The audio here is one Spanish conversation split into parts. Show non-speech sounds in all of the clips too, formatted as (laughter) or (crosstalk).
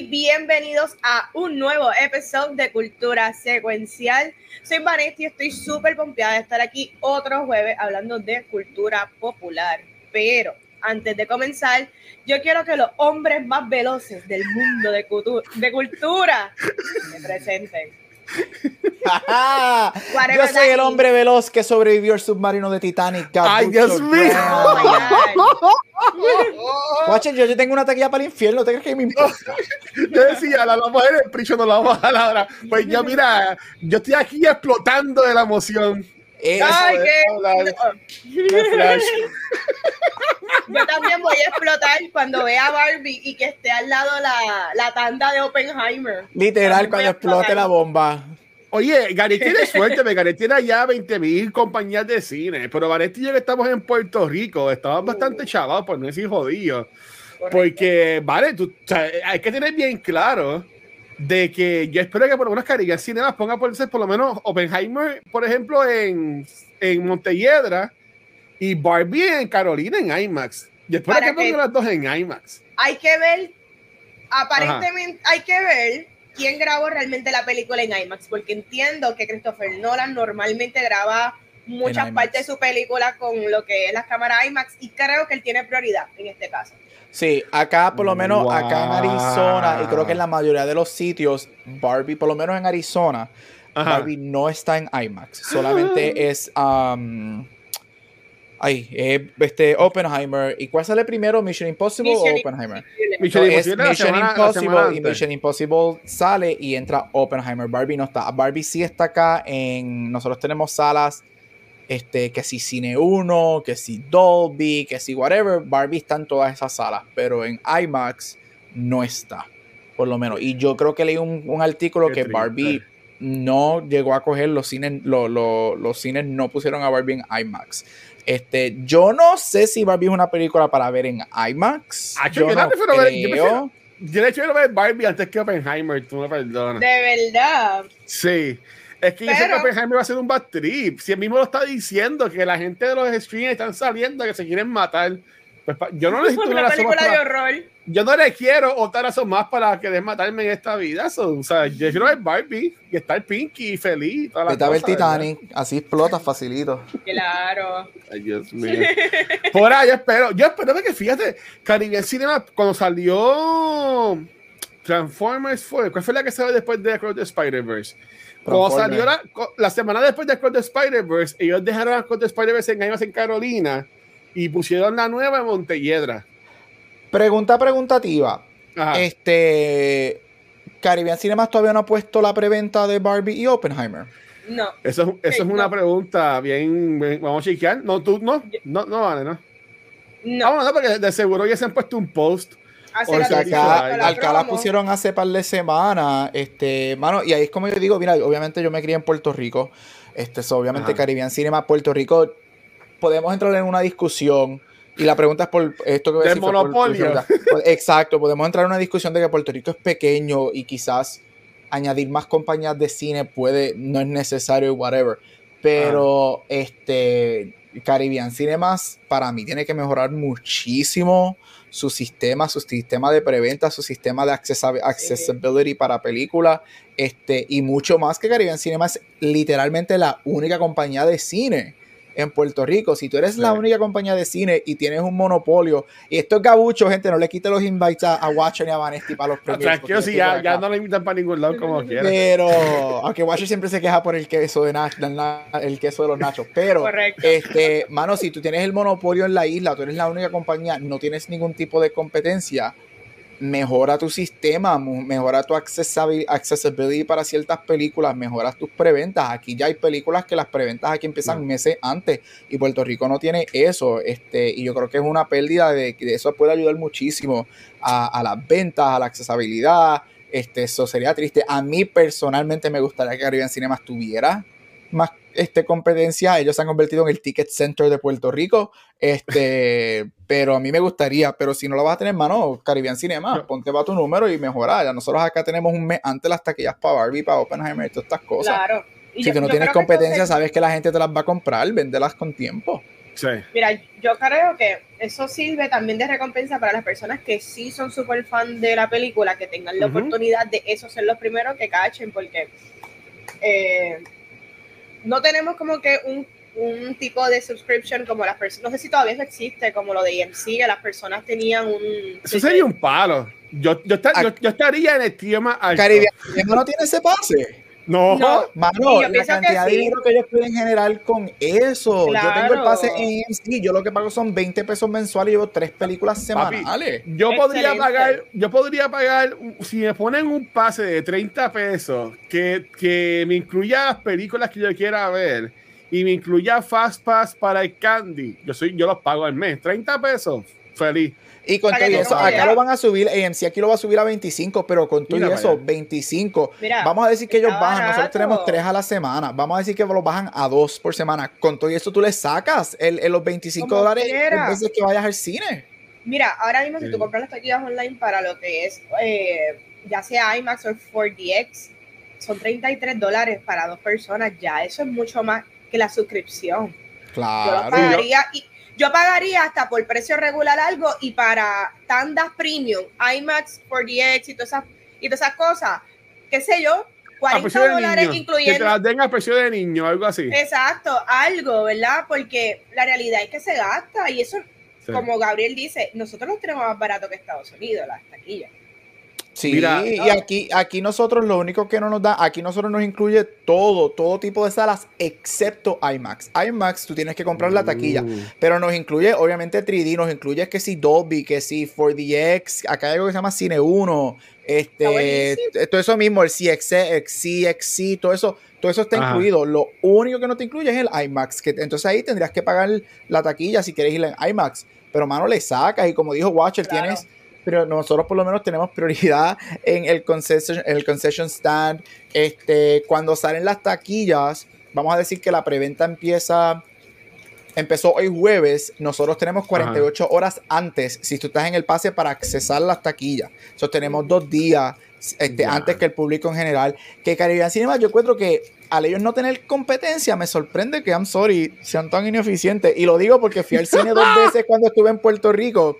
Bienvenidos a un nuevo episodio de Cultura Secuencial. Soy Vanessa y estoy súper pompeada de estar aquí otro jueves hablando de cultura popular. Pero antes de comenzar, yo quiero que los hombres más veloces del mundo de, de cultura se presenten. (laughs) Yo soy el hombre veloz que sobrevivió al submarino de Titanic. Ay, Dios mío. Oh yo, tengo una taquilla para el infierno. ¿Te crees que me importa? (laughs) yo decía, la vamos a ver el pricho, no la vamos a dar ahora. Pues yo, mira, yo estoy aquí explotando de la emoción. Ay, qué. Yo también voy a explotar cuando vea a Barbie y que esté al lado la, la tanda de Oppenheimer. Literal, cuando explote la bomba. Oye, Gary tiene (laughs) suerte, porque Gary tiene ya 20 mil compañías de cine, pero Vanetti y yo que estamos en Puerto Rico, estamos bastante uh. chavados, por no decir jodidos. Porque, vale, tú, hay que tener bien claro de que yo espero que por lo menos Caribbean Cinemas ponga por, por lo menos Oppenheimer, por ejemplo, en, en Montelledra y Barbie en Carolina en IMAX. Yo espero que pongan las dos en IMAX. Hay que ver, aparentemente, hay que ver quién grabó realmente la película en IMAX, porque entiendo que Christopher Nolan normalmente graba muchas partes de su película con lo que es las cámaras IMAX y creo que él tiene prioridad en este caso. Sí, acá por lo menos acá en Arizona y creo que en la mayoría de los sitios Barbie, por lo menos en Arizona, Barbie no está en IMAX, solamente (gasps) es um, Ay, eh, este, Oppenheimer. ¿Y cuál sale primero? ¿Mission Impossible o Oppenheimer? Mission, Impossible, Mission Impossible y Mission Impossible sale y entra Oppenheimer. Barbie no está. Barbie sí está acá en. Nosotros tenemos salas. Este, que si Cine 1, que si Dolby, que si whatever. Barbie está en todas esas salas. Pero en IMAX no está. Por lo menos. Y yo creo que leí un, artículo que Barbie no llegó a coger los cines. los cines no pusieron a Barbie en IMAX. Este, yo no sé si Barbie es una película para ver en IMAX. Ah, yo, no prefiero ver, yo, prefiero, yo de hecho quiero ver Barbie antes que Oppenheimer, tú me perdonas. De verdad. Sí. Es que yo sé que Oppenheimer va a ser un bad trip. Si él mismo lo está diciendo, que la gente de los streams están saliendo, que se quieren matar. Pues, yo no necesito una película de horror yo no le quiero otra razón más para que matarme en esta vida. o sea, yo quiero ver Barbie y estar Pinky feliz. Está el Titanic, así explota facilito. Claro. Ay, Dios mío. Por ahí, yo espero. Yo espero que fíjate, Caribbean Cinema, cuando salió Transformers fue, ¿cuál fue la que salió después de Across the Spider-Verse? Cuando salió la, la, semana después de Across the Spider-Verse, ellos dejaron Across the Spider-Verse en en Carolina y pusieron la nueva en Montelledra. Pregunta preguntativa. Este. Caribbean Cinemas todavía no ha puesto la preventa de Barbie y Oppenheimer. No. Eso, es una pregunta bien, Vamos a chequear. No, tú no. No, no vale, ¿no? No. Vamos, no, porque de seguro ya se han puesto un post. O sea, acá, acá la pusieron hace par de semanas. Este, mano, y ahí es como yo digo, mira, obviamente yo me crié en Puerto Rico. Este, obviamente Caribbean Cinema, Puerto Rico. Podemos entrar en una discusión y la pregunta es por esto que voy a decir. monopolio. (laughs) Exacto, podemos entrar en una discusión de que Puerto Rico es pequeño y quizás añadir más compañías de cine puede, no es necesario, whatever. Pero ah. este Caribbean Cinemas para mí tiene que mejorar muchísimo su sistema, su sistema de preventa, su sistema de accessibility para películas, este, y mucho más que Caribbean Cinemas, literalmente la única compañía de cine en Puerto Rico. Si tú eres la única compañía de cine y tienes un monopolio, y esto es gabucho, gente, no le quite los invites a, Watcher ni a Vanesti para los premios. Tranquilo, si ya, ya, no le invitan para ningún lado como quieran. Pero, (laughs) aunque Watcher siempre se queja por el queso de, el queso de los nachos, pero, este, mano, si tú tienes el monopolio en la isla, tú eres la única compañía, no tienes ningún tipo de competencia, mejora tu sistema, mejora tu accessibility para ciertas películas, mejora tus preventas. Aquí ya hay películas que las preventas aquí empiezan meses antes y Puerto Rico no tiene eso. Este, y yo creo que es una pérdida de que eso puede ayudar muchísimo a, las ventas, a la accesibilidad. Este, eso sería triste. A mí personalmente me gustaría que Caribbean Cinema tuviera más este, competencia. Ellos se han convertido en el Ticket Center de Puerto Rico. Este, (laughs) pero a mí me gustaría, pero si no lo vas a tener, mano, Caribbean Cinema, ponte para tu número y mejora. Ya nosotros acá tenemos un mes antes las taquillas para Barbie, para Oppenheimer todas estas cosas. Claro. Y si tú no tienes competencia, sabes que la gente te las va a comprar, venderlas con tiempo. Sí. Mira, yo creo que eso sirve también de recompensa para las personas que sí son súper fan de la película, que tengan la oportunidad de eso ser los primeros que cachen, porque eh, no tenemos como que un, un, tipo de subscription como las personas, no sé si todavía eso existe, como lo de EMC, que las personas tenían un... Eso sería un palo. Yo, yo, yo, estaría en el tío más alto. No tiene ese pase. No, no mano, la cantidad de dinero que ellos pueden generar con eso. Yo tengo el pase en AMC, yo lo que pago son 20 pesos mensuales y llevo tres películas semanales. yo podría pagar, yo podría pagar, si me ponen un pase de 30 pesos que, que me incluya las películas que yo quiera ver y me incluya Fast Pass para el Candy, yo soy, yo los pago al mes, 30 pesos, feliz. Y con todo eso, acá lo van a subir, AMC aquí lo va a subir a 25, pero con todo eso, 25. vamos a decir que ellos bajan, nosotros tenemos 3 a la semana, vamos a decir que lo bajan a 2 por semana. Con todo eso tú le sacas el, los 25 dólares en veces que vayas al cine. Mira, ahora mismo si tú compras las taquillas online para lo que es, eh, ya sea IMAX o 4DX, son 33 dólares para dos personas ya. Eso es mucho más que la suscripción. Claro. Yo lo pagaría y yo pagaría hasta por precio regular algo y para tandas premium, IMAX 4DX y todas esas, y todas esas cosas, qué sé yo, 40 dólares incluyendo. Que te las den a precio de niño, algo así. Exacto, algo, ¿verdad? Porque la realidad es que se gasta y eso, como Gabriel dice, nosotros los tenemos más barato que Estados Unidos, las taquillas. Sí, y aquí, aquí nosotros lo único que no nos da, aquí nosotros nos incluye todo, todo tipo de salas excepto IMAX. IMAX tú tienes que comprar la taquilla, uh. pero nos incluye obviamente 3D, nos incluye que si Dolby, que si 4DX, acá hay algo que se llama Cine 1, este, todo eso mismo, el CX, el CXC, todo eso, todo eso está incluido. Lo único que no te incluye es el IMAX, que entonces ahí tendrías que pagar la taquilla si quieres ir en IMAX, pero mano le sacas y como dijo Watcher, tienes pero nosotros por lo menos tenemos prioridad en el concession, el concession stand. Este, cuando salen las taquillas, vamos a decir que la preventa empieza empezó hoy jueves, nosotros tenemos 48 horas antes, si tú estás en el pase, para accesar las taquillas. Entonces tenemos dos días este, antes que el público en general. Que Caribbean Cinema, yo encuentro que al ellos no tener competencia, me sorprende que, I'm sorry, sean tan ineficientes. Y lo digo porque fui al cine dos (laughs) veces cuando estuve en Puerto Rico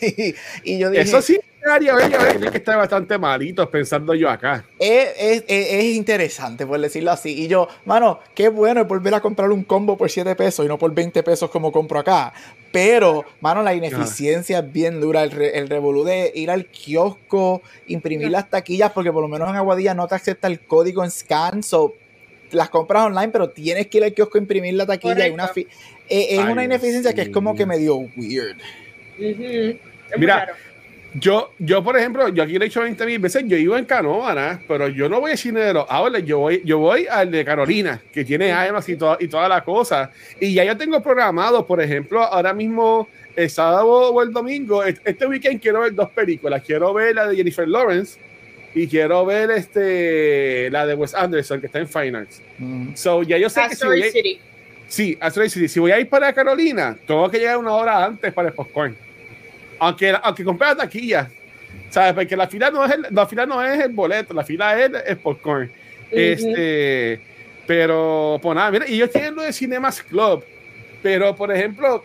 (laughs) y yo dije, Eso sí, tiene que estar bastante malitos pensando yo acá. Es, interesante, por decirlo así. Y yo, mano, qué bueno es volver a comprar un combo por 7 pesos y no por 20 pesos como compro acá. Pero, mano, la ineficiencia es bien dura. El, el revolú de ir al kiosco, imprimir las taquillas, porque por lo menos en Aguadilla no te acepta el código en scan. So, las compras online, pero tienes que ir al kiosco a imprimir la taquilla. Y una es una ineficiencia que es como que medio weird. Mira, yo, yo, por ejemplo, yo aquí lo he dicho 20 mil veces, yo iba en Canóvana, pero yo no voy a cine de ahora, yo voy, yo voy al de Carolina, que tiene además y, toda, y todas las cosas. Y ya yo tengo programado, por ejemplo, ahora mismo, el sábado o el domingo, este weekend quiero ver dos películas. Quiero ver la de Jennifer Lawrence y quiero ver este la de Wes Anderson, que está en Finance. Mm. So, ya yo sé que si voy, a, sí, si voy a ir para Carolina, tengo que llegar una hora antes para el popcorn aunque, aunque compré la taquilla, ¿sabes? Porque la fila no es el, la fila no es el boleto, la fila es el popcorn. Este, pero, pues nada, mira, y yo tienen lo de Cinemas Club, pero por ejemplo,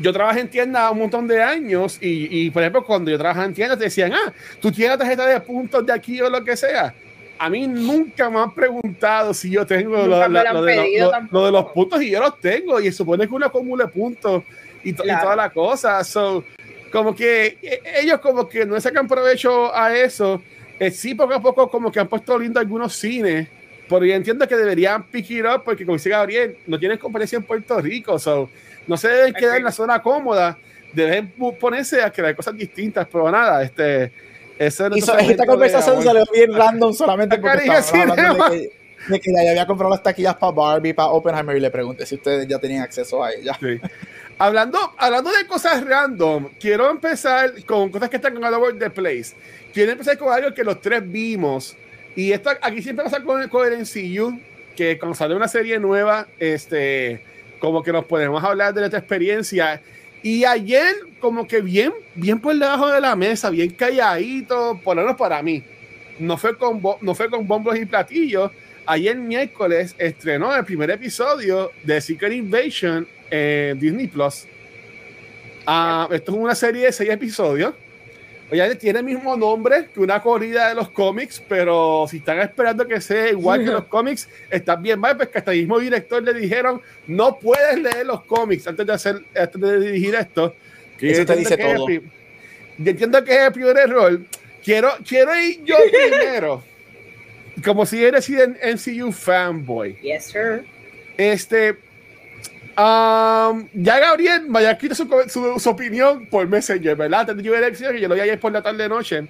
yo trabajé en tiendas un montón de años y, y, por ejemplo, cuando yo trabajaba en tiendas te decían, ah, tú tienes la tarjeta de puntos de aquí o lo que sea. A mí nunca me han preguntado si yo tengo lo, de, los puntos y yo los tengo y supone que uno acumule puntos y, y toda la cosa. So, como que e, ellos como que no sacan provecho a eso. Eh, sí, poco a poco como que han puesto lindo algunos cines, pero yo entiendo que deberían pick it up porque como dice Gabriel, no tienen competencia en Puerto Rico, so, no se deben quedar en la zona cómoda, deben ponerse a crear cosas distintas, pero nada, este... Eso esta conversación salió bien random solamente (laughs) porque estaba de que, de que ya había comprado las taquillas para Barbie, para Oppenheimer y le pregunté si ustedes ya tenían acceso a ella. Sí. (laughs) Hablando, hablando de cosas random, quiero empezar con cosas que están All Over the Place. Quiero empezar con algo que los tres vimos. Y esto aquí siempre pasa con, con el que cuando sale una serie nueva, este, como que nos podemos hablar de nuestra experiencia. Y ayer, como que bien, bien por debajo de la mesa, bien calladito, por lo menos para mí. No fue con, no fue con bombos y platillos. Ayer miércoles estrenó el primer episodio de Secret Invasion en Disney Plus. Ah, esto es una serie de seis episodios Oye, tiene el mismo nombre que una corrida de los cómics, pero si están esperando que sea igual que los (laughs) cómics, están bien mal, pues que hasta el mismo director le dijeron, no puedes leer los cómics antes de hacer, antes de dirigir esto. Eso te dice todo. yo entiendo que es el primer error. Quiero, quiero ir yo (laughs) primero, como si eres un NCU fanboy. Yes, sir. Este, Um, ya Gabriel vaya a su, su, su, opinión por Messenger, ¿verdad? Antes de yo elección, que yo lo vi ayer por la tarde noche.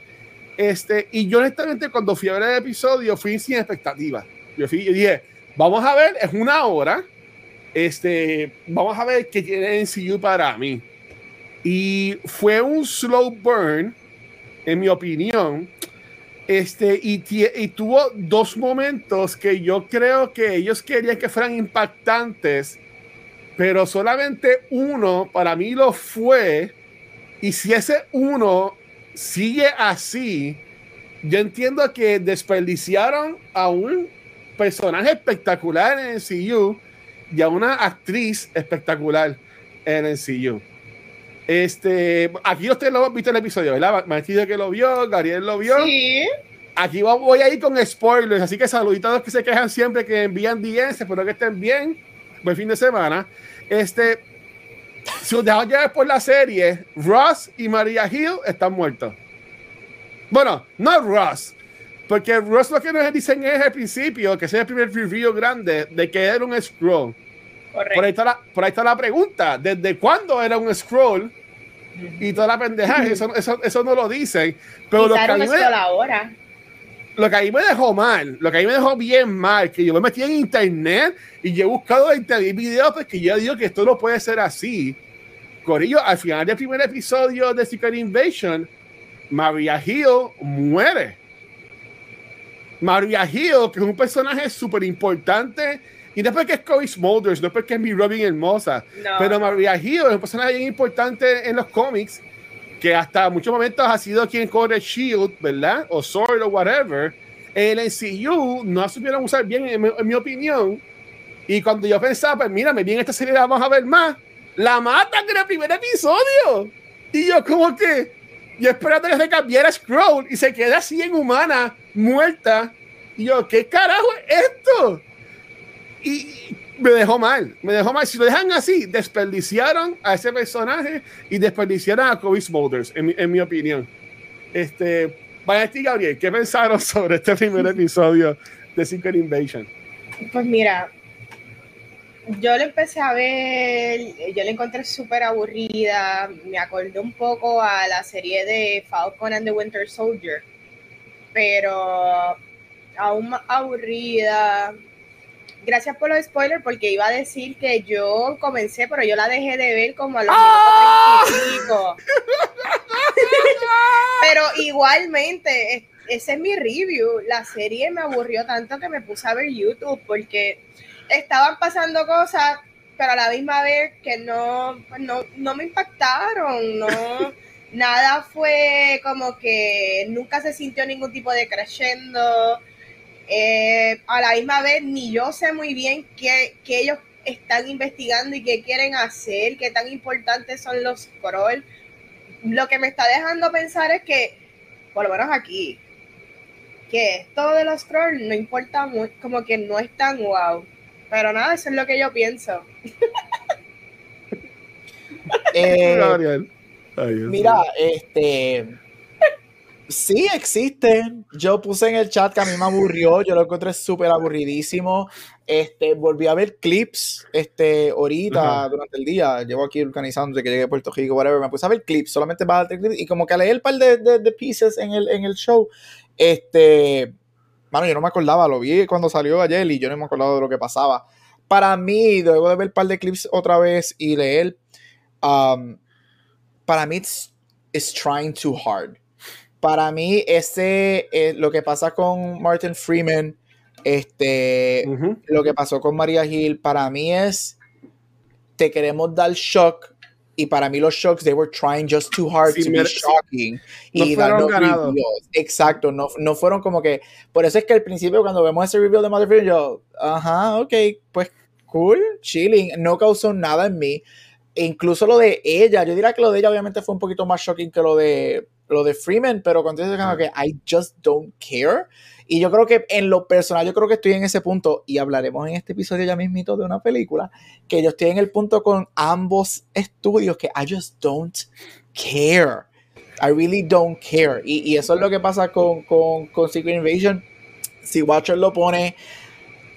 Este, y yo honestamente cuando fui a ver el episodio fui sin expectativa. Yo, fui, yo dije, vamos a ver, es una hora. Este, vamos a ver qué tiene NCU para mí. Y fue un slow burn, en mi opinión. Este, y, y tuvo dos momentos que yo creo que ellos querían que fueran impactantes pero solamente uno para mí lo fue. Y si ese uno sigue así, yo entiendo que desperdiciaron a un personaje espectacular en el CU y a una actriz espectacular en el CU. Este, aquí usted lo ha visto en el episodio, ¿verdad? Martillo que lo vio, Gabriel lo vio. Sí. Aquí voy a ir con spoilers, así que saluditos a los que se quejan siempre que envían DMs, espero que estén bien. Buen fin de semana. Este, si os dejamos llevar por la serie, Ross y Maria Hill están muertos. Bueno, no Ross, porque Ross lo que nos dicen es al principio, que es el primer review grande, de que era un scroll. Por ahí, está la, por ahí está la pregunta, ¿desde cuándo era un scroll? Y toda la pendeja, eso, eso, eso, no lo dicen. Pero lo que, ahora lo que ahí me dejó mal, lo que ahí me dejó bien mal, que yo me metí en internet y yo he buscado en internet videos porque yo digo que esto no puede ser así. Corillo, al final del primer episodio de Secret Invasion, Maria Hill muere. Maria Hill, que es un personaje súper importante, y después que es Cody Smulders, no es porque es mi Robin hermosa, pero Maria Hill es un personaje bien importante en los cómics que hasta muchos momentos ha sido quien corre Shield, ¿verdad? O Sword o whatever. El MCU no supieron usar bien, en mi, opinión. Y cuando yo pensaba, pues mírame, bien esta serie la vamos a ver más, la matan en el primer episodio. Y yo, como que, yo esperando que se cambiara Scroll y se queda así en humana, muerta. Y yo, ¿qué carajo es esto? Y, me dejó mal, me dejó mal. Si lo dejan así, desperdiciaron a ese personaje y desperdiciaron a Kobe Smulders, en, en, mi opinión. Este, vaya ti, Gabriel, ¿qué pensaron (laughs) sobre este primer (laughs) episodio de Secret Invasion? Pues mira, yo lo empecé a ver, yo la encontré súper aburrida, me acordé un poco a la serie de Falcon and the Winter Soldier, pero aún más aburrida, gracias por los spoilers, porque iba a decir que yo comencé, pero yo la dejé de ver como a los minutos (laughs) pero igualmente, ese es mi review. La serie me aburrió tanto que me puse a ver YouTube porque estaban pasando cosas, pero a la misma vez que no, no, no me impactaron, no. (laughs) Nada fue como que nunca se sintió ningún tipo de crescendo eh, a la misma vez, ni yo sé muy bien qué, ellos están investigando y qué quieren hacer, qué tan importantes son los scrolls. Lo que me está dejando pensar es que, por lo menos aquí, que esto de los scrolls no importa mucho, como que no es tan wow. Pero nada, eso es lo que yo pienso. (laughs) Eh, mira, este Sí, existe. Yo puse en el chat que a mí me aburrió, yo lo encontré súper aburridísimo. Este, volví a ver clips este, ahorita, durante el día. Llevo aquí organizando desde que llegué a Puerto Rico, whatever. Me puse a ver clips, solamente para ver clips. Y como que leí el par de, de, pieces en el, en el show. Este, bueno, yo no me acordaba, lo vi cuando salió ayer y yo no me acordaba de lo que pasaba. Para mí, luego de ver el par de clips otra vez y leer, um, para mí, it's trying too hard para mí, ese, eh, lo que pasa con Martin Freeman Este, lo que pasó con María Gil para mí es, te queremos dar shock y para mí los shocks, they were trying just too hard to be shocking. No y fueron ganados. Exacto, no, no fueron como que, por eso es que al principio cuando vemos ese reveal de Motherfucker, yo, ajá, ok, pues cool, chilling, no causó nada en mí. E incluso lo de ella, yo diría que lo de ella obviamente fue un poquito más shocking que lo de, lo de Freeman, pero cuando dice como que I just don't care. Y yo creo que en lo personal, yo creo que estoy en ese punto, y hablaremos en este episodio ya mismito de una película, que yo estoy en el punto con ambos estudios que I just don't care. I really don't care. Y, y eso es lo que pasa con, con, con Secret Invasion. Si Watcher lo pone,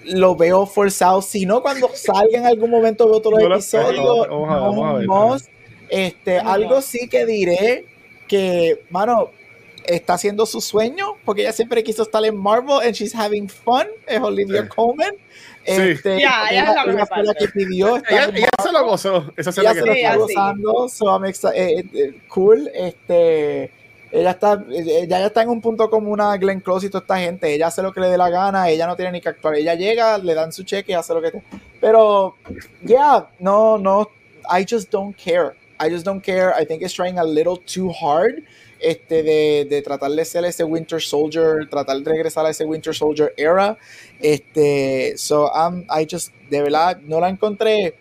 lo veo forzado. Si no, cuando salga en algún momento de otro episodio, no, este, algo sí que diré que, mano, está haciendo su sueño, porque ella siempre quiso estar en Marvel and she's having fun, es Olivia Colman. Este, ya, ella, fue la que pidió. Ella, se lo gozó. Esa ella se lo está gozando. So eh, eh, eh, cool. Este, ella está, ella ya está en un punto como una Glenn Close y toda esta gente. Ella hace lo que le dé la gana. Ella no tiene ni que actuar. Ella llega, le dan su cheque y hace lo que te. Pero, yeah, no, no. I just don't care. I just don't care. I think it's trying a little too hard este, de, de, tratar de ser ese Winter Soldier, tratar de regresar a ese Winter Soldier era. Este, so um, I just, de verdad, no la encontré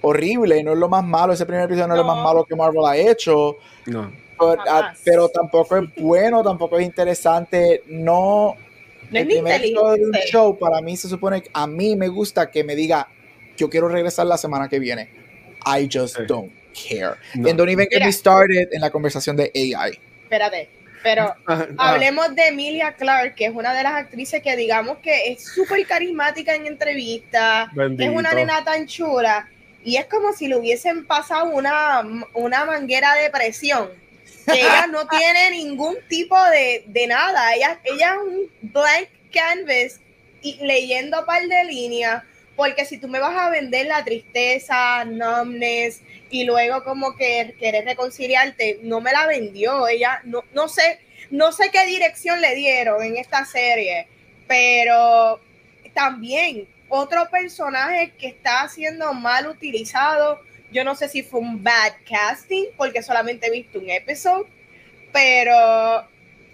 horrible, no es lo más malo, ese primer episodio no, es lo más malo que Marvel ha hecho. No. Ah, pero, tampoco es bueno, tampoco es interesante, no. no el primer episodio de un show, para mí se supone que a mí me gusta que me diga, yo quiero regresar la semana que viene. I just don't care. No. And don't even get me started en la conversación de AI. Espérate, pero (laughs) hablemos de Emilia Clark, que es una de las actrices que digamos que es súper carismática en entrevistas, es una nena tan chula, y es como si le hubiesen pasado una, una manguera de presión. Que ella (laughs) no tiene ningún tipo de, de nada, ella, ella es un blank canvas y leyendo un par de líneas porque si tú me vas a vender la tristeza, numbness y luego como que querer reconciliarte, no me la vendió. Ella, no, no sé, no sé qué dirección le dieron en esta serie, pero también otro personaje que está siendo mal utilizado. Yo no sé si fue un bad casting, porque solamente he visto un episodio, pero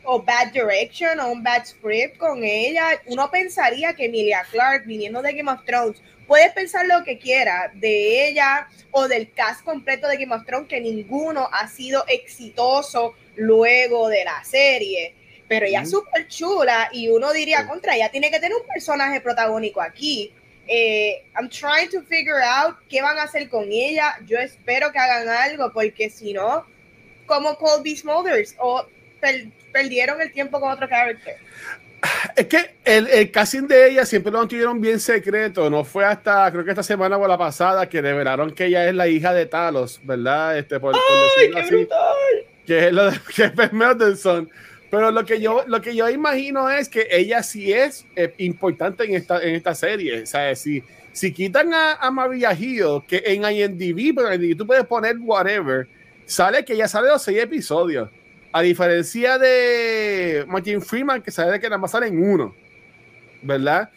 o bad direction o un bad script con ella. Uno pensaría que Emilia Clark, viniendo de Game of Thrones, puede pensar lo que quiera de ella o del cast completo de Game of Thrones, que ninguno ha sido exitoso luego de la serie. Pero ella es súper chula y uno diría contra ella tiene que tener un personaje protagónico aquí. Eh, I'm trying to figure out qué van a hacer con ella. Yo espero que hagan algo porque si no, como Colby Smulders o perdieron el tiempo con otro character. Es que el, el, casting de ella siempre lo mantuvieron bien secreto. No fue hasta, creo que esta semana o la pasada, que revelaron que ella es la hija de Talos, ¿verdad? Este, por, ¡Ay, qué así, Que es lo de (laughs) Jeff Mendelsohn. Pero lo que, yo, lo que yo imagino es que ella sí es eh, importante en esta, en esta serie. O sea, si, si quitan a, a Maria Hill, que en IMDb, pero en tú puedes poner whatever, sale que ella sale los seis episodios. A diferencia de Martin Freeman, que sabe que nada más sale en uno, ¿verdad?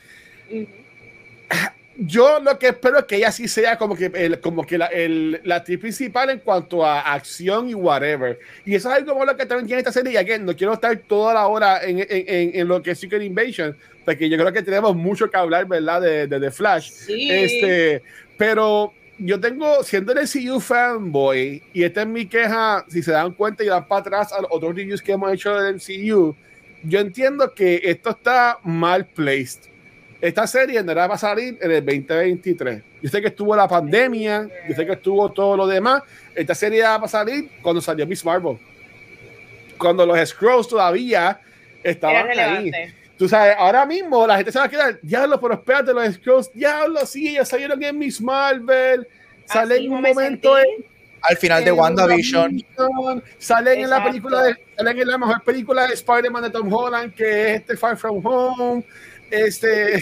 Yo lo que espero es que ella sí sea como que, el, como que la, el, la actriz principal en cuanto a acción y whatever. Y eso es algo como lo que también tiene esta serie. Y que no quiero estar toda la hora en, en, en, lo que es Secret Invasion, porque yo creo que tenemos mucho que hablar, ¿verdad? De, de, de Flash. Sí. Este, pero yo tengo, siendo el CU fanboy, y esta es mi queja, si se dan cuenta y dan para atrás a los otros reviews que hemos hecho del MCU, yo entiendo que esto está mal placed. Esta serie en va a salir en el 2023. Yo sé que estuvo la pandemia, yo sé que estuvo todo lo demás. Esta serie va a salir cuando salió Miss Marvel. Cuando los Scrolls todavía estaban ahí. Tú sabes, ahora mismo la gente se va a quedar, diablo, pero espérate, los Scrolls, diablo, sí, ellos salieron en Miss Marvel, salen en un momento al final de WandaVision. Salen en la película de, salen en la mejor película de Spider-Man de Tom Holland, que es este Far From Home. Este, (laughs)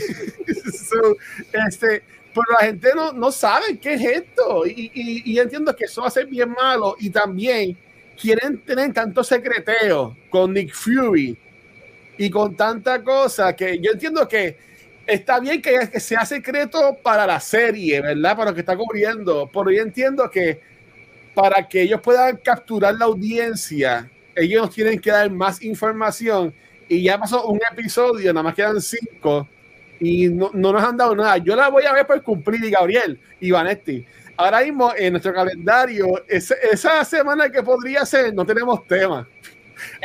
este, pero la gente no, no sabe qué es esto. Y, y, y, entiendo que eso va a ser bien malo. Y también quieren tener tanto secreteo con Nick Fury y con tanta cosa que yo entiendo que está bien que, sea secreto para la serie, ¿verdad? Para lo que está cubriendo, pero yo entiendo que para que ellos puedan capturar la audiencia, ellos tienen que dar más información y ya pasó un episodio, nada más quedan cinco y no, no nos han dado nada. Yo la voy a ver por cumplir, y Gabriel y Vanetti. Ahora mismo en nuestro calendario, esa semana que podría ser, no tenemos tema.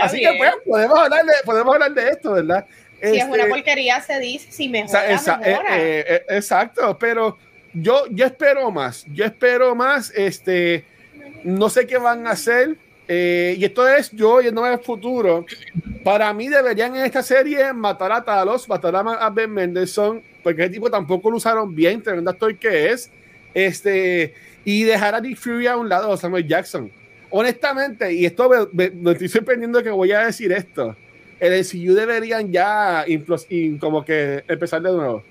Así que pues, podemos hablar, de, podemos hablar de esto, ¿verdad? Si es una este, porquería, se dice, si mejora, esa, mejora. Eh, eh, exacto, pero yo, yo espero más, yo espero más, este, no sé qué van a hacer, eh, y esto es yo yéndome al futuro. Para mí deberían en esta serie matar a Talos, matar a Ben Mendelssohn, porque el tipo tampoco lo usaron bien, tremendo actor que es, este, y dejar a Nick Fury a un lado, Samuel Jackson. Honestamente, y esto me, me, estoy sorprendiendo que voy a decir esto, el MCU deberían ya como que empezar de nuevo.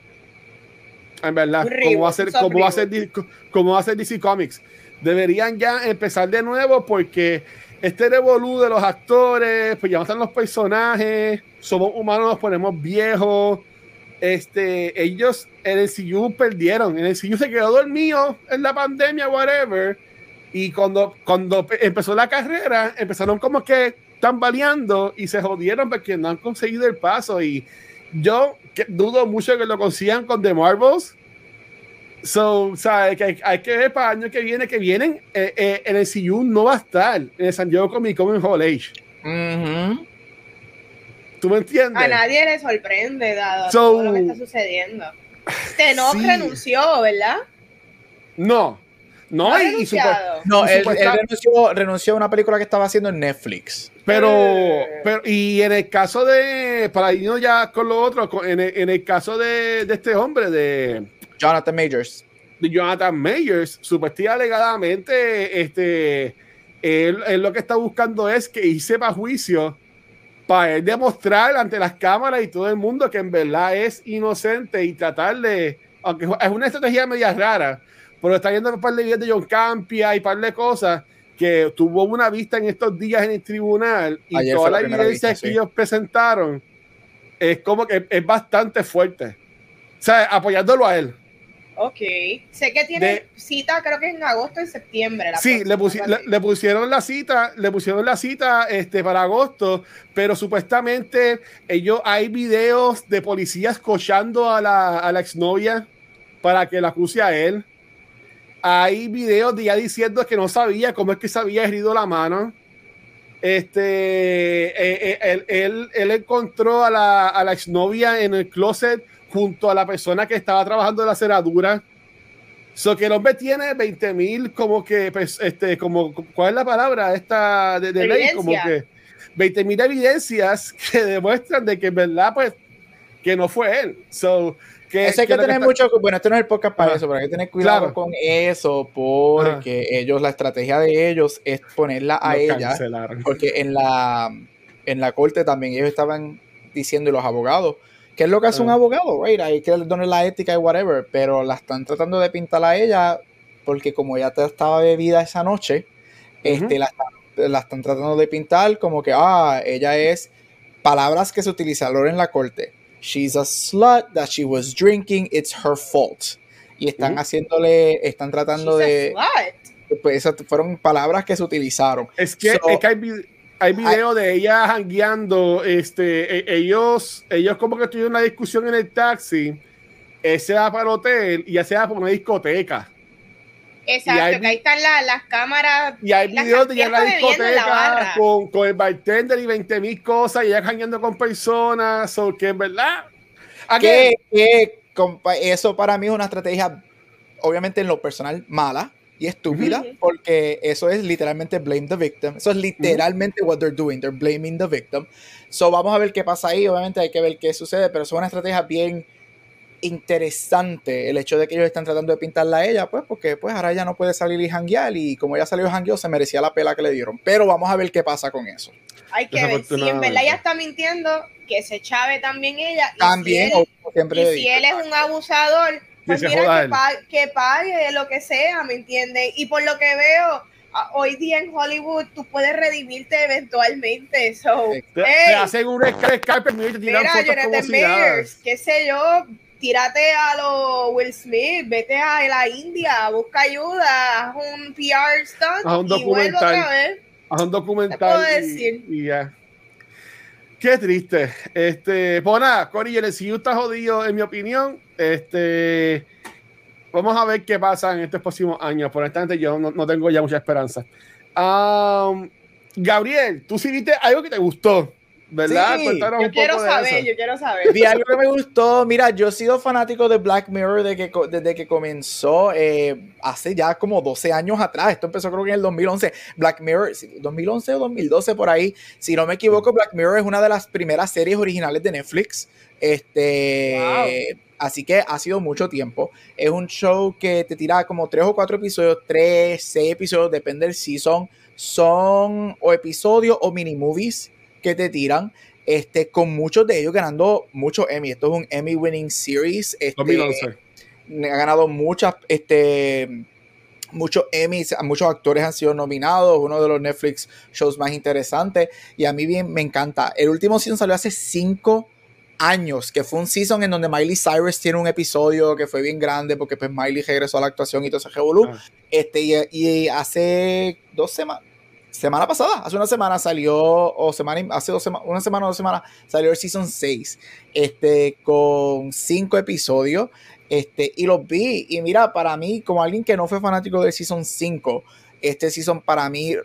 En verdad, como va a ser, como va a ser, como va a ser DC Comics. Deberían ya empezar de nuevo porque este revolú de los actores, pues ya no están los personajes, somos humanos, nos ponemos viejos. Este, ellos en el CU perdieron, en el CU se quedó dormido en la pandemia, whatever. Y cuando, cuando empezó la carrera, empezaron como que tambaleando y se jodieron porque no han conseguido el paso. Y yo dudo mucho que lo consigan con The Marvels. So, o que hay, que ver para el año que viene, que vienen, eh, eh, en el CU no va a estar en el San Diego Comic Con en Hall Age. ¿Tú me entiendes? A nadie le sorprende, dado todo lo que está sucediendo. Tenoch renunció, ¿verdad? No. No, no, y, no él, renunció, renunció, a una película que estaba haciendo en Netflix. Pero, eh. pero, y en el caso de, para irnos ya con lo otro, en el, en el caso de, de, este hombre, de Jonathan Majors. De Jonathan Majors, supuestamente alegadamente, este, él, él, lo que está buscando es que hice para juicio para él demostrar ante las cámaras y todo el mundo que en verdad es inocente y tratar de, aunque es una estrategia media rara, pero está viendo un par de videos de John Campia y un par de cosas que tuvo una vista en estos días en el tribunal y toda la evidencia que ellos presentaron es como que es bastante fuerte. O sea, apoyándolo a él. Ok. Sé que tiene cita, creo que en agosto y septiembre. sí, le, le, pusieron la cita, le pusieron la cita este, para agosto, pero supuestamente ellos hay videos de policías cochando a la, a la exnovia para que la acuse a él. Hay videos de ella diciendo que no sabía cómo es que se había herido la mano. Este, eh, eh, él, él, encontró a la, a la exnovia en el closet junto a la persona que estaba trabajando en la ceradura. So que el hombre tiene 20 mil, como que, pues, este, como, ¿cuál es la palabra esta de, ley? Como que 20 mil evidencias (laughs) que demuestran de que en verdad, pues, que no fue él. So, eso hay que, tener mucho, bueno, este no es el podcast para eso, pero hay que tener cuidado con eso, porque ellos, la estrategia de ellos es ponerla a ella, porque en la, en la corte también ellos estaban diciendo, y los abogados, que es lo que hace un abogado, right? Hay que darle la ética y whatever, pero la están tratando de pintar a ella porque como ella estaba bebida esa noche, este, la, la, están tratando de pintar como que, ah, ella es palabras que se utilizaron en la corte She's a slut that she was drinking, it's her fault. Y están haciéndole, están tratando de. Pues esas fueron palabras que se utilizaron. Es que, hay, hay video de ella jangueando. Este, e, ellos, ellos como que tuvieron una discusión en el taxi. Él se va para el hotel y ya se va para una discoteca. Exacto, que ahí están las cámaras. Y hay videos de en la discoteca con, con, el bartender y 20 mil cosas y ella cañando con personas. O que en verdad. Que, eso para mí es una estrategia, obviamente en lo personal, mala y estúpida, porque eso es literalmente blame the victim. Eso es literalmente what they're doing. They're blaming the victim. So vamos a ver qué pasa ahí. Obviamente hay que ver qué sucede, pero es una estrategia bien interesante el hecho de que ellos están tratando de pintarla a ella, pues porque pues ahora ella no puede salir y janguear y como ella salió janguear se merecía la pela que le dieron. Pero vamos a ver qué pasa con eso. Hay que ver, si en verdad ella está mintiendo, que se chave también ella. también, si él, siempre y si él es un abusador, pues mira que pague, que pague, lo que sea, ¿me entiendes? Y por lo que veo, hoy día en Hollywood tú puedes redimirte eventualmente. So, te, hacen un Skype y te tiran fotos como si qué sé yo, tírate a los Will Smith, vete a la India, busca ayuda, haz un PR stunt haz un documental, y otra vez. Haz un documental y, ya. Qué triste. Este, pues nada, Cory, el CU está jodido, en mi opinión. Este, vamos a ver qué pasa en estos próximos años. Por instante, yo no, tengo ya mucha esperanza. Gabriel, tú sí viste algo que te gustó. ¿Verdad? yo quiero saber, yo quiero saber. Vi algo que me gustó. Mira, yo he sido fanático de Black Mirror desde que, desde que comenzó eh, hace ya como 12 años atrás. Esto empezó creo que en el 2011. Black Mirror, 2011 o 2012 por ahí. Si no me equivoco, Black Mirror es una de las primeras series originales de Netflix. Este, así que ha sido mucho tiempo. Es un show que te tira como tres o cuatro episodios, tres, seis episodios, depende del season. Son o episodios o mini movies que te tiran, este, con muchos de ellos ganando muchos Emmy. Esto es un Emmy winning series. Este, 2011. Ha ganado muchas, este, muchos Emmys, muchos actores han sido nominados, uno de los Netflix shows más interesantes y a mí bien me encanta. El último season salió hace cinco años, que fue un season en donde Miley Cyrus tiene un episodio que fue bien grande porque pues Miley regresó a la actuación y todo ese revolú. Ah. Este, y, y, hace dos semanas, semana pasada, hace una semana salió, o semana, hace dos semanas, una semana o dos semanas, salió el Season 6, este, con cinco episodios, este, y los vi, y mira, para mí, como alguien que no fue fanático del Season 5, este Season para mí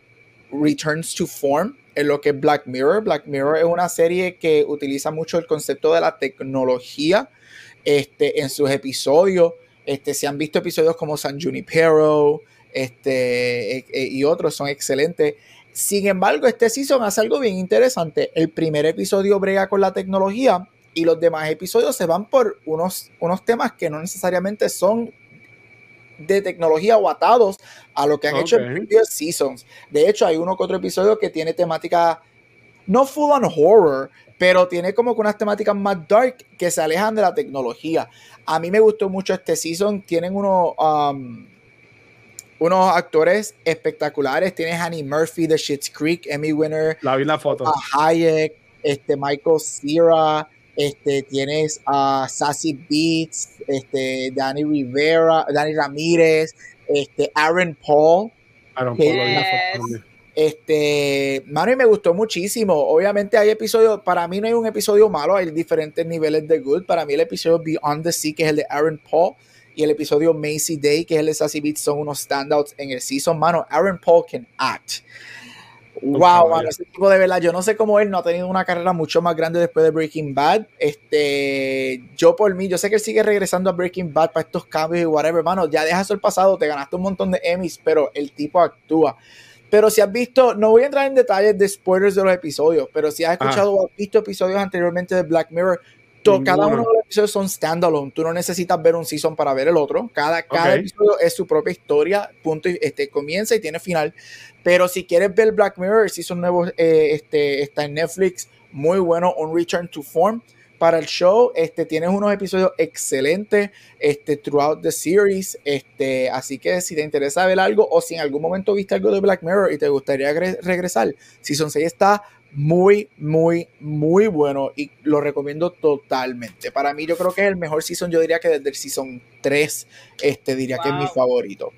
returns to form en lo que es Black Mirror. Black Mirror es una serie que utiliza mucho el concepto de la tecnología este, en sus episodios. Este, se han visto episodios como San Junipero, este, e, e, y otros son excelentes. Sin embargo, este season hace algo bien interesante. El primer episodio brega con la tecnología y los demás episodios se van por unos, unos temas que no necesariamente son de tecnología o atados a lo que han hecho en previous seasons. De hecho, hay uno que otro episodio que tiene temática no full on horror, pero tiene como que unas temáticas más dark que se alejan de la tecnología. A mí me gustó mucho este season. Tienen uno, um, unos actores espectaculares. Tienes Annie Murphy de Schitt's Creek, Emmy winner. La vi la foto. Hayek, este, Michael Cera, este, tienes a Sassy Beats, este, Danny Rivera, Danny Ramírez, este, Aaron Paul. Aaron Paul, foto este, mano, y me gustó muchísimo. Obviamente hay episodios, para mí no hay un episodio malo, hay diferentes niveles de good. Para mí el episodio Beyond the Sea, que es el de Aaron Paul, y el episodio Macy Day, que es el de Sassy Beats, son unos standouts en el season. Mano, Aaron Paul can act. Wow, mano, ese tipo de verdad, yo no sé cómo él no ha tenido una carrera mucho más grande después de Breaking Bad. Este, yo por mí, yo sé que él sigue regresando a Breaking Bad para estos cambios y whatever, hermano, ya deja eso el pasado, te ganaste un montón de Emmys, pero el tipo actúa. Pero si has visto, no voy a entrar en detalles de spoilers de los episodios, pero si has escuchado o has visto episodios anteriormente de Black Mirror, cada uno de los episodios son standalone. Tú no necesitas ver un season para ver el otro. Cada, cada episodio es su propia historia. Punto. Este, comienza y tiene final. Pero si quieres ver Black Mirror, el season nuevo eh, este, está en Netflix. Muy bueno. Un Return to Form para el show. Este, tienes unos episodios excelentes este, throughout the series. Este, así que si te interesa ver algo o si en algún momento viste algo de Black Mirror y te gustaría regresar, Season 6 está muy, muy, muy bueno y lo recomiendo totalmente. Para mí yo creo que es el mejor season, yo diría que desde el season 3, este diría que es mi favorito.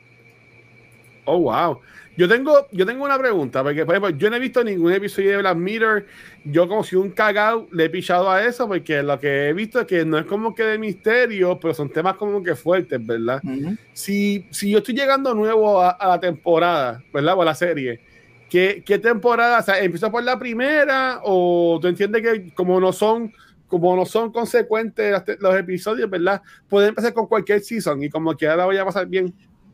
Oh, wow. Yo tengo, yo tengo una pregunta, porque por ejemplo, yo no he visto ningún episodio de Black Mirror. Yo como si un cagao le he pichado a eso, porque lo que he visto es que no es como que de misterio, pero son temas como que fuertes, ¿verdad? si, si yo estoy llegando nuevo a, a la temporada, ¿verdad? O a la serie, ¿Qué, temporada? O sea, ¿empieza por la primera o tú entiendes que como no son como no son consecuentes los episodios, ¿verdad? Puede empezar con cualquier season y como que ahora voy a pasar bien.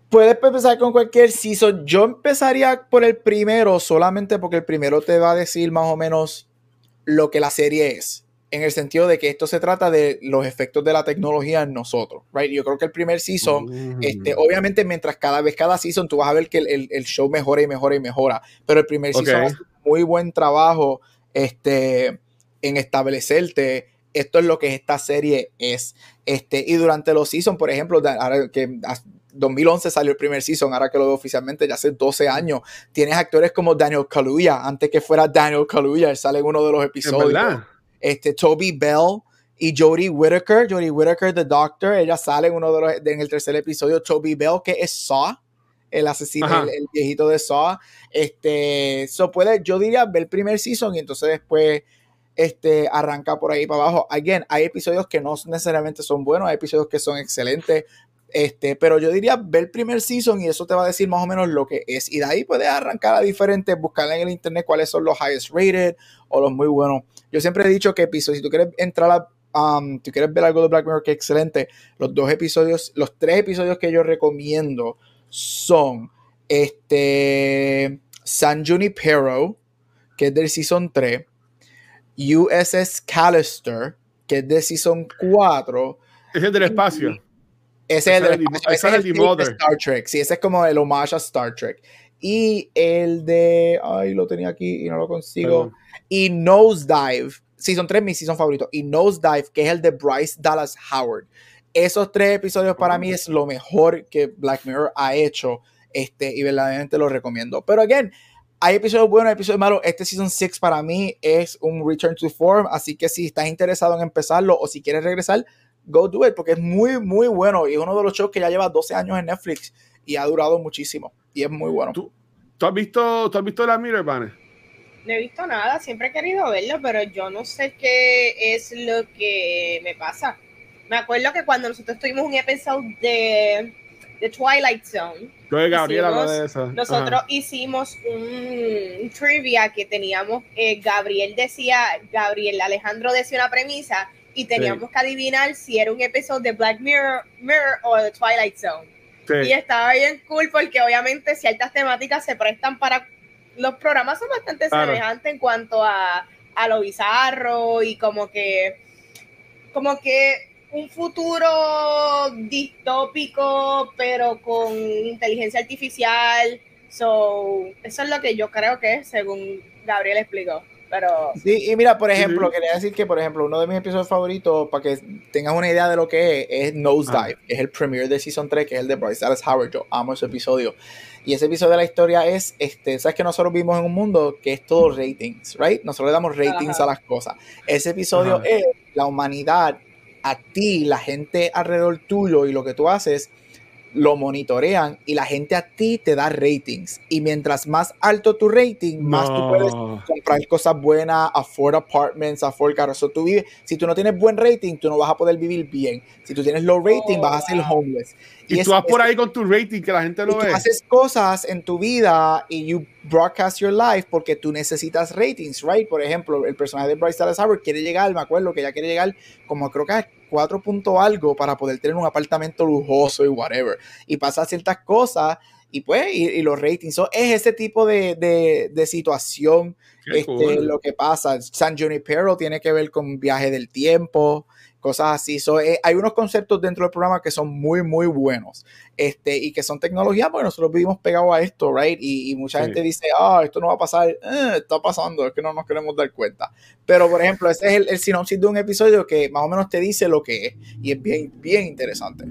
Puedes empezar con cualquier season. Yo empezaría por el primero solamente porque el primero te va a decir más o menos lo que la serie es en el sentido de que esto se trata de los efectos de la tecnología en nosotros, right? Yo creo que el primer season, este, obviamente mientras cada vez, cada season, tú vas a ver que el, el, show mejora y mejora y mejora, pero el primer season hace muy buen trabajo este, en establecerte esto es lo que esta serie es. Este, y durante los seasons, por ejemplo, ahora que 2011 salió el primer season, ahora que lo veo oficialmente, ya hace 12 años. Tienes actores como Daniel Kaluuya, antes que fuera Daniel Kaluuya, él sale en uno de los episodios. Este, Toby Bell y Jodie Whittaker, Jodie Whittaker, The Doctor, ella sale en uno de los, en el tercer episodio, Toby Bell, que es Saw, el asesino, el, viejito de Saw. Este, eso puede, yo diría, ver el primer season y entonces después este, arranca por ahí para abajo. Again, hay episodios que no necesariamente son buenos, hay episodios que son excelentes, este, pero yo diría ver el primer season y eso te va a decir más o menos lo que es. Y de ahí puedes arrancar a diferentes, buscar en el internet cuáles son los highest rated o los muy buenos. Yo siempre he dicho que episodios, si tú quieres entrar a Um, tú quieres ver algo de Black Mirror que es excelente, los dos episodios, los tres episodios que yo recomiendo son este San Junipero, que es del Season 3, USS Callister, que es de Season 4. Ese es del espacio. Ese es el, ese es el de Star Trek. Sí, ese es como el homage a Star Trek. Y el de. Ay, lo tenía aquí y no lo consigo. Y Nosedive, Season 3, mi season favorito. Y Nosedive, que es el de Bryce Dallas Howard. Esos tres episodios para mí es lo mejor que Black Mirror ha hecho. Este, y verdaderamente lo recomiendo. Pero, again, hay episodios buenos, hay episodios malos. Este Season 6 para mí es un return to form. Así que si estás interesado en empezarlo o si quieres regresar, go do it. Porque es muy, muy bueno. Y es uno de los shows que ya lleva 12 años en Netflix y ha durado muchísimo. Y es muy bueno. ¿Tú, tú has, visto, ¿tú has visto la Mirror, Banner? no he visto nada, siempre he querido verlo, pero yo no sé qué es lo que me pasa. Me acuerdo que cuando nosotros tuvimos un episodio de, de Twilight Zone, nosotros hicimos un trivia que teníamos, eh, Gabriel decía, Gabriel Alejandro decía una premisa y teníamos que adivinar si era un episodio de Black Mirror, Mirror o de Twilight Zone. Y estaba bien cool porque obviamente ciertas temáticas se prestan para los programas son bastante semejantes en cuanto a, a, lo bizarro y como que, como que un futuro distópico, pero con inteligencia artificial. So, eso es lo que yo creo que es, según Gabriel explicó. Pero... Sí, y mira, por ejemplo, quería decir que, por ejemplo, uno de mis episodios favoritos, para que tengas una idea de lo que es, es Nosedive, que es el premiere de Season 3, que es el de Bryce Dallas Howard. Yo amo ese episodio. Y ese episodio de la historia es, este, sabes que nosotros vivimos en un mundo que es todo ratings, right? Nosotros le damos ratings a las cosas. Ese episodio es la humanidad, a ti, la gente alrededor tuyo y lo que tú haces lo monitorean y la gente a ti te da ratings. Y mientras más alto tu rating, más tú puedes comprar cosas buenas, afford apartments, afford carros. tú vives, si tú no tienes buen rating, tú no vas a poder vivir bien. Si tú tienes low rating, vas a ser homeless. Y, tú vas por ahí con tu rating, que la gente lo ve. Tú haces cosas en tu vida y you broadcast your life porque tú necesitas ratings, right? Por ejemplo, el personaje de Bryce Dallas Howard quiere llegar, me acuerdo que ya quiere llegar como creo que a 4 punto algo para poder tener un apartamento lujoso y whatever. Y pasa ciertas cosas y pues, y, los ratings. So, es ese tipo de, de situación este, lo que pasa. San Junipero tiene que ver con viaje del tiempo cosas así. So, eh, hay unos conceptos dentro del programa que son muy, muy buenos este, y que son tecnología, porque nosotros vivimos pegados a esto, right? Y, mucha gente dice, ah, esto no va a pasar, eh, está pasando, es que no nos queremos dar cuenta. Pero, por ejemplo, ese es el, el, sinopsis de un episodio que más o menos te dice lo que es y es bien, bien interesante.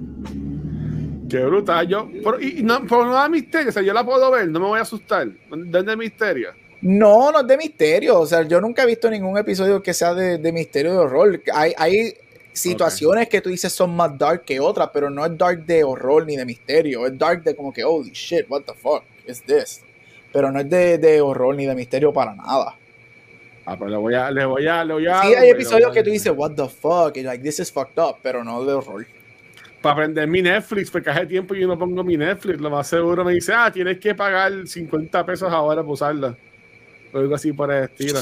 Qué brutal, yo, por, y, no, por no da misterio, o sea, yo la puedo ver, no me voy a asustar, ¿dónde misterio? No, no es de misterio. O sea, yo nunca he visto ningún episodio que sea de, de misterio de horror. Hay, hay situaciones que tú dices son más dark que otras, pero no es dark de horror ni de misterio, es dark de como que, holy shit, what the fuck is this? Pero no es de, de horror ni de misterio para nada. Ah, pero le voy a, le voy a, le voy a. Sí, hay episodios que tú dices, what the fuck, y like, this is fucked up, pero no de horror. Para aprender mi Netflix, porque hace tiempo yo no pongo mi Netflix, lo más seguro me dice, ah, tienes que pagar 50 pesos ahora por usarla o algo así por el estilo.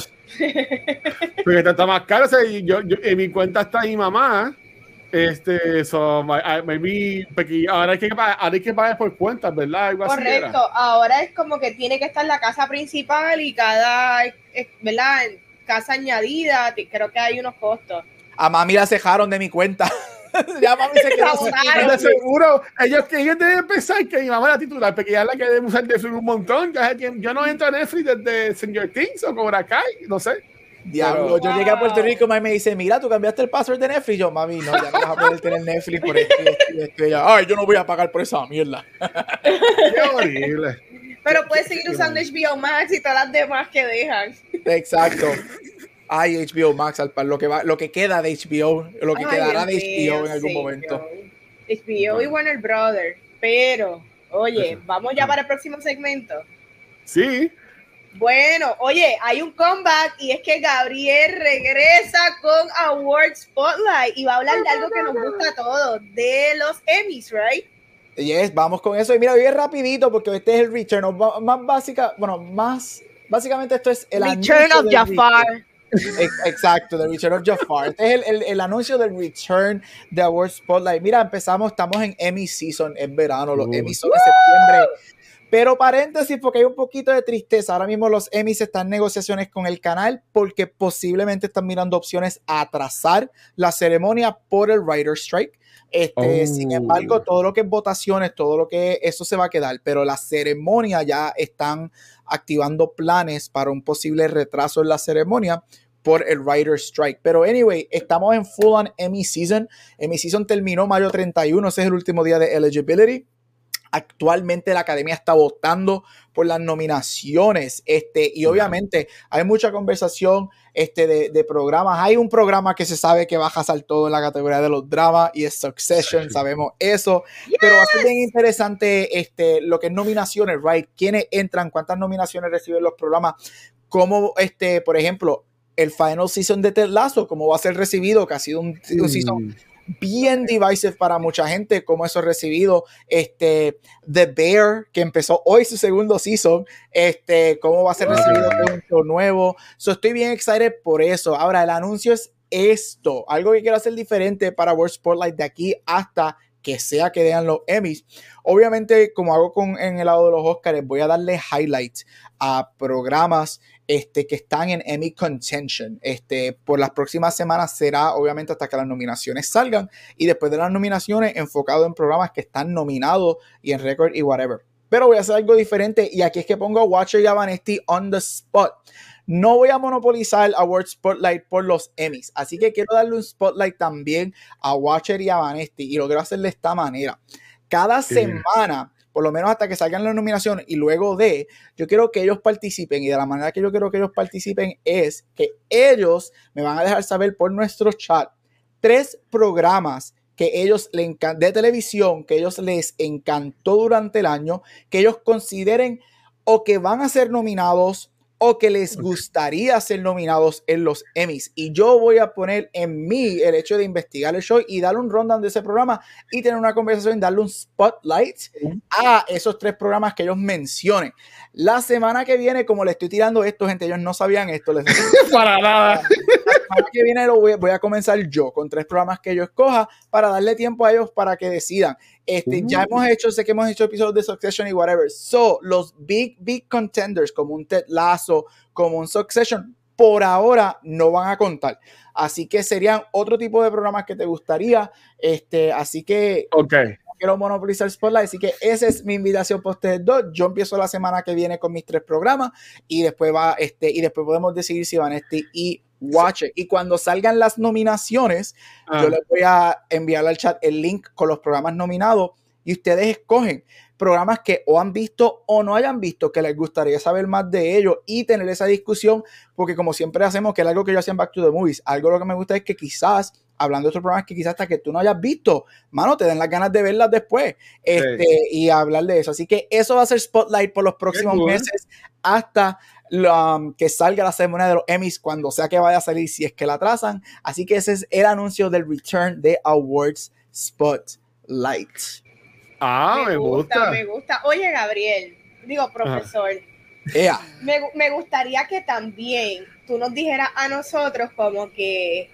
Porque está más caro. O sea, yo, en mi cuenta está mi mamá. Este, so, maybe, ahora, hay que, ahora hay que pagar por cuentas, ¿verdad? Algo Correcto, ahora es como que tiene que estar la casa principal y cada, ¿verdad? Casa añadida, creo que hay unos costos. A mami la cejaron de mi cuenta. (laughs) (laughs) ya mami se quedó de seguro ellos que ellos deben pensar que mi mamá la titular porque ya es la que debe usar Netflix un montón yo no entro a Netflix desde Stranger Things o Cobra Kai no sé Diablo, yo llegué a Puerto Rico, y me dice, mira, tú cambiaste el password de Netflix. Yo, mami, no, ya no vas a poder tener Netflix por esto, Ay, yo no voy a pagar por esa mierda. Qué horrible. Pero puedes seguir usando HBO Max y todas las demás que dejan. Exacto. Ay, HBO Max, lo que va, lo que queda de HBO, lo que quedará de HBO en algún momento. HBO y Warner Brothers. Pero, oye, vamos ya para el próximo segmento. Sí. Bueno, oye, hay un comeback y es que Gabriel regresa con Award Spotlight y va a hablar de algo que nos gusta a todos, de los Emmys, right? Yes, vamos con eso. Y mira, bien rapidito porque este es el return, más básica, bueno, más, básicamente esto es el Return of Jafar. Exacto, The Return of Jafar. Este es el, el, anuncio del return de Award Spotlight. Mira, empezamos, estamos en Emmy Season, es verano, los Emmy son de septiembre. Pero paréntesis, porque hay un poquito de tristeza. Ahora mismo los Emmys están en negociaciones con el canal porque posiblemente están mirando opciones a atrasar la ceremonia por el Writer Strike. Este, Sin oh. embargo, todo lo que es votaciones, todo lo que eso se va a quedar, pero la ceremonia ya están activando planes para un posible retraso en la ceremonia por el Writer Strike. Pero anyway, estamos en full on Emmy Season. Emmy Season terminó mayo 31, ese es el último día de eligibility. Actualmente la academia está votando por las nominaciones. Este, y obviamente hay mucha conversación este, de, programas. Hay un programa que se sabe que baja a todo en la categoría de los dramas y es Succession, sabemos eso. Pero va a ser bien interesante este, lo que es nominaciones, right? ¿Quiénes entran? ¿Cuántas nominaciones reciben los programas? ¿Cómo, este, por ejemplo, el final season de Ted Lasso, cómo va a ser recibido? Que ha sido un, un season bien divisive para mucha gente, como eso recibido. Este, The Bear, que empezó hoy su segundo season, este, cómo va a ser recibido un nuevo. So, estoy bien excited por eso. Ahora, el anuncio es esto, algo que quiero hacer diferente para World Spotlight de aquí hasta que sea que vean los Emmys. Obviamente, como hago con, en el lado de los Oscars, voy a darle highlights a programas este, que están en Emmy Contention. Este, por las próximas semanas será obviamente hasta que las nominaciones salgan y después de las nominaciones enfocado en programas que están nominados y en récord y whatever. Pero voy a hacer algo diferente y aquí es que pongo a Watcher y a Vanesti on the spot. No voy a monopolizar Award Spotlight por los Emmys, así que quiero darle un spotlight también a Watcher y a Vanesti y lo quiero hacer de esta manera. Cada semana por lo menos hasta que salgan las nominaciones y luego de, yo quiero que ellos participen y de la manera que yo quiero que ellos participen es que ellos me van a dejar saber por nuestro chat tres programas que ellos le de televisión, que ellos les encantó durante el año, que ellos consideren o que van a ser nominados o que les gustaría ser nominados en los Emmys. Y yo voy a poner en mí el hecho de investigar el show y darle un rundown de ese programa y tener una conversación, darle un spotlight a esos tres programas que ellos mencionen. La semana que viene, como le estoy tirando esto, gente, ellos no sabían esto. Les... (laughs) Para nada. La semana que viene lo voy, voy a comenzar yo con tres programas que yo escoja para darle tiempo a ellos para que decidan. Este, Ya hemos hecho, sé que hemos hecho episodios de Succession y whatever. So, los big, big contenders como un Ted Lasso, como un Succession, por ahora no van a contar. Así que serían otro tipo de programas que te gustaría. Este, así que okay. quiero monopolizar Spotlight. Así que esa es mi invitación para ustedes dos. Yo empiezo la semana que viene con mis tres programas y después va, este, y después podemos decidir si van este y Watch it. Y cuando salgan las nominaciones, yo ah. les voy a enviar al chat el link con los programas nominados y ustedes escogen programas que o han visto o no hayan visto, que les gustaría saber más de ellos y tener esa discusión, porque como siempre hacemos, que es algo que yo hacía en Back to the Movies, algo lo que me gusta es que quizás, hablando de otros programas que quizás hasta que tú no hayas visto, mano, te den las ganas de verlas después este, y hablar de eso. Así que eso va a ser Spotlight por los próximos meses hasta Um, que salga la ceremonia de los Emmys cuando sea que vaya a salir, si es que la trazan. Así que ese es el anuncio del return de Awards Spotlight. Ah, me, gusta, Me gusta. Oye, Gabriel, digo, profesor. Me, me gustaría que también tú nos dijeras a nosotros como que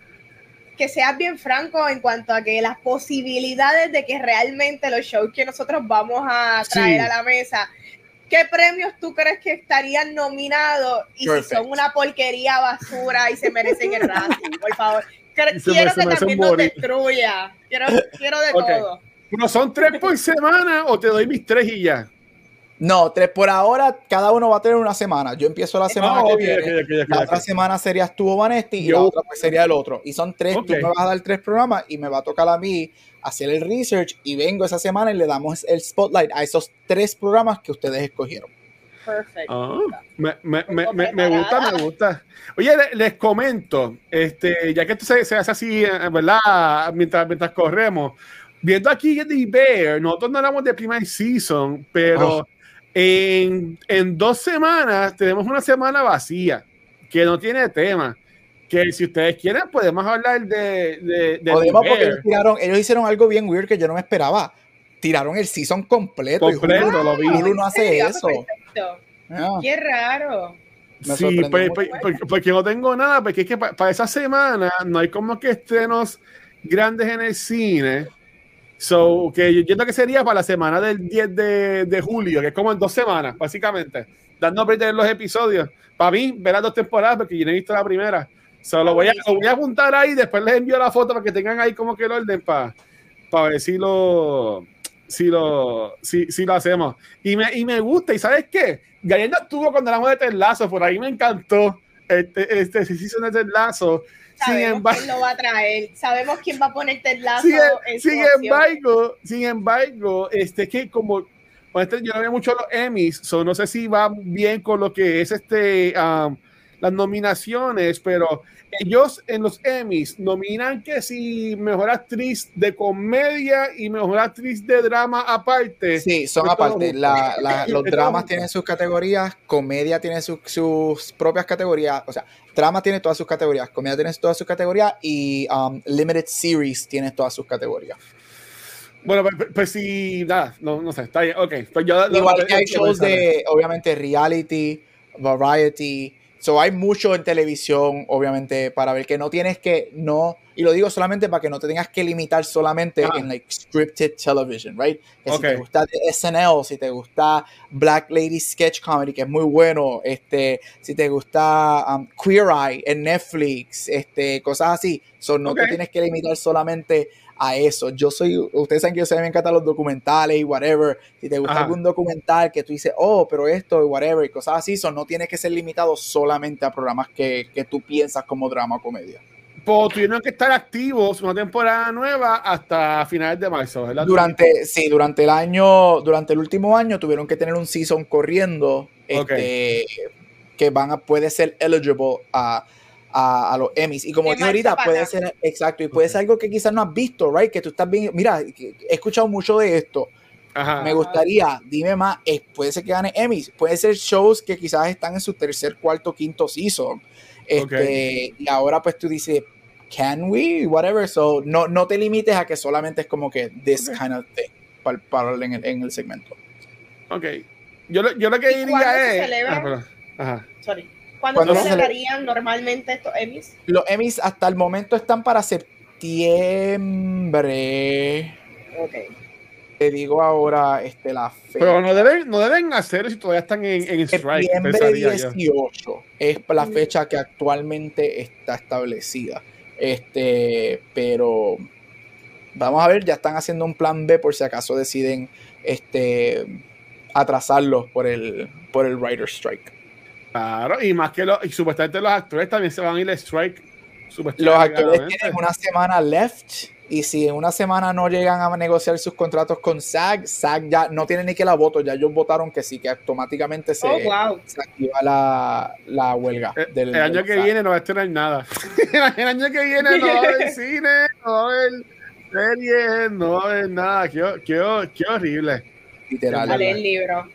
que seas bien franco en cuanto a que las posibilidades de que realmente los shows que nosotros vamos a traer a la mesa ¿Qué premios tú crees que estarían nominados? Y si son una porquería basura y se merecen el Racing, por favor. Quiero que también nos destruya. Quiero, quiero de todo. ¿No son tres por semana o te doy mis tres y ya? No, tres por ahora, cada uno va a tener una semana. Yo empiezo la semana Ah, que viene. ok, la otra semana serías tú, Vanesti, y Yo- la otra pues sería el otro. Y son tres, tú me vas a dar tres programas y me va a tocar a mí hacer el research y vengo esa semana y le damos el spotlight a esos tres programas que ustedes escogieron. Perfecto. Ah, me, me, me, me, me gusta, me gusta. Oye, le- les, comento, este, ya que esto se, se hace así, eh, ¿verdad? Mientras, mientras corremos, viendo aquí The Bear, nosotros no hablamos de primer season, pero Oh. En, en dos semanas tenemos una semana vacía, que no tiene tema. Que si ustedes quieren, podemos hablar de, de, de Podemos porque ellos, tiraron, ellos hicieron algo bien weird que yo no me esperaba. Tiraron el season completo. y Completo, Hulu- lo vi. Hulu no hace eso. Ah, Qué raro. me Sí, sorprendió pues, mucho. pues, porque, porque no tengo nada, porque es que para esa semana no hay como que estrenos grandes en el cine. So, que yo entiendo que sería para la semana del 10 de, de julio, que es como en dos semanas, básicamente, dando break de los episodios. Para mí, ver las dos temporadas, porque yo no he visto la primera. So, lo, voy a, lo voy a apuntar ahí, después les envío la foto para que tengan ahí como que el orden para ver si lo, si lo, si, si lo hacemos. Y me, y me gusta, ¿y sabes qué? Gallenda estuvo cuando hablamos de Ted Lasso, por ahí me encantó este, este season de Ted Lasso. Sin Sabemos embargo, quién lo va a traer. Sabemos quién va a ponerte el lazo sin, en su sin embargo, sin embargo, este que como honestamente, yo no veo mucho los Emmys, so no sé si va bien con lo que es este um, las nominaciones, pero ellos en los Emmys nominan que si mejor actriz de comedia y mejor actriz de drama aparte. Sí, son aparte. junto. La- la- los (laughs) dramas tienen sus categorías, comedia tiene su- sus propias categorías. O sea, drama tiene todas sus categorías, comedia tiene todas sus categorías y um, Limited Series tiene todas sus categorías. Bueno, pues, pues sí, nada, no, no sé, está bien, ok. Pues yo, Igual que hay shows de, obviamente, reality, variety. So hay mucho en televisión, obviamente, para ver que no tienes que, no, y lo digo solamente para que no te tengas que limitar solamente Ah. en like scripted television, right? Que si te gusta SNL, si te gusta Black Lady Sketch Comedy, que es muy bueno, este, si te gusta um, Queer Eye en Netflix, este, cosas así. So no te tienes que limitar solamente a eso. Yo soy, ustedes saben que yo sé, me encantan los documentales y whatever. Si te gusta Ajá. algún documental que tú dices, oh, pero esto y whatever, y cosas así, eso no tiene que ser limitado solamente a programas que, que tú piensas como drama o comedia. Pues tuvieron que estar activos una temporada nueva hasta finales de marzo, ¿verdad? Durante, sí, durante el año, durante el último año tuvieron que tener un season corriendo, Ok. este, que van a, puede ser eligible a, a, a los Emmys. Y como dije ahorita, puede ser, exacto, y puede ser algo que quizás no has visto, right? Que tú estás bien, mira, he escuchado mucho de esto. Ajá. Me gustaría, dime más, puede ser que gane Emmys, puede ser shows que quizás están en su tercer, cuarto, quinto season. Este, Y ahora pues tú dices, can we? Whatever. So no, no te limites a que solamente es como que this Ok. kind of thing para, para en, el, en el segmento. Ok. Yo, lo- yo lo que ¿Y cuándo se diría es. celebra? Ah. Ajá. Sorry. ¿Cuándo, ¿Cuándo se se celebrarían normalmente estos Emmys? Los Emmys hasta el momento están para septiembre. Ok. Te digo ahora este, la fecha. Pero no deben, no deben hacer si todavía están en, en strike. Septiembre pensaría yo. 18 es la fecha que actualmente está establecida. Este, pero vamos a ver, ya están haciendo un plan B por si acaso deciden este atrasarlos por el por el writer strike. Claro, y más que los. Y supuestamente los actores también se van a ir a strike. Los actores tienen una semana left y si en una semana no llegan a negociar sus contratos con SAG, SAG ya no tiene ni que la voto, ya ellos votaron que sí, que automáticamente se, Oh, wow. se activa la, la huelga. El, del- el año del que SAG. viene no va a estrenar nada. (laughs) el año que viene no va a haber cine, no va a haber series, no va a haber nada. Qué, qué, qué horrible. literal. Dale el libro.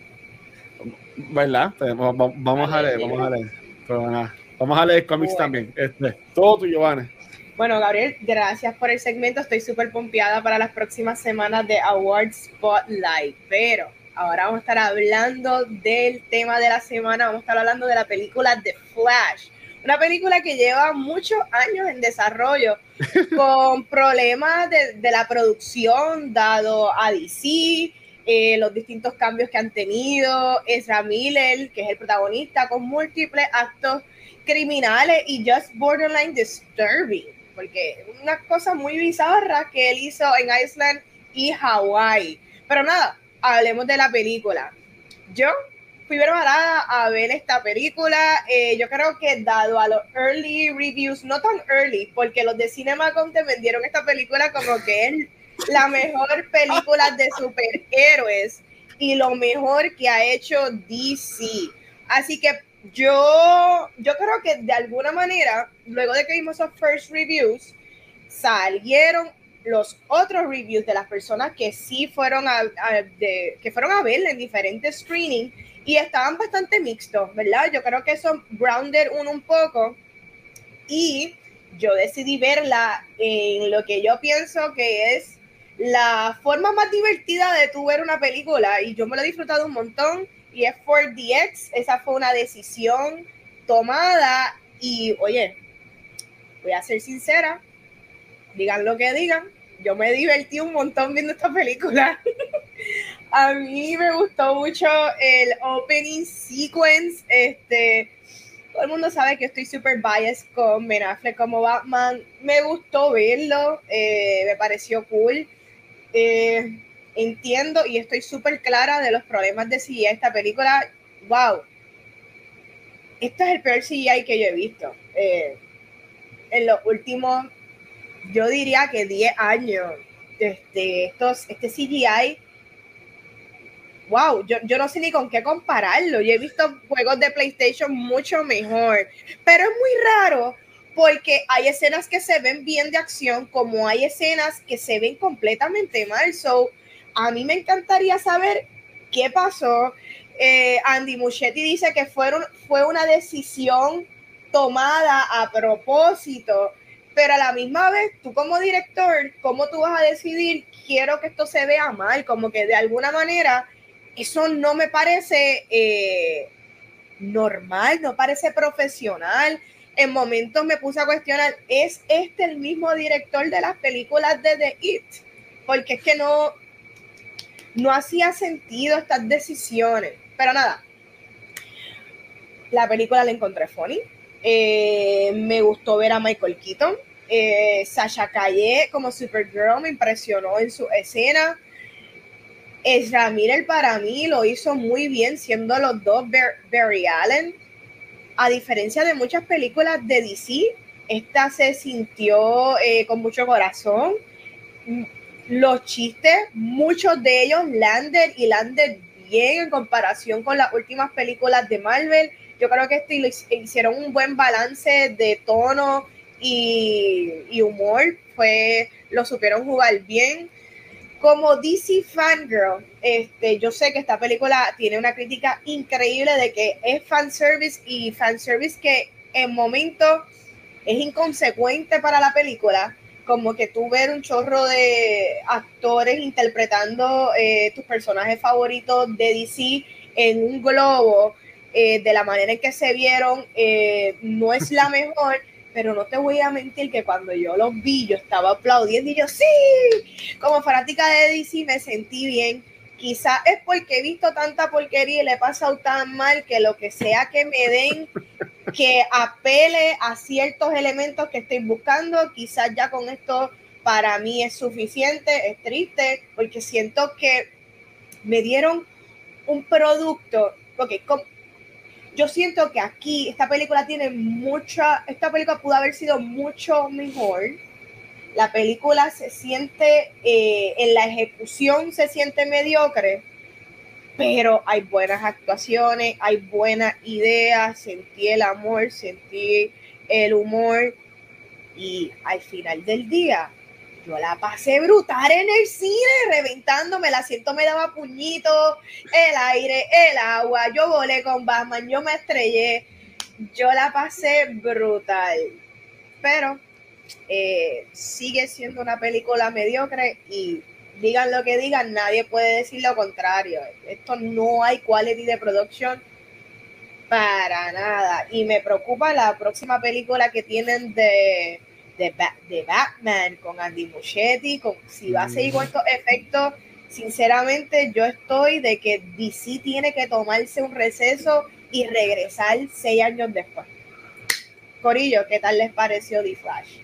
¿Verdad? Pues, va- va- vamos a leer, vamos a leer. Pero nada, vamos a leer cómics Bueno. también. Este, todo tuyo, Vane. Bueno, Gabriel, gracias por el segmento. Estoy súper pompeada para las próximas semanas de Awards Spotlight. Pero ahora vamos a estar hablando del tema de la semana. Vamos a estar hablando de la película The Flash. Una película que lleva muchos años en desarrollo (laughs) con problemas de, de la producción dado a DC, eh, los distintos cambios que han tenido, Ezra Miller, que es el protagonista, con múltiples actos criminales y just borderline disturbing, porque una cosa muy bizarra que él hizo en Iceland y Hawaii. Pero nada, hablemos de la película. yo fui preparada a ver esta película. Eh, yo creo que dado a los early reviews, no tan early, porque los de CinemaCon te vendieron esta película como que es la mejor película de superhéroes y lo mejor que ha hecho DC. Así que yo, yo creo que de alguna manera, luego de que vimos esos first reviews, salieron los otros reviews de las personas que sí fueron a, que fueron a verla en diferentes screenings y estaban bastante mixtos, ¿verdad? Yo creo que son grounded uno un poco y yo decidí verla en lo que yo pienso que es la forma más divertida de tu ver una película y yo me lo he disfrutado un montón y es 4DX, esa fue una decisión tomada y oye, voy a ser sincera, digan lo que digan, yo me divertí un montón viendo esta película. (laughs) a mí me gustó mucho el opening sequence. Este, todo el mundo sabe que estoy super biased con Ben Affleck como Batman. Me gustó verlo, eh, me pareció cool. Eh, entiendo y estoy súper clara de los problemas de CGI. Esta película, wow. Este es el peor CGI que yo he visto. Eh, en los últimos yo diría que 10 años, este, estos, este CGI, wow, yo, yo no sé ni con qué compararlo. Yo he visto juegos de PlayStation mucho mejor, pero es muy raro porque hay escenas que se ven bien de acción, como hay escenas que se ven completamente mal. So, a mí me encantaría saber qué pasó. Eh, Andy Muschietti dice que fueron, fue una decisión tomada a propósito pero a la misma vez, tú como director, ¿cómo tú vas a decidir, quiero que esto se vea mal? Como que de alguna manera, eso no me parece eh, normal, no parece profesional. En momentos me puse a cuestionar, ¿es este el mismo director de las películas de The It? Porque es que no, no hacía sentido estas decisiones. Pero nada, la película la encontré funny. Eh, me gustó ver a Michael Keaton. Eh, Sasha Calle como Supergirl me impresionó en su escena. Ezra Miller para mí lo hizo muy bien siendo los dos Barry Allen. A diferencia de muchas películas de DC, esta se sintió eh, con mucho corazón. Los chistes, muchos de ellos landed y landed bien en comparación con las últimas películas de Marvel yo creo que este hicieron un buen balance de tono y, humor. Fue, lo supieron jugar bien. Como DC Fangirl, este, yo sé que esta película tiene una crítica increíble de que es fanservice y fanservice que en momentos es inconsecuente para la película como que tú ver un chorro de actores interpretando eh, tus personajes favoritos de DC en un globo eh, de la manera en que se vieron, eh, no es la mejor, pero no te voy a mentir que cuando yo los vi, yo estaba aplaudiendo y yo, sí, como fanática de DC me sentí bien. Quizás es porque he visto tanta porquería y le he pasado tan mal que lo que sea que me den, que apele a ciertos elementos que estoy buscando, quizás ya con esto para mí es suficiente, es triste, porque siento que me dieron un producto, porque yo siento que aquí esta película tiene mucha, esta película pudo haber sido mucho mejor. La película se siente, eh, en la ejecución se siente mediocre, pero hay buenas actuaciones, hay buenas ideas, sentí el amor, sentí el humor y al final del día yo la pasé brutal en el cine, reventándome, el asiento me daba puñitos, el aire, el agua, yo volé con Batman, yo me estrellé, yo la pasé brutal. Pero eh, sigue siendo una película mediocre y digan lo que digan, nadie puede decir lo contrario. Esto no hay quality de producción para nada. Y me preocupa la próxima película que tienen de de, Batman con Andy Muschietti, con, si va a seguir con estos efectos, sinceramente yo estoy de que DC tiene que tomarse un receso y regresar seis años después. Corillo, ¿qué tal les pareció The Flash?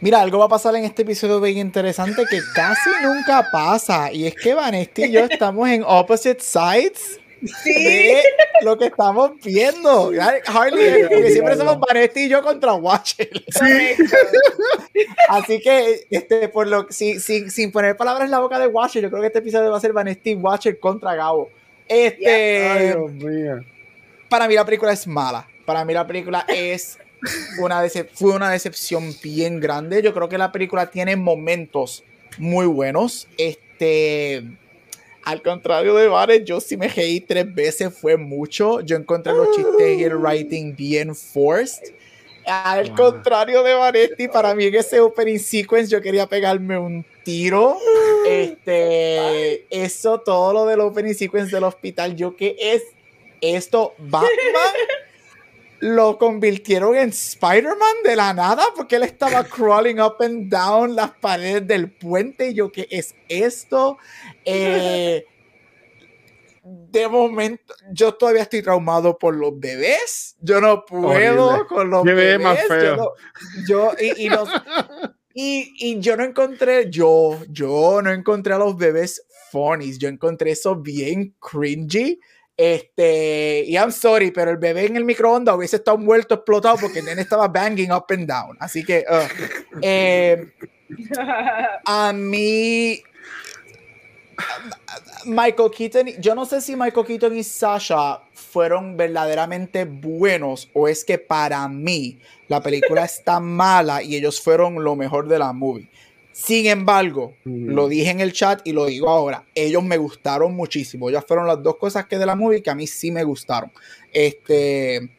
Mira, algo va a pasar en este episodio bien interesante que casi nunca pasa. Y es que Vanesti y yo estamos en opposite sides de lo que estamos viendo. Harley, porque siempre somos Vanesti y yo contra Watcher. Así que, este, por lo, si, sin poner palabras en la boca de Watcher, yo creo que este episodio va a ser Vanesti y Watcher contra Gabo. Este, Para mí la película es mala. Para mí la película es una fue una decepción bien grande. Yo creo que la película tiene momentos muy buenos. Este, al contrario de Vares, yo sí me reí tres veces, fue mucho. Yo encontré los chistes y el writing bien forced. Al contrario de Varetti, para mí en ese opening sequence yo quería pegarme un tiro. Este, eso, todo lo del opening sequence del hospital, yo qué es esto, Batman lo convirtieron en Spider-Man de la nada porque él estaba (laughs) crawling up and down las paredes del puente. Y yo, ¿qué es esto? Eh, (laughs) de momento, yo todavía estoy traumado por los bebés. Yo no puedo con los bebés. Más feo. Yo, y, y, y, yo no encontré, yo, yo no encontré a los bebés funnies. Yo encontré eso bien cringy este, y I'm sorry, pero el bebé en el microondas hubiese estado muerto, explotado, porque el nene estaba banging up and down. Así que, uh, eh, (laughs) a mí, Michael Keaton, yo no sé si Michael Keaton y Sasha fueron verdaderamente buenos o es que para mí la película está mala y ellos fueron lo mejor de la movie. Sin embargo, lo dije en el chat y lo digo ahora, ellos me gustaron muchísimo. Ellas fueron las dos cosas que de la movie que a mí sí me gustaron. Este,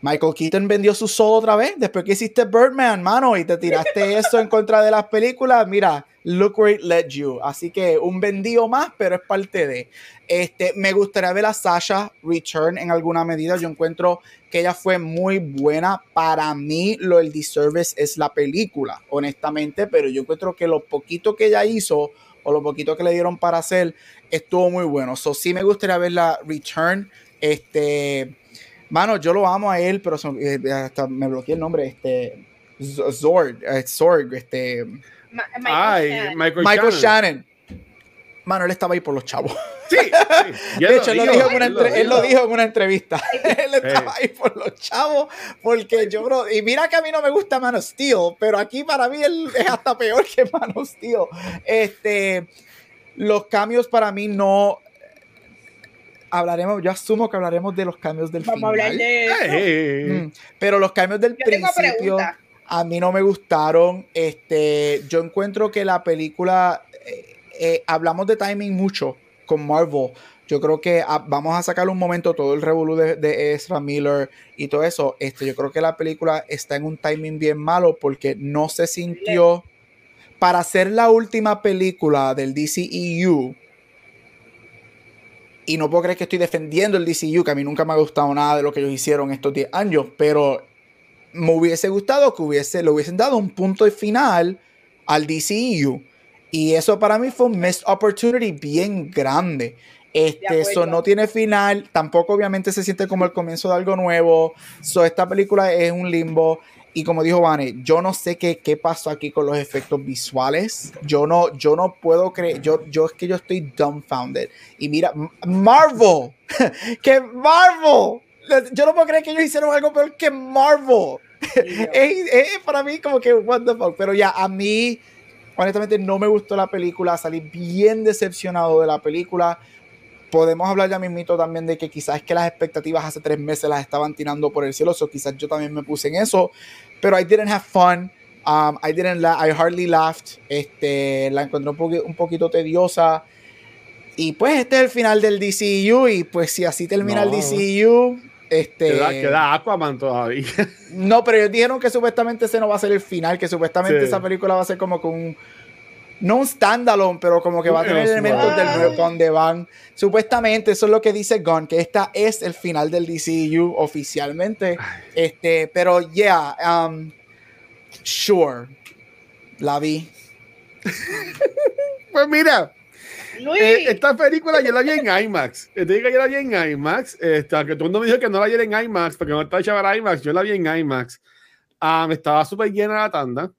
Michael Keaton vendió su solo otra vez después que hiciste Birdman, mano, y te tiraste (laughs) eso en contra de las películas. Mira, look where it led you. Así que un vendido más, pero es parte de. Este, me gustaría ver a Sasha return en alguna medida. Yo encuentro que ella fue muy buena. Para mí, lo del disservice es la película, honestamente, pero yo encuentro que lo poquito que ella hizo o lo poquito que le dieron para hacer estuvo muy bueno. So, sí me gustaría ver la return. Este, mano, yo lo amo a él, pero eh, hasta me bloqueé el nombre. Este, Zord, eh, Zorg, este. Michael, Michael, Shannon. Mano, él estaba ahí por los chavos. Sí, (laughs) de hecho, él, lo, dijo, en una entrevista. (laughs) él estaba ahí por los chavos, porque yo, bro, y mira que a mí no me gusta Man of Steel, pero aquí para mí él es hasta peor que Man of Steel. Este, los cambios para mí no, hablaremos, yo asumo que hablaremos de los cambios del Vamos a hablar de mm, pero los cambios del principio a mí no me gustaron. Este, yo encuentro que la película eh, eh, hablamos de timing mucho con Marvel. Yo creo que ah, vamos a sacar un momento todo el revolú de, Ezra Miller y todo eso. Este, yo creo que la película está en un timing bien malo porque no se sintió para ser la última película del DCEU. Y no puedo creer que estoy defendiendo el DCU, que a mí nunca me ha gustado nada de lo que ellos hicieron estos 10 años, pero me hubiese gustado que hubiese, le hubiesen dado un punto de final al DCU. Y eso para mí fue un missed opportunity bien grande. Este, eso no tiene final, tampoco obviamente se siente como el comienzo de algo nuevo. So, esta película es un limbo. Y como dijo Vane, yo no sé qué, qué pasó aquí con los efectos visuales. Yo no, yo no puedo creer, yo, yo es que yo estoy dumbfounded. Y mira, Marvel, (laughs) que Marvel, yo no puedo creer que ellos hicieron algo peor que Marvel. (laughs) es, para mí como que, fuck. Pero ya, a mí honestamente no me gustó la película, salí bien decepcionado de la película. Podemos hablar ya mismito también de que quizás es que las expectativas hace tres meses las estaban tirando por el cielo, o quizás yo también me puse en eso, pero I didn't have fun. Um, I didn't I hardly laughed. Este, la encontré un, un poquito tediosa. Y pues este es el final del DCU y pues si así termina el DCU, este, queda, Aquaman todavía. (laughs) No, pero ellos dijeron que supuestamente ese no va a ser el final, que supuestamente esa película va a ser como con un. No un standalone, pero como que va a tener elementos del nuevo donde van. Supuestamente, eso es lo que dice Gunn, que esta es el final del DCU oficialmente. Este, pero yeah, um, sure. La vi. (laughs) pues mira, eh, esta película yo la vi en IMAX. Te digo que yo la vi en IMAX. Esta, que todo el mundo me dijo que no la vi en IMAX porque no estaba hecha para IMAX. Yo la vi en IMAX. Um, estaba súper llena la tanda.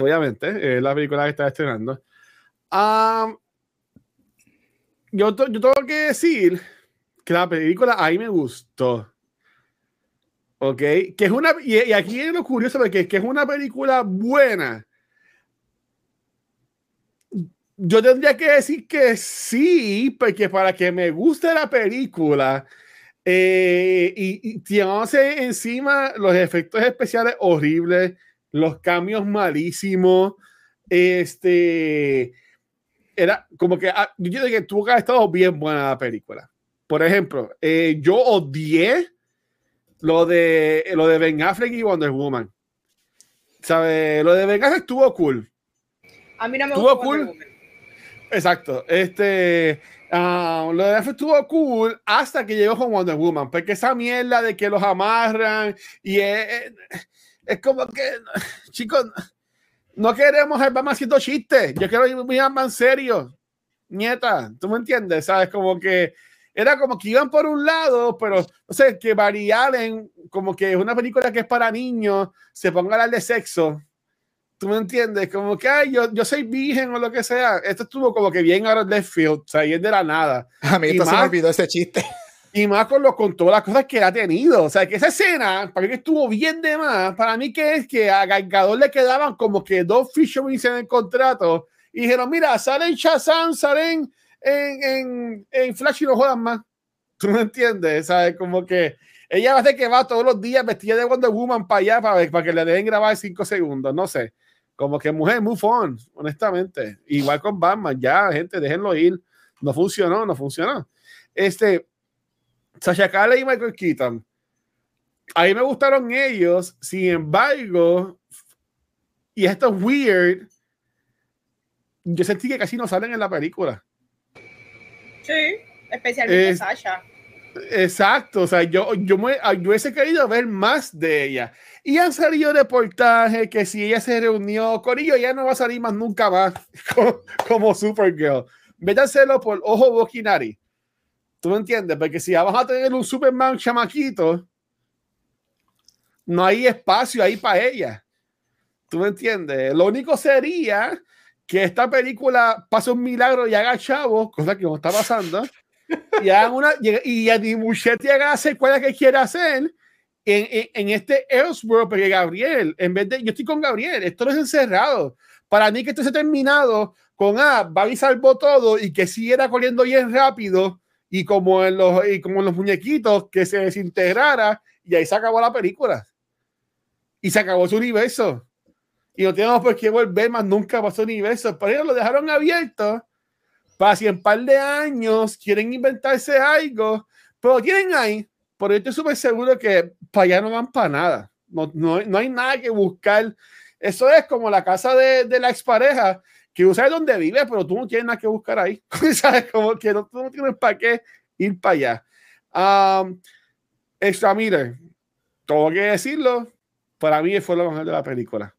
Obviamente, es la película que está estrenando. Um, yo, yo tengo que decir que la película a mí me gustó. ¿Ok? Que es una. Y, aquí es lo curioso porque que es una película buena. Yo tendría que decir que sí, porque para que me guste la película eh, y, y encima los efectos especiales horribles, los cambios malísimos, este era como que ah, yo digo que tuvo que haber estado bien buena la película. Por ejemplo, eh, yo odié lo de lo de Ben Affleck y Wonder Woman. ¿Sabes? Lo de Ben Affleck estuvo cool. A mí no me estuvo cool. Exacto. Este, uh, lo de Affleck estuvo cool hasta que llegó con Wonder Woman. Porque esa mierda de que los amarran y es, es como que, chicos, no queremos el Batman haciendo chistes. Yo quiero ir Batman serio. Nieta, ¿tú me entiendes? ¿Sabes? Como que era como que iban por un lado, pero no sé, que Barry Allen, como que es una película que es para niños, se ponga a hablar de sexo. ¿Tú me entiendes? Como que, ay, yo, yo soy virgen o lo que sea. Esto estuvo como que bien ahora de field, o sea, y es de la nada. A mí esto se me olvidó ese chiste. Y más con, lo, con todas las cosas que ha tenido. O sea, que esa escena, para mí que estuvo bien de más, para mí que es que a Gargador le quedaban como que dos fishermen en el contrato y dijeron, mira, salen Shazam, salen en, en, en Flash y no juegan más. (laughs) ¿Tú no entiendes? ¿Sabes? Como que ella va a que va todos los días vestida de Wonder Woman para allá para, para que le dejen grabar cinco segundos, no sé. Como que mujer, move on, honestamente. Igual con Batman, ya, gente, déjenlo ir. No funcionó, no funcionó. Este, Sasha Calle y Michael Keaton. A mí me gustaron ellos, sin embargo, y esto es weird, yo sentí que casi no salen en la película. Sí, especialmente Sasha. Exacto, o sea, yo, yo, me, yo hubiese querido ver más de ella. Y han salido reportajes que si ella se reunió con ellos, ya no va a salir más nunca más (laughs) como, como Supergirl. Métanselo por Ojo Boquinari. ¿Tú me entiendes? Porque si ya vas a tener un Superman chamaquito, no hay espacio ahí para ella. ¿Tú me entiendes? Lo único sería que esta película pase un milagro y haga chavos, cosa que no está pasando, y hagan una, y, y Muchetti haga hacer cuál que quiere hacer en, en, en este Elseworld, porque Gabriel, en vez de, yo estoy con Gabriel, esto no es encerrado. Para mí que esto se ha terminado con, ah, Babi salvó todo y que siguiera corriendo bien rápido y como en los, y como los muñequitos, que se desintegrara y ahí se acabó la película. Y se acabó su universo. Y no tenemos por qué volver más nunca para su universo. Pero ellos lo dejaron abierto para si en par de años quieren inventarse algo, pero tienen ahí. Por eso estoy súper seguro que para allá no van para nada. No, no, no, hay nada que buscar. Eso es como la casa de, de la expareja que tú sabes dónde vive, pero tú no tienes nada que buscar ahí. (laughs) ¿Sabes? Como que no, tú no tienes para qué ir para allá. Um, extra Miller, tengo que decirlo, para mí fue lo mejor de la película.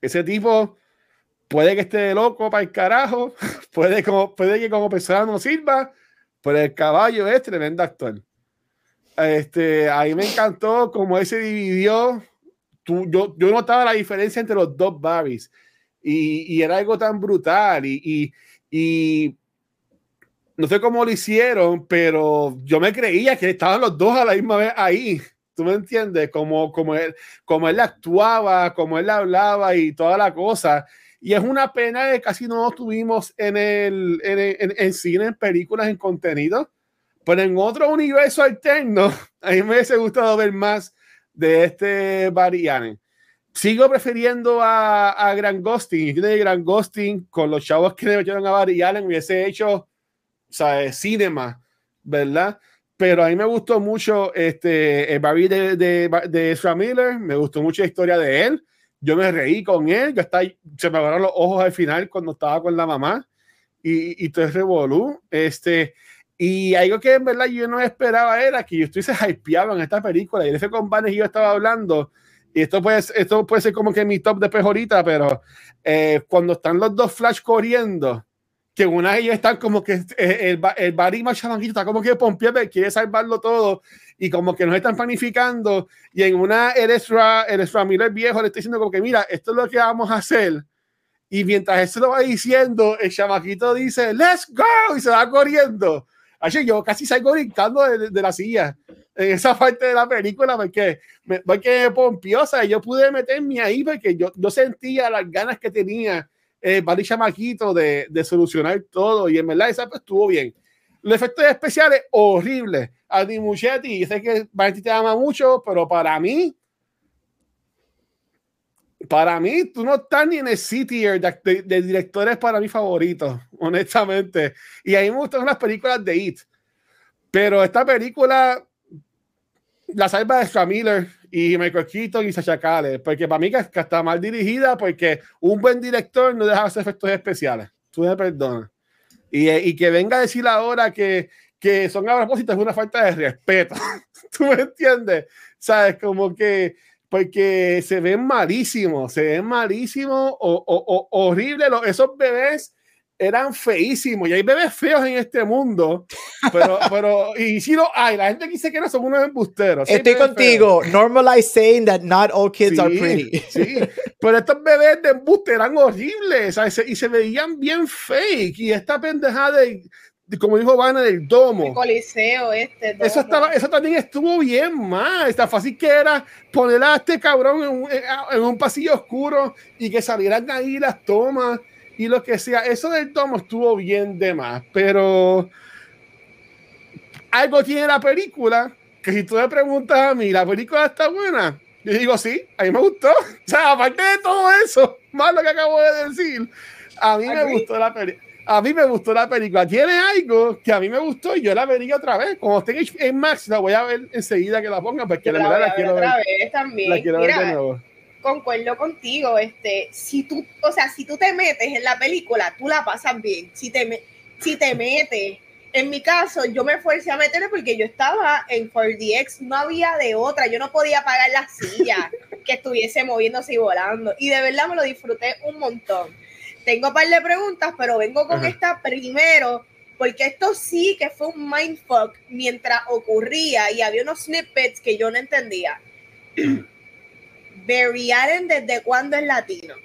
Ese tipo puede que esté loco para el carajo, (laughs) puede, como, puede que como persona no sirva, pero el caballo es tremendo actor. Este, ahí me encantó cómo él se dividió. Tú, yo, yo notaba la diferencia entre los dos Barrys y, era algo tan brutal y, y, no sé cómo lo hicieron, pero yo me creía que estaban los dos a la misma vez ahí. ¿Tú me entiendes? Como, como, él, como él actuaba, como él hablaba y toda la cosa. Y es una pena que casi no tuvimos en el en, en, cine, en películas, en contenido. Pero en otro universo alterno, (laughs) a mí me hubiese gustado ver más de este Barry Allen sigo prefiriendo a, a Gran Ghosting. Y tiene Gran Ghosting con los chavos que le metieron a Barry Allen hubiese hecho, o sea, cinema, ¿verdad? Pero a mí me gustó mucho este, el Barry de, de, de Ezra Miller, me gustó mucho la historia de él. Yo me reí con él, yo estaba, se me agarraron los ojos al final cuando estaba con la mamá y, y todo es revolú. Este, y algo que en verdad yo no esperaba era que yo estuviese hypeado en esta película. Y ese con y yo estaba hablando y esto puede, esto puede ser como que mi top de ahorita, pero eh, cuando están los dos Flash corriendo que una de ellas están como que eh, el, el Barry más está como que pompeado, quiere salvarlo todo y como que nos están planificando y en una el extra, el extra Miller viejo le está diciendo como que mira, esto es lo que vamos a hacer y mientras se lo va diciendo, el chamaquito dice, let's go y se va corriendo. Así yo casi salgo brincando de, de, la silla en esa parte de la película porque me, porque pompiosa yo pude meterme ahí porque yo, yo sentía las ganas que tenía eh, Barry Chamaquito de, de, solucionar todo y en verdad esa pues, estuvo bien. Los efectos especiales horribles. Andy Muchetti, sé que Barry te ama mucho, pero para mí, para mí, tú no estás ni en el city de, de, directores para mí favoritos, honestamente. Y a mí me gustan las películas de It. Pero esta película la salva de Stra Miller y Michael Keaton y Sacha porque para mí que, está mal dirigida, porque un buen director no deja hacer efectos especiales. Tú me perdonas. Y, y, que venga a decir ahora que, que son a propósito es una falta de respeto. (laughs) ¿Tú me entiendes? ¿Sabes? Como que, porque se ven malísimos, se ven malísimos o, o, o horribles esos bebés eran feísimos y hay bebés feos en este mundo, pero, (laughs) pero y si lo hay, la gente dice que no son unos embusteros. Estoy contigo, feos. normalize saying that not all kids sí, are pretty. Sí, pero estos bebés de embuste eran horribles ¿sabes? y se veían bien fake y esta pendejada de, de como dijo Vana del domo. El coliseo este. Domo. Eso, estaba, eso también estuvo bien mal. Está fácil que era poner a este cabrón en un, en un pasillo oscuro y que salieran ahí las tomas y lo que sea. Eso del tomo estuvo bien de más, pero algo tiene la película que si tú me preguntas a mí, ¿la película está buena? Yo digo, sí, a mí me gustó. (laughs) O sea, aparte de todo eso, más lo que acabo de decir, a mí me gustó la película. A mí me gustó la película. Tiene algo que a mí me gustó y yo la vería otra vez. Como esté en Max, la voy a ver enseguida que la ponga porque la, la verdad la quiero otra ver. Vez también. La quiero Mira, ver de nuevo concuerdo contigo, este, si tú, o sea, si tú te metes en la película, tú la pasas bien. Si te, si te metes, en mi caso, yo me forcé a meterme porque yo estaba en 4DX, no había de otra, yo no podía pagar la silla (laughs) que estuviese moviéndose y volando. Y de verdad me lo disfruté un montón. Tengo un par de preguntas, pero vengo con Ajá. esta primero, porque esto sí que fue un mindfuck mientras ocurría y había unos snippets que yo no entendía. (clears throat) Barry Allen, ¿desde cuándo es latino?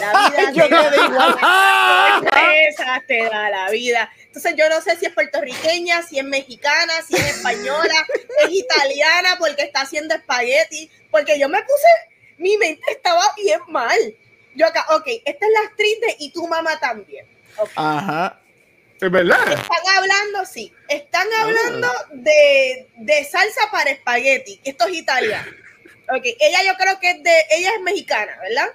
La (laughs) vida Yo te da, quedé igual. esa te da la vida. Entonces yo no sé si es puertorriqueña, si es mexicana, si es española, (laughs) es italiana porque está haciendo espagueti, porque yo me puse, mi mente estaba bien mal. Yo acá, ok, esta es la actriz de Y tu mamá también. Okay. Ajá. Es verdad. Están hablando, sí, están hablando de, de salsa para espagueti, esto es italiano. Ok, ella yo creo que es de, ella es mexicana, ¿verdad?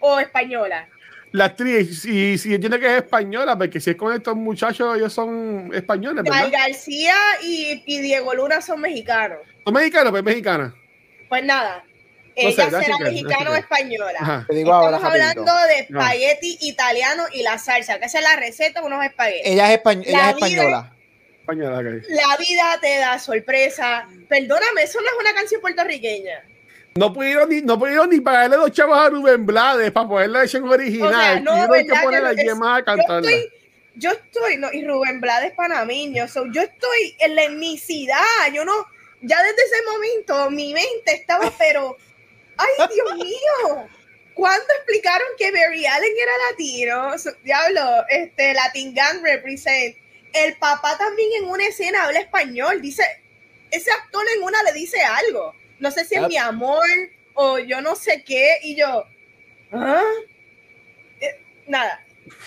O española. La actriz, y si entiende que es española, porque si es con estos muchachos, ellos son españoles, ¿verdad? Gal García y, y, Diego Luna son mexicanos. ¿Son mexicanos? Pues mexicana. Pues nada, No ella sé, será mexicana o española. Ajá. Te digo Estamos ahora hablando de espagueti italiano y la salsa, que esa es la receta de unos espaguetis. Ella es, españ- ella La es española. Española, ok. La vida te da sorpresa. Perdóname, eso no es una canción puertorriqueña. No pudieron ni, no pudieron ni pagarle dos chavos a Rubén Blades para poner la versión original. O sea, no, Tuvieron que poner Que a lo- alguien más a Yo cantarla. estoy, yo estoy, no, y Rubén Blades panameño, so, yo estoy en la etnicidad, yo no, ya desde ese momento mi mente estaba, pero, ay Dios mío, ¿cuándo explicaron que Barry Allen era latino? So, diablo, este, Latin Gang represent. El papá también en una escena habla español, dice, ese actor en una le dice algo, no sé si es Yep. mi amor o yo no sé qué, y yo, ¿ah? Eh, nada,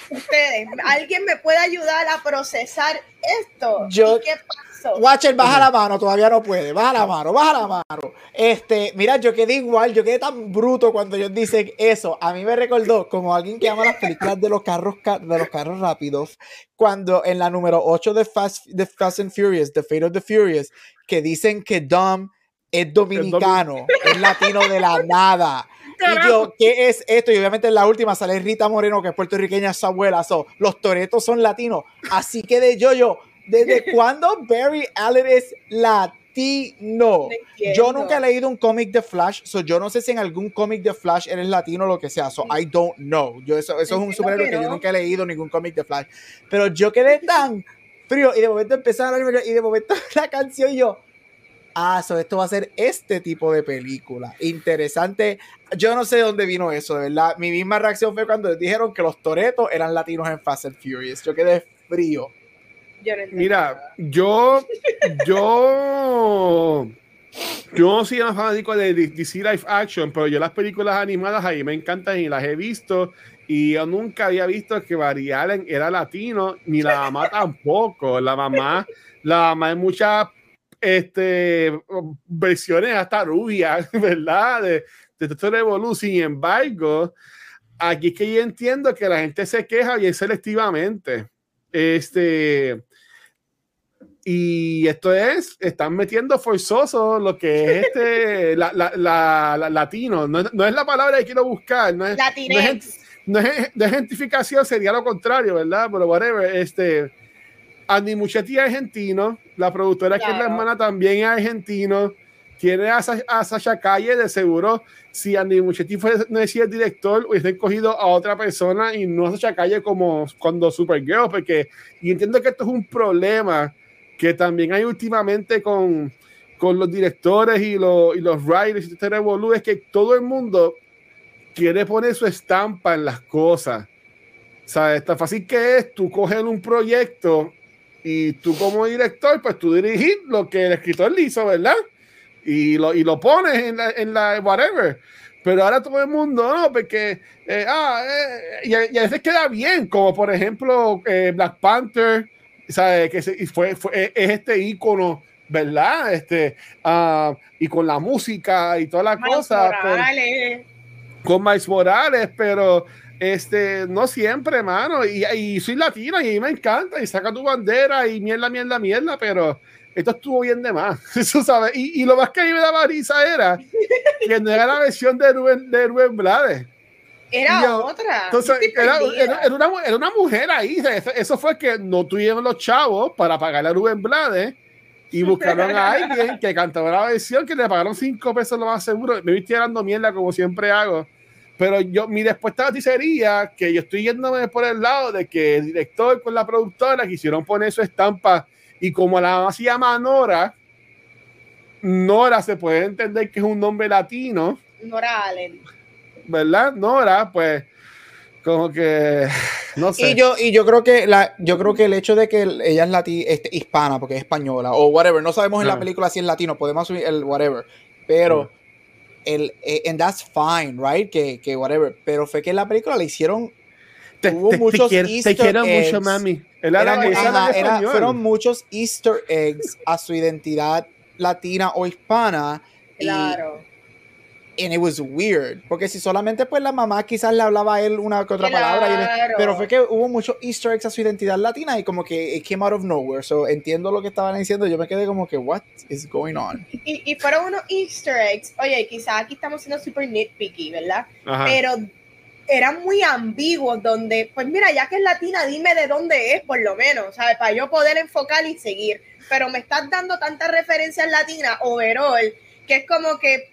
ustedes, ¿alguien me puede ayudar a procesar esto? Yo- ¿Y qué pasó? Watcher, baja la mano, todavía no puede. Baja la mano, baja la mano. Este, mira, yo quedé igual, yo quedé tan bruto cuando ellos dicen eso. A mí me recordó como alguien que ama las películas de los carros ca- de los carros rápidos, cuando en la número 8 de Fast, de Fast and Furious, The Fate of the Furious, que dicen que Dom es dominicano, es latino de la nada. Y yo, ¿qué es esto? Y obviamente en la última sale Rita Moreno, que es puertorriqueña, su abuela. So, los toretos son latinos. Así que de yo, yo, ¿desde (laughs) cuándo Barry Allen es latino. Yo nunca he leído un cómic de Flash, so yo no sé si en algún cómic de Flash eres latino o lo que sea, so I don't know. Yo, eso, eso es un superhéroe que, yo nunca he leído ningún cómic de Flash. Pero yo quedé (laughs) tan frío y de momento empezaron y de momento (laughs) la canción y yo, ah, so esto va a ser este tipo de película. Interesante. Yo no sé de dónde vino eso, de verdad. Mi misma reacción fue cuando dijeron que los Toretos eran latinos en Fast and Furious. Yo quedé frío. Mira, yo, yo, yo no soy un fanático de DC Life Action, pero yo las películas animadas ahí me encantan y las he visto. Y yo nunca había visto que Barry Allen era latino, ni la mamá (laughs) tampoco. La mamá, la mamá en muchas este, versiones hasta rubias, (laughs) ¿verdad? De, de de Evolu. Sin embargo, aquí es que yo entiendo que la gente se queja bien selectivamente. Este, y esto es, están metiendo forzoso lo que es este, (laughs) la, la, la, latino. No, no, es la palabra que quiero buscar. No es, no es, de identificación, sería lo contrario, ¿verdad? Pero whatever. Este, Andy Muchetti es argentino. La productora que es la hermana también es argentino. Tiene a, a Sasha Calle, de seguro. Si Andy Muchetti no decía el director, hubiese cogido a otra persona y no a Sasha Calle como cuando Supergirl, porque y entiendo que esto es un problema que también hay últimamente con, con los directores y los, y los writers y este es que todo el mundo quiere poner su estampa en las cosas. ¿Sabes? Tan fácil que es tú coger un proyecto y tú como director, pues tú dirigir lo que el escritor le hizo, ¿verdad? Y lo, y lo pones en la, en la whatever. Pero ahora todo el mundo, no, porque, eh, ah, eh, y, a, veces queda bien, como por ejemplo eh, Black Panther, ¿sabes? Que fue, fue, es este icono, ¿verdad? Este, uh, y con la música y toda la cosa. con Miles Morales, pero este, no siempre, hermano. Y, y, soy latino y me encanta. Y saca tu bandera y mierda, mierda, mierda, pero esto estuvo bien de más. (laughs) Eso sabes. Y, y, lo más que a mí me daba risa era que no era la versión de Rubén, de Rubén Blades era otra. Entonces, era, era, una, era, una, mujer ahí. Eso, fue que no tuvieron los chavos para pagarle a Rubén Blades y (laughs) buscaron a alguien que cantaba la versión que le pagaron cinco pesos lo más seguro. Me viste dando mierda como siempre hago. Pero yo, mi respuesta a ti sería que yo estoy yéndome por el lado de que el director con la productora quisieron poner su estampa y como la mamá se llama Nora, Nora se puede entender que es un nombre latino. Nora Allen ¿verdad? Nora, pues como que (sighs) no sé. Y yo, y yo creo que la, yo creo que el hecho de que ella es lati, este, hispana, porque es española, o whatever, no sabemos en la ah. película si es latino, podemos subir el whatever, pero ah. el, eh, and that's fine, right? Que, que whatever, pero fue que en la película le hicieron te, hubo te, muchos te, Easter te quiero mucho, mami. fueron muchos Easter eggs a su identidad latina o hispana. Claro and it was weird, porque si solamente pues la mamá quizás le hablaba a él una que otra palabra, pero fue que hubo muchos easter eggs a su identidad latina y como que it came out of nowhere, so entiendo lo que estaban diciendo, yo me quedé como que what is going on. Y, y fueron unos easter eggs, oye, quizás aquí estamos siendo super nitpicky, ¿verdad? Pero eran muy ambiguos donde, pues mira, ya que es latina, dime de dónde es por lo menos, ¿sabes? Para yo poder enfocar y seguir, pero me estás dando tantas referencias latinas overall que es como que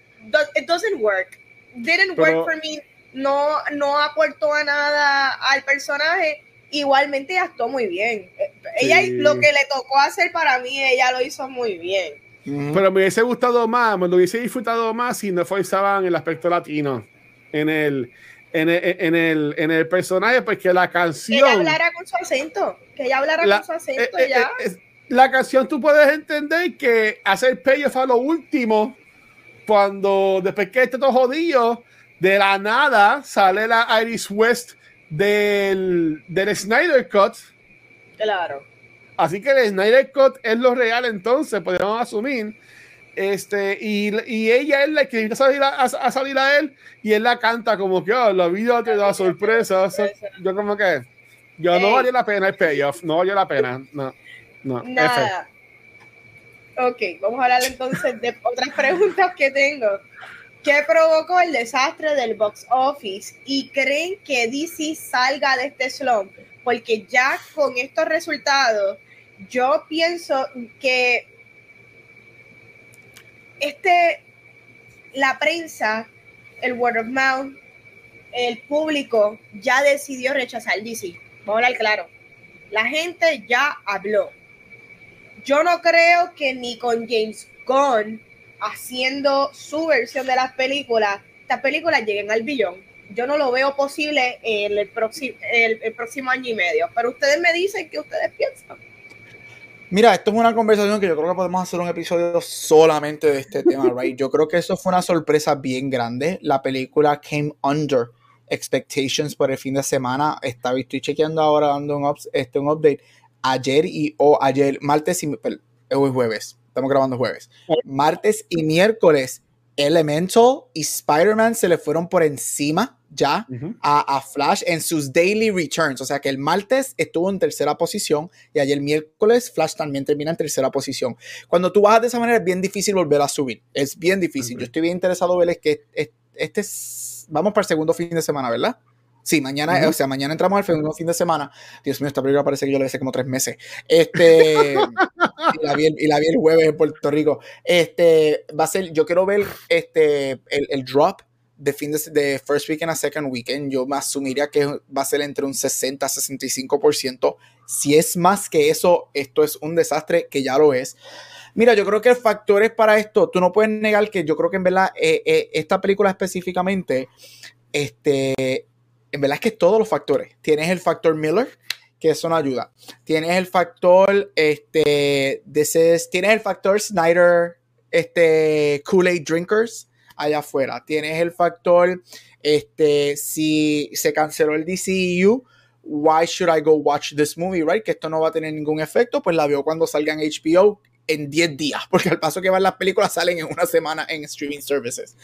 it doesn't work. Didn't work for me. No, no aportó a nada al personaje. Igualmente actuó muy bien. Ella lo que le tocó hacer para mí, ella lo hizo muy bien. Pero me hubiese gustado más, me lo hubiese disfrutado más si no en el aspecto latino. En el, en el, en el, en el personaje, pues que la canción. Que ella hablara con su acento. Que ella hablara con su acento eh, eh, ya. Eh, la canción tú puedes entender que hacer payoff a lo último cuando después que esté todo jodido, de la nada sale la Iris West del, del Snyder Cut. Claro. Así que el Snyder Cut es lo real, entonces podemos asumir. Este, y, y ella es la que invita a salir a, salir a él y él la canta como que oh, la vida te da sorpresas. yo, como que yo no valió la pena el payoff, no valió la pena. No, no. Nada. Ok, vamos a hablar entonces de otras preguntas que tengo. ¿Qué provocó el desastre del box office? ¿Y creen que DC salga de este slump? Porque ya con estos resultados, yo pienso que este, la prensa, el word of mouth, el público ya decidió rechazar DC. Vamos a hablar claro. La gente ya habló. Yo no creo que ni con James Gunn haciendo su versión de las películas, estas películas lleguen al billón. Yo no lo veo posible en el, próximo, el próximo año y medio. Pero ustedes me dicen qué ustedes piensan. Mira, esto es una conversación que yo creo que podemos hacer un episodio solamente de este tema, (laughs) right? Yo creo que eso fue una sorpresa bien grande. La película came under expectations por el fin de semana. Estaba, estoy chequeando ahora, dando un, este, un update. Ayer y o ayer, martes y hoy jueves. Estamos grabando jueves. Martes y miércoles, Elemental y Spider-Man se le fueron por encima ya a, Flash en sus daily returns. O sea que el martes estuvo en tercera posición y ayer miércoles Flash también termina en tercera posición. Cuando tú bajas de esa manera es bien difícil volver a subir. Es bien difícil. Yo estoy bien interesado es que este es, vamos para el segundo fin de semana, ¿verdad? Sí, mañana, o sea, mañana entramos al segundo fin de semana. Dios mío, esta película parece que yo la hice como tres meses. Este, (laughs) y, la vi, el jueves en Puerto Rico. Este, va a ser, yo quiero ver este, el, el drop de fin de, first weekend a second weekend, yo me asumiría que va a ser entre un 60 a 65%. Si es más que eso, esto es un desastre que ya lo es. Mira, yo creo que el factor es para esto, tú no puedes negar que yo creo que en verdad eh, eh, esta película específicamente, este, en verdad es que todos los factores. Tienes el factor Miller, que eso no ayuda. Tienes el factor, este, tienes el factor Snyder, este, Kool-Aid Drinkers, allá afuera. Tienes el factor, este, si se canceló el DCEU, why should I go watch this movie, right? Que esto no va a tener ningún efecto, pues la veo cuando salga en HBO en 10 días, porque al paso que van las películas salen en una semana en streaming services.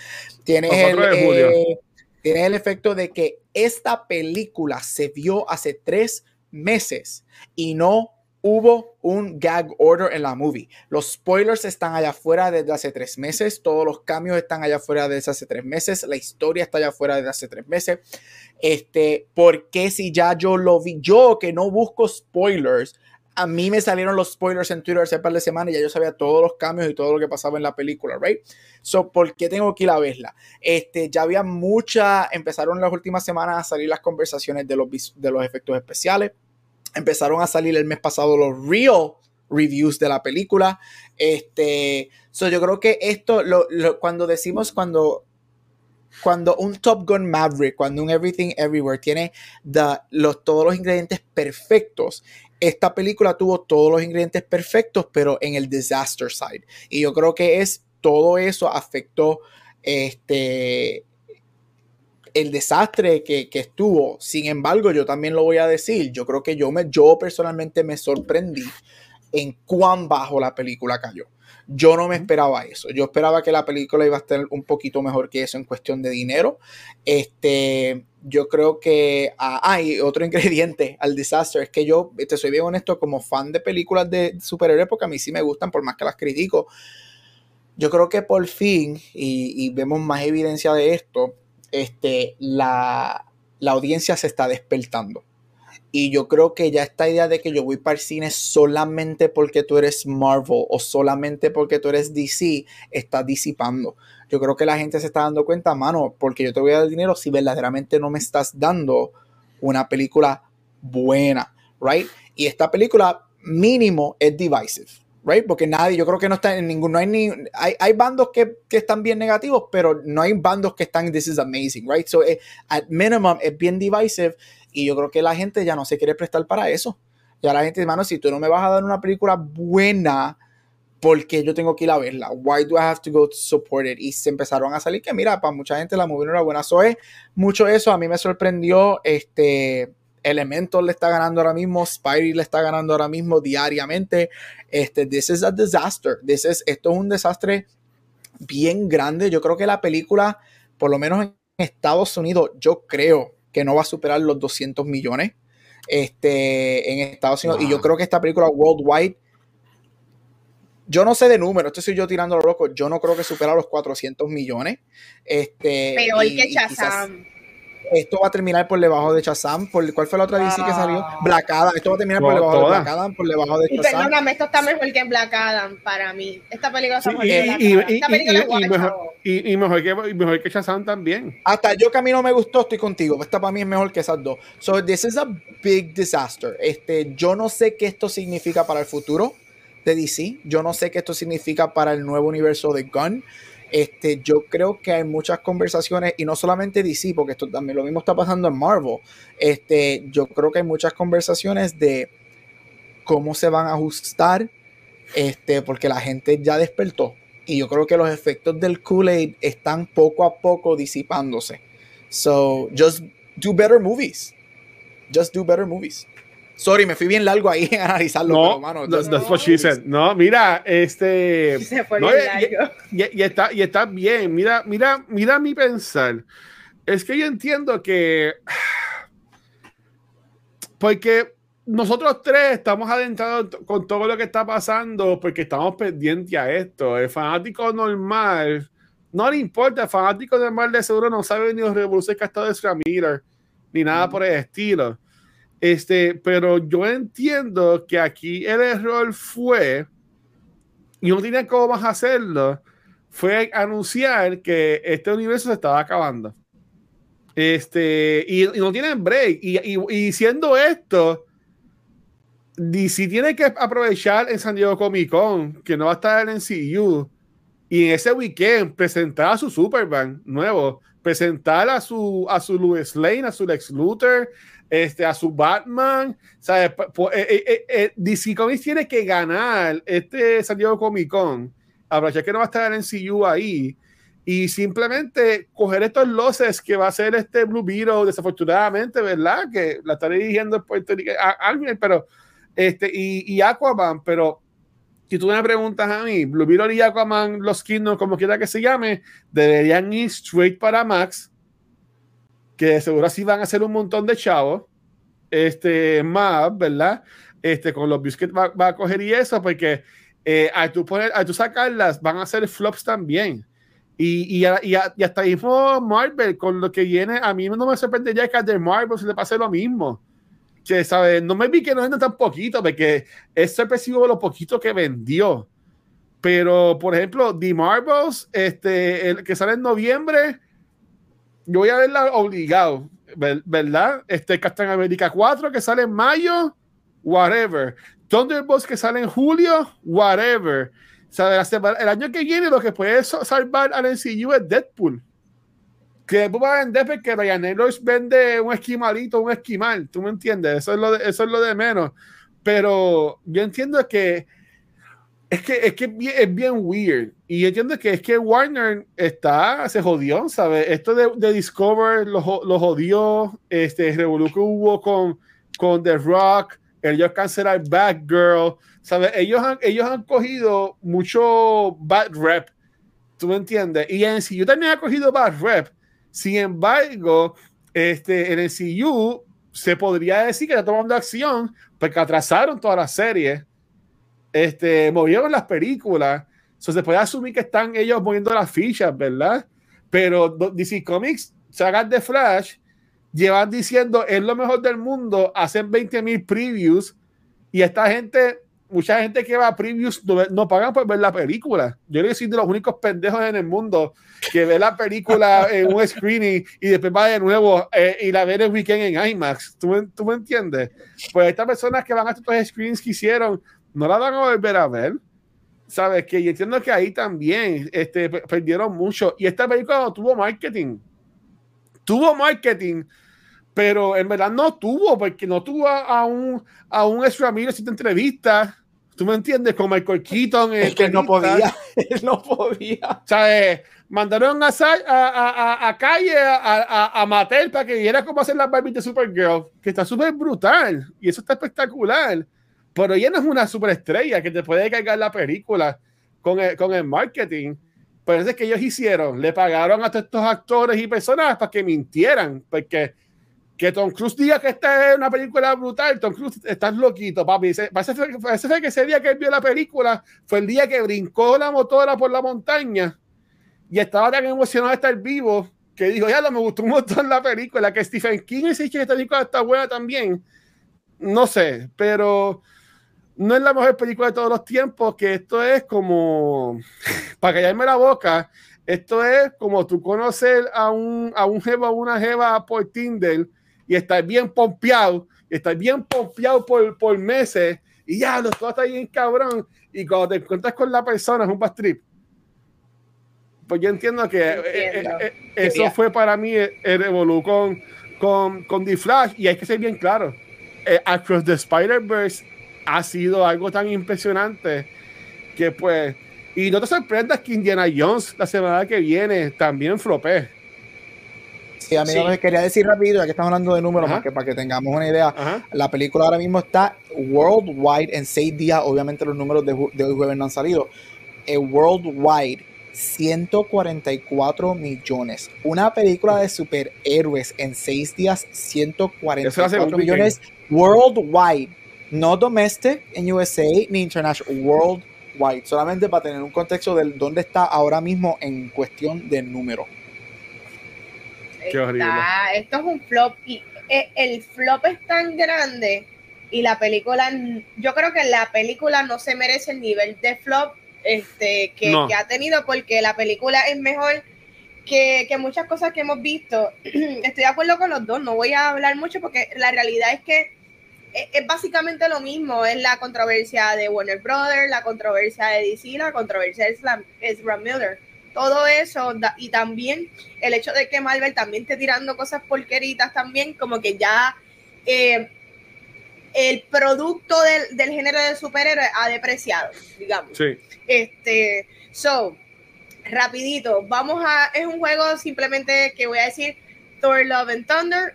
Tienes el, eh, tienes el efecto de que esta película se vio hace tres meses y no hubo un gag order en la movie. Los spoilers están allá afuera desde hace tres meses, todos los cambios están allá afuera desde hace tres meses, la historia está allá afuera desde hace tres meses. Este, ¿por qué si ya yo lo vi? Yo que no busco spoilers, a mí me salieron los spoilers en Twitter hace par de semanas y ya yo sabía todos los cambios y todo lo que pasaba en la película, right? So, ¿por qué tengo que ir a verla? Este, ya había mucha, empezaron las últimas semanas a salir las conversaciones de los, de los efectos especiales empezaron a salir el mes pasado los real reviews de la película. Este, so yo creo que esto, cuando decimos, cuando, cuando un Top Gun Maverick, cuando un Everything Everywhere tiene los, todos los ingredientes perfectos, esta película tuvo todos los ingredientes perfectos, pero en el disaster side. Y yo creo que es todo eso afectó este, el desastre que, estuvo. Sin embargo, yo también lo voy a decir. Yo creo que yo, me, yo personalmente me sorprendí en cuán bajo la película cayó. Yo no me esperaba eso. Yo esperaba que la película iba a estar un poquito mejor que eso en cuestión de dinero. Este, yo creo que. Ah, otro (laughs) ingrediente al desastre es que yo, te soy bien honesto, como fan de películas de superhéroes, porque a mí sí me gustan, por más que las critico. Yo creo que por fin, y vemos más evidencia de esto, este, la, audiencia se está despertando. Y yo creo que ya esta idea de que yo voy para el cine solamente porque tú eres Marvel o solamente porque tú eres DC está disipando. Yo creo que la gente se está dando cuenta, mano, porque yo te voy a dar dinero si verdaderamente no me estás dando una película buena, right? Y esta película mínimo es divisive right? Porque nadie, yo creo que no está en ningún, no hay ni, hay, hay bandos que, que, están bien negativos, pero no hay bandos que están, this is amazing, right? So, eh, at minimum, es bien divisive y yo creo que la gente ya no se quiere prestar para eso. Ya la gente, hermano, si tú no me vas a dar una película buena, ¿por qué yo tengo que ir a verla? Why do I have to go to support it? Y se empezaron a salir que, mira, para mucha gente la movie no era buena. So, es mucho eso, a mí me sorprendió, este, Elementor le está ganando ahora mismo, Spidey le está ganando ahora mismo diariamente. Este, this is a disaster. This is, esto es un desastre bien grande. Yo creo que la película, por lo menos en Estados Unidos, yo creo que no va a superar los 200 millones este, en Estados Unidos. Y yo creo que esta película worldwide, yo no sé de números, esto soy yo tirando lo loco, yo no creo que supera los 400 millones. Este, Peor que Shazam. Esto va a terminar por debajo de Shazam. Por, ¿Cuál fue la otra DC que salió? Black Adam. Esto va a terminar por debajo de Black Adam, por debajo de Shazam. Perdóname, esto está mejor que Black Adam para mí. Esta película está mejor y, y, mejor que, mejor que Shazam también. Hasta yo que a mí no me gustó, estoy contigo. Esta para mí es mejor que esas dos. So, this is a big disaster. Este, yo no sé qué esto significa para el futuro de DC. Yo no sé qué esto significa para el nuevo universo de Gunn. Este, yo creo que hay muchas conversaciones, y no solamente DC, porque esto también lo mismo está pasando en Marvel. Este, yo creo que hay muchas conversaciones de cómo se van a ajustar, este, porque la gente ya despertó. Y yo creo que los efectos del Kool-Aid están poco a poco disipándose. So, just do better movies. Just do better movies. Sorry, me fui bien largo ahí (laughs) en analizarlo, no, mano, that's, what she said. No, mira, este. (laughs) Se fue bien largo. Y, está, y está bien. Mira, mira, mira mi pensar. Es que yo entiendo que. (sighs) Porque nosotros tres estamos adentrados con todo lo que está pasando porque estamos pendientes a esto. El fanático normal no le importa. El fanático normal de seguro no sabe ni los revoluciones que ha estado de Miller ni nada por el estilo. Este, pero yo entiendo que aquí el error fue, y no tenía cómo más hacerlo, fue anunciar que este universo se estaba acabando. Este, y, no tienen break. Y, y, siendo esto, tiene que aprovechar en San Diego Comic Con, que no va a estar en CU, y en ese weekend presentar a su Superman nuevo, presentar a su, a su Louis Lane, a su Lex Luthor, este, a su Batman. ¿sabes? Eh, eh, eh, DC Comics tiene que ganar este San Diego Comic Con. Aprovechar que no va a estar en CU ahí. Y simplemente coger estos losses que va a ser este Blue Beetle, desafortunadamente, ¿verdad? Que la está dirigiendo el Puerto Rico, pero este, y, y, Aquaman, pero si tú me preguntas a mí, Blue Beetle y Aquaman, los Kingdoms, como quiera que se llame, deberían ir straight para Max que seguro así van a ser un montón de chavos, este, más, ¿verdad? Este, con los biscuits va, va, a coger y eso, porque eh, al, tú poner, al tú sacarlas van a ser flops también. Y, y, y, y, hasta mismo Marvel, con lo que viene, a mí no me sorprendería que a The Marvel se le pase lo mismo. Que, ¿sabes? No me vi que no venda tan poquito, porque es sorpresivo lo poquito que vendió. Pero, por ejemplo, The Marvels, este, el que sale en noviembre, yo voy a verla obligado, ¿verdad? Este Captain America 4 que sale en mayo, whatever. Thunderbolts que sale en julio, whatever. O sea, el año que viene lo que puede salvar al MCU es Deadpool. Que después va a vender porque Ryan Reynolds vende un esquimalito, un esquimal. ¿Tú me entiendes? Eso es lo de, eso es lo de menos. Pero yo entiendo que es que, es que es bien weird. Y entiendo que es que Warner está, se jodió, ¿sabes? Esto de, de Discover lo, lo, jodió. Este revolución que hubo con, con The Rock, ellos cancelaron Batgirl, ¿sabes? Ellos han, ellos han cogido mucho bad rep. ¿Tú me entiendes? Y en CU también ha cogido bad rep. Sin embargo, este, en el CU se podría decir que está tomando acción porque atrasaron toda la serie este, movieron las películas. se puede asumir que están ellos moviendo las fichas, ¿verdad? Pero DC Comics, sagas de Flash, llevan diciendo es lo mejor del mundo, hacen 20 mil previews y esta gente, mucha gente que va a previews no, pagan por ver la película. Yo creo que soy de los únicos pendejos en el mundo que ve la película (laughs) en un screening y después va de nuevo eh, y la ve el weekend en IMAX. ¿Tú, ¿Tú, me entiendes? Pues estas personas que van a estos screens que hicieron no la van a volver a ver. ¿Sabes? Que yo entiendo que ahí también este, perdieron mucho. Y esta película no tuvo marketing. Tuvo marketing, pero en verdad no tuvo, porque no tuvo a, un, a un extra amigo haciendo entrevistas. ¿Tú me entiendes? Con Michael Keaton. Es que no podía. (laughs) no podía. ¿Sabes? Mandaron a, a, a, calle a, a, Mattel para que viera cómo hacer la Barbie de Supergirl, que está súper brutal. Y eso está espectacular pero ella no es una superestrella que te puede cargar la película con el, con el marketing. Pero es que ellos hicieron, le pagaron a todos estos actores y personas para que mintieran, porque que Tom Cruise diga que esta es una película brutal, Tom Cruise, estás loquito, papi. Parece, parece que ese día que él vio la película fue el día que brincó la motora por la montaña y estaba tan emocionado de estar vivo que dijo, ya, me gustó un montón la película, que Stephen King dice que esta película está buena también. No sé, pero no es la mejor película de todos los tiempos, que esto es como, (laughs) para callarme la boca, esto es como tú conocer a un, a un jeva o una jeva por Tinder y estás bien pompeado, y estás bien pompeado por, por meses, y ya, los todo está bien cabrón, y cuando te encuentras con la persona es un bad trip. Pues yo entiendo que eh, eh, eh, eso fue para mí el, el con, con, con The Flash, y hay que ser bien claro. Across the Spider-Verse ha sido algo tan impresionante que pues y no te sorprendas que Indiana Jones la semana que viene también flopé. Sí, amigo, sí. quería decir rápido, ya que estamos hablando de números, para que, para que, tengamos una idea. Ajá. La película ahora mismo está worldwide en seis días. Obviamente los números de, de hoy jueves no han salido. Eh, worldwide, 144 millones. Una película de superhéroes en seis días, 144 millones. Worldwide. No domestic en USA ni international. Worldwide. Solamente para tener un contexto de dónde está ahora mismo en cuestión de número. Qué horrible. Está, esto es un flop y el flop es tan grande y la película, yo creo que la película no se merece el nivel de flop este, que, no. que ha tenido porque la película es mejor que, que, muchas cosas que hemos visto. (clears throat) Estoy de acuerdo con los dos, no voy a hablar mucho porque la realidad es que es, es básicamente lo mismo, es la controversia de Warner Brothers, la controversia de DC, la controversia de Ezra Miller todo eso y también el hecho de que Marvel también esté tirando cosas porqueritas también, como que ya eh, el producto del, del, género de superhéroes ha depreciado, digamos. Sí. Este, so, rapidito, vamos a, es un juego simplemente que voy a decir Thor Love and Thunder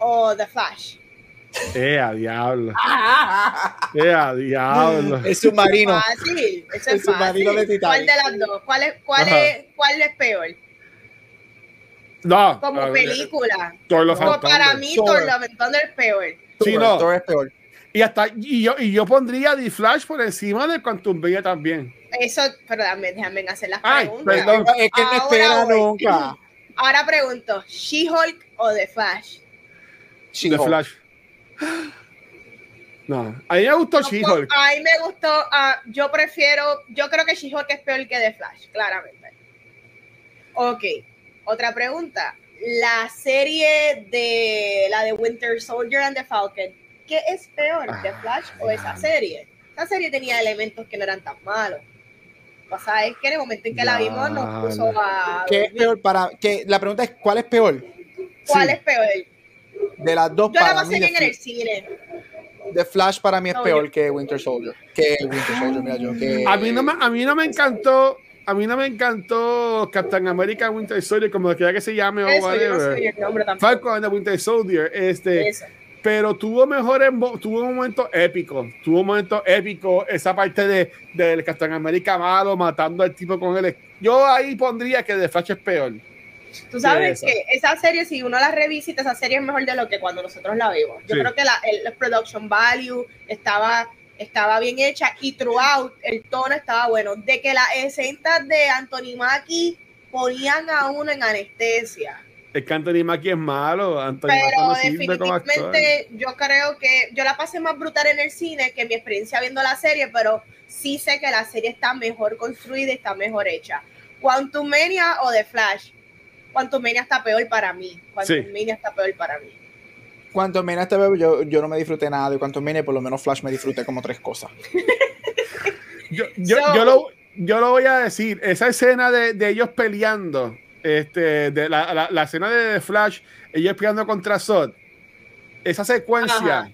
o The Flash. ¡Eh, a diablo! ¡Eh, a diablo! Es submarino. Fácil, eso es el submarino fácil. de ¿Cuál de las dos? ¿Cuál es, cuál es, cuál es peor? No. Como película. Thor Love Como para mí, Thor Love and Thunder es peor. Sí, no. Thor es peor. Y, hasta, y, yo, y yo pondría The Flash por encima de Quantum Bella también. Eso, pero déjame, déjame hacer las Ay, preguntas. perdón. Es que no espera nunca. Ahora pregunto, ¿She-Hulk o The Flash? The Flash. No, a mí me gustó She-Hulk. A mí me gustó, uh, yo prefiero, yo creo que She-Hulk es peor que The Flash, claramente. Ok, otra pregunta. La serie de la de Winter Soldier and the Falcon, ¿qué es peor, The Flash o esa serie? Esa serie tenía elementos que no eran tan malos. O sea, es que en el momento en que la vimos nos puso a... ¿Qué es peor para...? Que, la pregunta es, ¿cuál es peor? ¿Cuál sí. es peor? De las dos Yo para la mí, en el cine. The Flash para mí es No, peor yo- que Winter Soldier. Que Winter Soldier, mira yo. Que, A mí no me, a mí no me encantó. A mí no me encantó Captain America Winter Soldier, como quiera que se llame o Eso, no whatever. el nombre tampoco. Falcon and the Winter Soldier. Este, Eso. pero tuvo mejores tuvo un momento épico tuvo un momento épico esa parte de del Captain America malo matando al tipo con él yo ahí pondría que The Flash es peor Tú sabes que esa serie, si uno la revisita, esa serie es mejor de lo que cuando nosotros la vimos. Yo Sí. creo que la, el, production value estaba, estaba bien hecha y throughout el tono estaba bueno. De que las escenas de Anthony Mackie ponían a uno en anestesia. es que Anthony Mackie es malo Anthony Pero no definitivamente yo creo que yo la pasé más brutal en el cine que mi experiencia viendo la serie, pero sí sé que la serie está mejor construida y está mejor hecha. Quantum Mania o The Flash. Quantum Mania está peor para mí. Quantum Sí. Mania está peor para mí. Cuanto menos este bebé, yo, yo no me disfruté nada de Cuanto menos, por lo menos Flash me disfruté como tres cosas. (laughs) yo, yo, So- yo lo, yo lo voy a decir esa escena de, de ellos peleando este, de la, la, la escena de Flash ellos peleando contra Zod esa secuencia Ajá.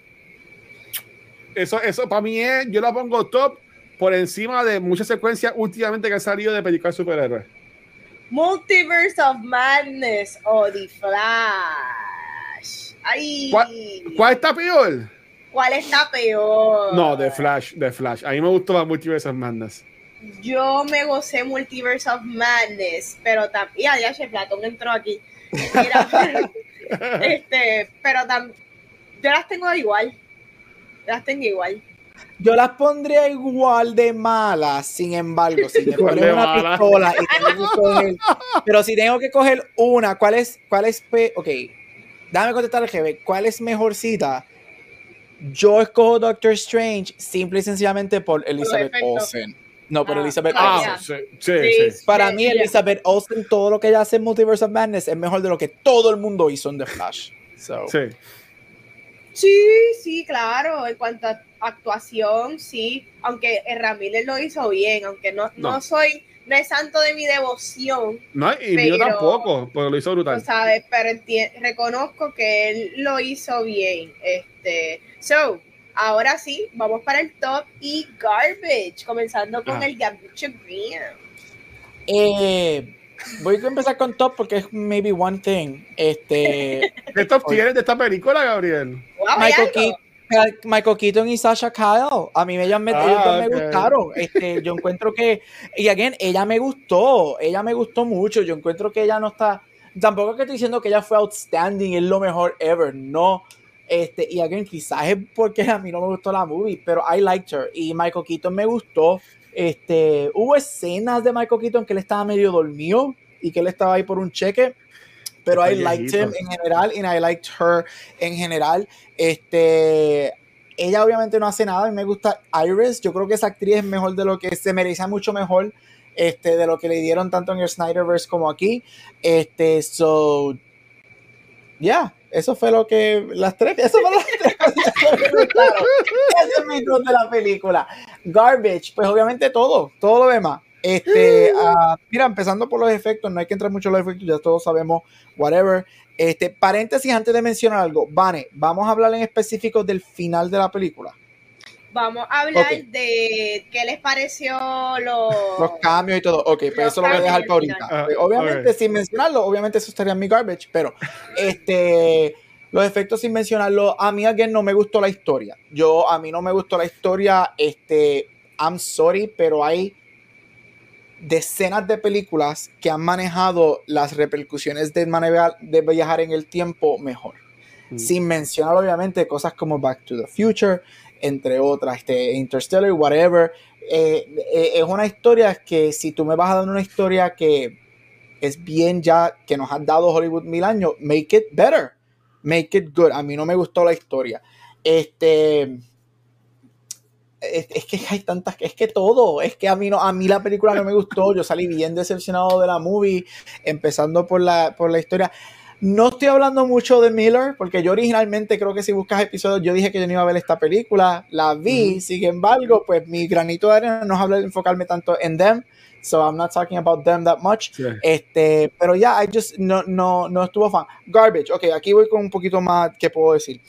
eso, eso para mí es, yo la pongo top por encima de muchas secuencias últimamente que han salido de películas superhéroes. Multiverse of Madness o The Flash. Ay, ¿Cuál, cuál está peor? ¿cuál está peor? No, The Flash, The Flash. A mí me gustó más Multiverse of Madness. Yo me gocé Multiverse of Madness, pero también. Ya, ya, Platón entró aquí. Mira, pero, (laughs) este, pero también. Yo las tengo igual. Las tengo igual. Yo las pondría igual de malas, sin embargo, si (laughs) me pones una pistola y tengo que coger, (laughs) pero si tengo que coger una, ¿cuál es, cuál es, ok, déjame contestar al jefe, ¿cuál es mejorcita? Yo escojo Doctor Strange simple y sencillamente por Elizabeth Olsen. No, por ah, Elizabeth ah, Olsen. Sí, sí, Para mí, Elizabeth Olsen, todo lo que ella hace en Multiverse of Madness es mejor de lo que todo el mundo hizo en The Flash. Sí. Sí, sí, claro. En cuanto a actuación, sí. Aunque Ramírez lo hizo bien, aunque no, no. soy, no es santo de mi devoción. No, y yo tampoco, porque lo hizo brutal. sabes, pero reconozco que él lo hizo bien. Este, so, ahora sí, vamos para el top y garbage, comenzando con el garbage green. Eh, voy a empezar con top porque es maybe one thing. Este, ¿Qué top tienes de esta película, Gabriel? Michael, Keaton, y Sasha Kyle. A mí ellos me, ah, me gustaron. Este, yo encuentro que, y again, ella me gustó. Ella me gustó mucho. Yo encuentro que ella no está. Tampoco es que estoy diciendo que ella fue outstanding, es lo mejor ever. No. Este, y again, quizás es porque a mí no me gustó la movie, pero I liked her. Y Michael Keaton me gustó. Este, hubo escenas de Michael Keaton que él estaba medio dormido y que él estaba ahí por un cheque, pero I liked him en general y I liked her en general. Este, ella obviamente no hace nada, a mí me gusta Iris, yo creo que esa actriz es mejor de lo que se merece mucho mejor este, de lo que le dieron tanto en el Snyderverse como aquí. Este, so, yeah, eso fue lo que las tres, eso fue las tres Ese es mi de la película. Garbage, pues obviamente todo, todo lo demás. Este, uh, (gasps) mira, empezando por los efectos, no hay que entrar mucho en los efectos, ya todos sabemos, whatever. Este, paréntesis antes de mencionar algo, Vane, vamos a hablar en específico del final de la película. Vamos a hablar de qué les pareció los... los cambios y todo. Ok, pues eso lo voy a dejar para ahorita. Ah, pues, obviamente, sin mencionarlo, obviamente eso estaría en mi garbage, pero (laughs) este los efectos sin mencionarlo, a mí alguien no me gustó la historia. Yo, a mí no me gustó la historia, este, I'm sorry, pero hay decenas de películas que han manejado las repercusiones de, de viajar en el tiempo mejor. Mm. Sin mencionar, obviamente, cosas como Back to the Future, entre otras, este, Interstellar, whatever. Eh, eh, es una historia que si tú me vas a dar una historia que es bien ya, que nos ha dado Hollywood mil años, make it better, make it good. A mí no me gustó la historia. Este, es, que hay tantas, es que todo, es que a mí no, a mí la película no me gustó, yo salí bien decepcionado de la movie, empezando por la, por la historia. No estoy hablando mucho de Miller, porque yo originalmente creo que si buscas episodios, yo dije que yo no iba a ver esta película, la vi, sin embargo, pues mi granito de arena no es hablar, enfocarme tanto en them, so I'm not talking about them that much. Este, pero ya, I just no, no, no estuvo fan. Garbage, ok, aquí voy con un poquito más que puedo decir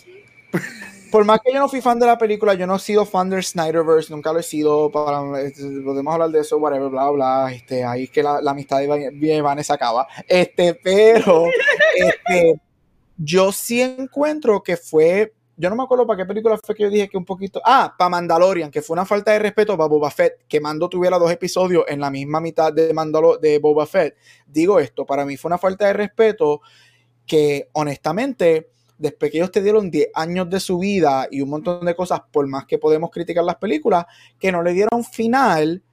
por más que yo no fui fan de la película, yo no he sido fan del Snyderverse, nunca lo he sido, para, podemos hablar de eso, whatever, bla, bla, este, ahí es que la, amistad de Vanessa acaba, este, pero, (laughs) este, yo sí encuentro que fue, yo no me acuerdo para qué película fue que yo dije que un poquito, ah, para Mandalorian, que fue una falta de respeto para Boba Fett, que Mando tuviera dos episodios en la misma mitad de, Mandalo de Boba Fett, digo esto, para mí fue una falta de respeto que honestamente después que ellos te dieron 10 años de su vida y un montón de cosas, por más que podemos criticar las películas, que no le dieron final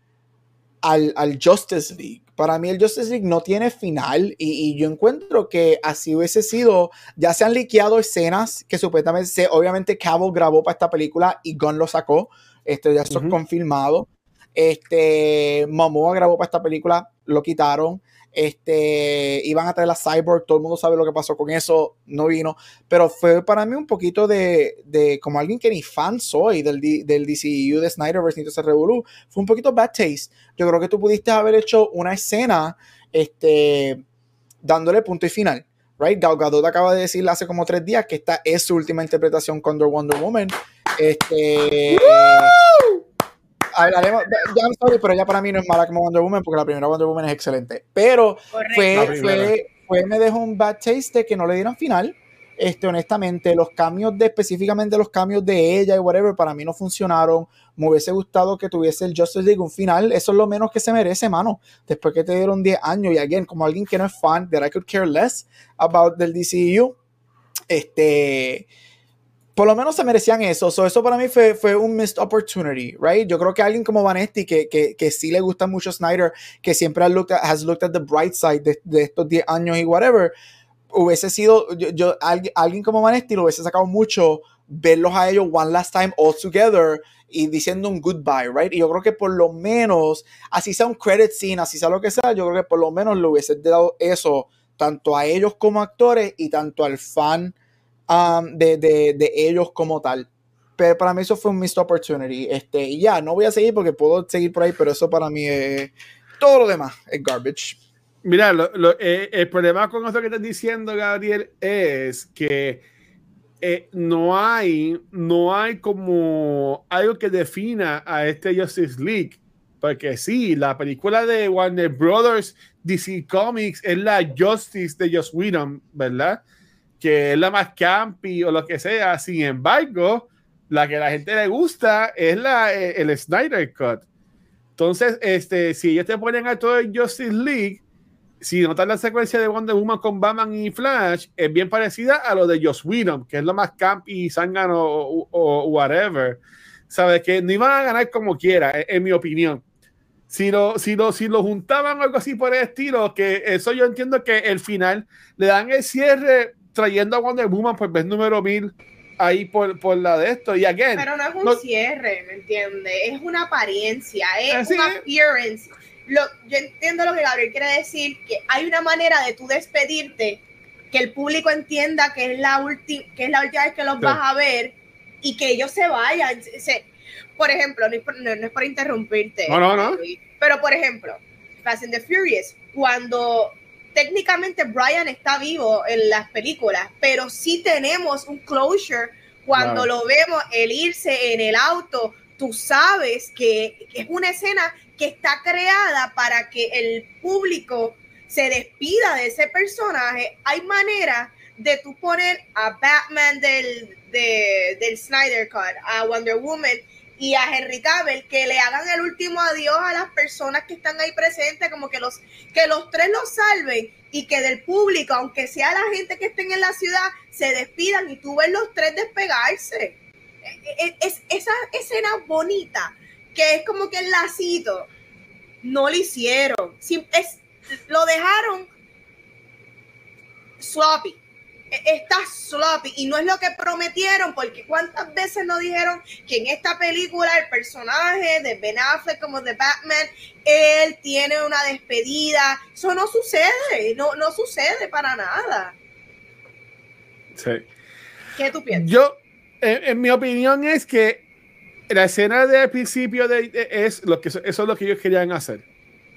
al, Justice League. Para mí el Justice League no tiene final y, yo encuentro que así hubiese sido, ya se han liqueado escenas que supuestamente, obviamente Cavill grabó para esta película y Gunn lo sacó, esto ya está confirmado. Este, Momoa grabó para esta película, lo quitaron. Este, iban a traer la Cyborg, todo el mundo sabe lo que pasó con eso, no vino, pero fue para mí un poquito de, de como alguien que ni fan soy del, del DCU de Snyderverse ni de Revolu, fue un poquito bad taste. Yo creo que tú pudiste haber hecho una escena, este, dándole punto y final. Right? Gal Gadot acaba de decir hace como tres días que esta es su última interpretación con The Wonder Woman. Este, hablaremos, ya sorry, pero ya para mí no es mala como Wonder Woman porque la primera Wonder Woman es excelente. Pero fue, fue, fue, me dejó un bad taste de que no le dieron final. Este, honestamente, los cambios de específicamente los cambios de ella y whatever, para mí no funcionaron. Me hubiese gustado que tuviese el Justice League un final. Eso es lo menos que se merece, mano. Después que te dieron 10 años y again, como alguien que no es fan, that I could care less about del DCU. Este por lo menos se merecían eso. eso para mí fue, fue un missed opportunity, right? Yo creo que alguien como Vanesti, que, que, que sí le gusta mucho Snyder, que siempre has looked at, has looked at the bright side de, de estos 10 años y whatever, hubiese sido, yo, yo alguien, alguien, como Vanesti lo hubiese sacado mucho verlos a ellos one last time all together y diciendo un goodbye, right? Y yo creo que por lo menos, así sea un credit scene, así sea lo que sea, yo creo que por lo menos le hubiese dado eso tanto a ellos como actores y tanto al fan um, de, de, de, ellos como tal. Pero para mí eso fue un missed opportunity. Este, y ya, no voy a seguir porque puedo seguir por ahí, pero eso para mí es todo lo demás, es garbage. Mira, lo, lo, eh, el problema con esto que estás diciendo, Gabriel, es que eh, no hay, no hay como algo que defina a este Justice League. Porque sí, la película de Warner Brothers, DC Comics, es la Justice de Joss Whedon, ¿verdad? Que es la más campy o lo que sea. Sin embargo, la que la gente le gusta es la, eh, el Snyder Cut. Entonces, este, si ellos te ponen a todo el Justice League, si notas la secuencia de Wonder Woman con Batman y Flash, es bien parecida a lo de Joss Whedon, que es lo más campy, zángano o, o, whatever. Sabes que no iban a ganar como quiera, en, en mi opinión. Si lo, si, lo, si lo juntaban o algo así por el estilo, que eso yo entiendo que el final le dan el cierre trayendo a Wonder Woman por vez número mil ahí por, por la de esto. Y again, Pero no es un no, cierre, ¿me entiendes? Es una apariencia, es un appearance lo, yo entiendo lo que Gabriel quiere decir, que hay una manera de tú despedirte, que el público entienda que es la, que es la última vez que los sí. vas a ver y que ellos se vayan. Se, por ejemplo, no es por, no, no es por interrumpirte, no, no, no. pero por ejemplo, Fast and the Furious, cuando técnicamente Brian está vivo en las películas, pero sí tenemos un closure cuando wow. lo vemos, el irse en el auto, tú sabes que es una escena que está creada para que el público se despida de ese personaje. Hay manera de tú poner a Batman del, de, del Snyder Cut, a Wonder Woman y a Henry Cavill que le hagan el último adiós a las personas que están ahí presentes, como que los, que los tres los salven y que del público, aunque sea la gente que estén en la ciudad, se despidan y tú ves los tres despegarse. Es, es esa escena bonita que es como que el lacito, no lo hicieron. Es, lo dejaron sloppy. Está sloppy y no es lo que prometieron, porque cuántas veces nos dijeron que en esta película el personaje de Ben Affleck como de Batman, él tiene una despedida. Eso no sucede, no, no sucede para nada. Sí. ¿Qué tú piensas? Yo, en, en mi opinión es que la escena del principio de, de, es lo que eso es lo que ellos querían hacer.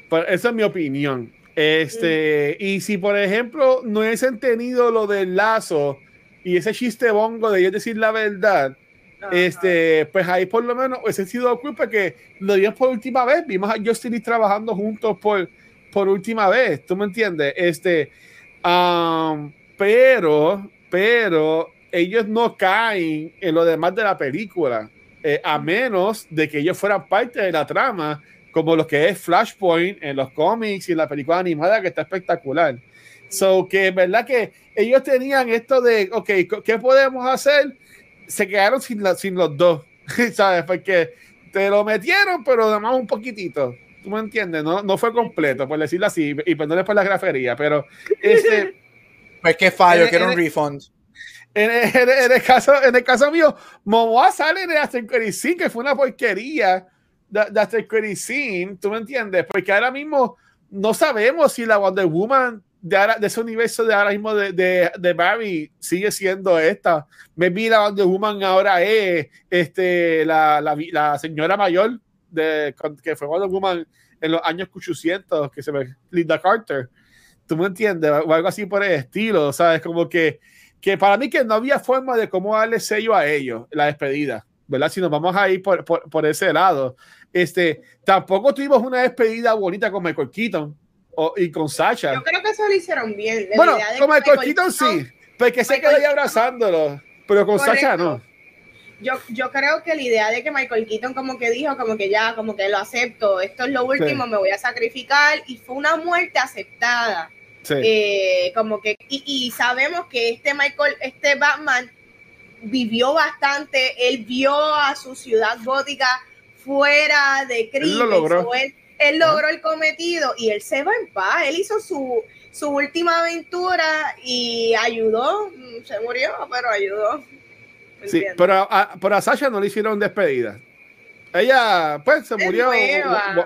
Pero esa es mi opinión. Este, y si por ejemplo no es entendido lo del lazo y ese chiste bongo de ellos decir la verdad, Ajá. este, pues ahí por lo menos ese ha sido culpa que lo vimos por última vez, vimos a Justin y trabajando juntos por, por última vez, ¿tú me entiendes? Este, um, pero, pero ellos no caen en lo demás de la película eh, a menos de que ellos fueran parte de la trama, como lo que es Flashpoint en los cómics y en la película animada, que está espectacular. So, que es verdad que ellos tenían esto de, ok, ¿qué podemos hacer? Se quedaron sin, la, sin los dos, (laughs) ¿sabes? Porque te lo metieron, pero además un poquitito. ¿Tú me entiendes? No, no fue completo, por decirlo así, y perdón por la grafería, pero este... (laughs) Pues que fallo, que era un refund. En, en, en, el caso, en el caso mío, Momoa sale After Credit Scene, que fue una porquería de After Credit Scene, ¿tú me entiendes? Porque ahora mismo no sabemos si la Wonder Woman de, ahora, de ese universo de ahora mismo de, de, de Barry sigue siendo esta. Maybe la Wonder Woman ahora es este, la, la, la señora mayor de, que fue Wonder Woman en los años 800, que se ve Linda Carter. ¿Tú me entiendes? O algo así por el estilo, ¿sabes? Como que que para mí que no había forma de cómo darle sello a ellos, la despedida, ¿verdad? Si nos vamos a ir por, por, por ese lado. Este, tampoco tuvimos una despedida bonita con Michael Keaton o, y con Sasha. Yo creo que eso lo hicieron bien. Bueno, con Michael, Michael Keaton, Keaton sí, porque se quedó ahí abrazándolo, pero con correcto. Sasha no. Yo, yo creo que la idea de que Michael Keaton como que dijo, como que ya, como que lo acepto, esto es lo último, sí. me voy a sacrificar, y fue una muerte aceptada. Sí. Eh, como que, y, y, sabemos que este Michael, este Batman vivió bastante, él vio a su ciudad gótica fuera de crimen. Él lo logró. Él, logró el cometido y él se va en paz. Él hizo su, su última aventura y ayudó. Se murió, pero ayudó. Sí, pero a, pero a Sasha no le hicieron despedida. Ella, pues, se murió.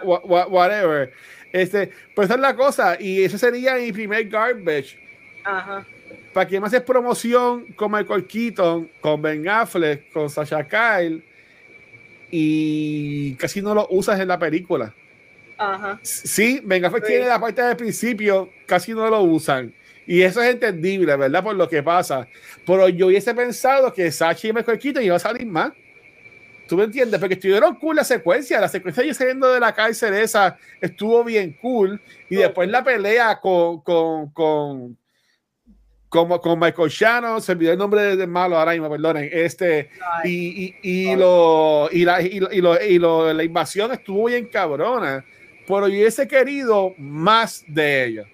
Whatever. Este, pues esa es la cosa. Y ese sería mi primer garbage. Ajá. Para quien más es promoción con Michael Keaton, con Ben Affleck, con Sasha Kyle. Y casi no lo usas en la película. Ajá. Sí, Ben Affleck tiene la parte del principio, casi no lo usan. Y eso es entendible, ¿verdad? Por lo que pasa. Pero yo hubiese pensado que Sachi y Michael Keaton iba a salir más. ¿Tú me entiendes? Porque estuvieron cool la secuencia. La secuencia de saliendo de la cárcel esa estuvo bien cool. Y después la pelea con, con, con, como con Michael Shannon, se olvidó el nombre del malo ahora mismo, perdonen. Este, y, y, y, lo, y, la, y, lo, y lo, la invasión estuvo bien cabrona. Pero yo hubiese querido más de ellos.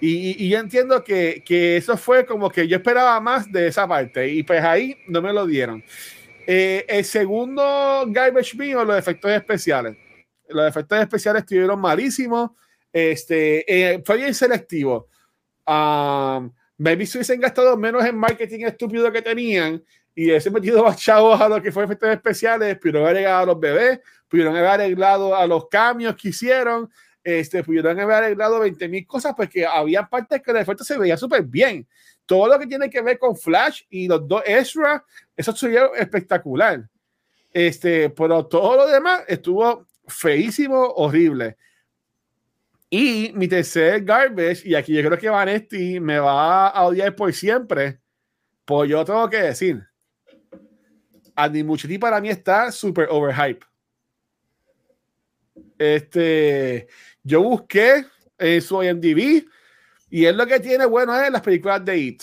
Y, y, yo entiendo que, que, eso fue como que yo esperaba más de esa parte. Y pues ahí no me lo dieron. Eh, el segundo garbage mío, los efectos especiales. Los efectos especiales estuvieron malísimos. Este, eh, fue bien selectivo. Um, maybe si hubiesen gastado menos en marketing estúpido que tenían y ese metido más chavos a lo que fue efectos especiales, pudieron haber llegado a los bebés, pudieron haber arreglado a los cambios que hicieron, este, pudieron haber arreglado 20 mil cosas porque había partes que el efecto se veía súper bien todo lo que tiene que ver con Flash y los dos Ezra, eso sería espectacular. Este, pero todo lo demás estuvo feísimo, horrible. Y mi tercer garbage, y aquí yo creo que Vanesti me va a odiar por siempre, pues yo tengo que decir, Andy Muchetti para mí está súper overhype. Este, yo busqué en su IMDb y él lo que tiene bueno es las películas de It.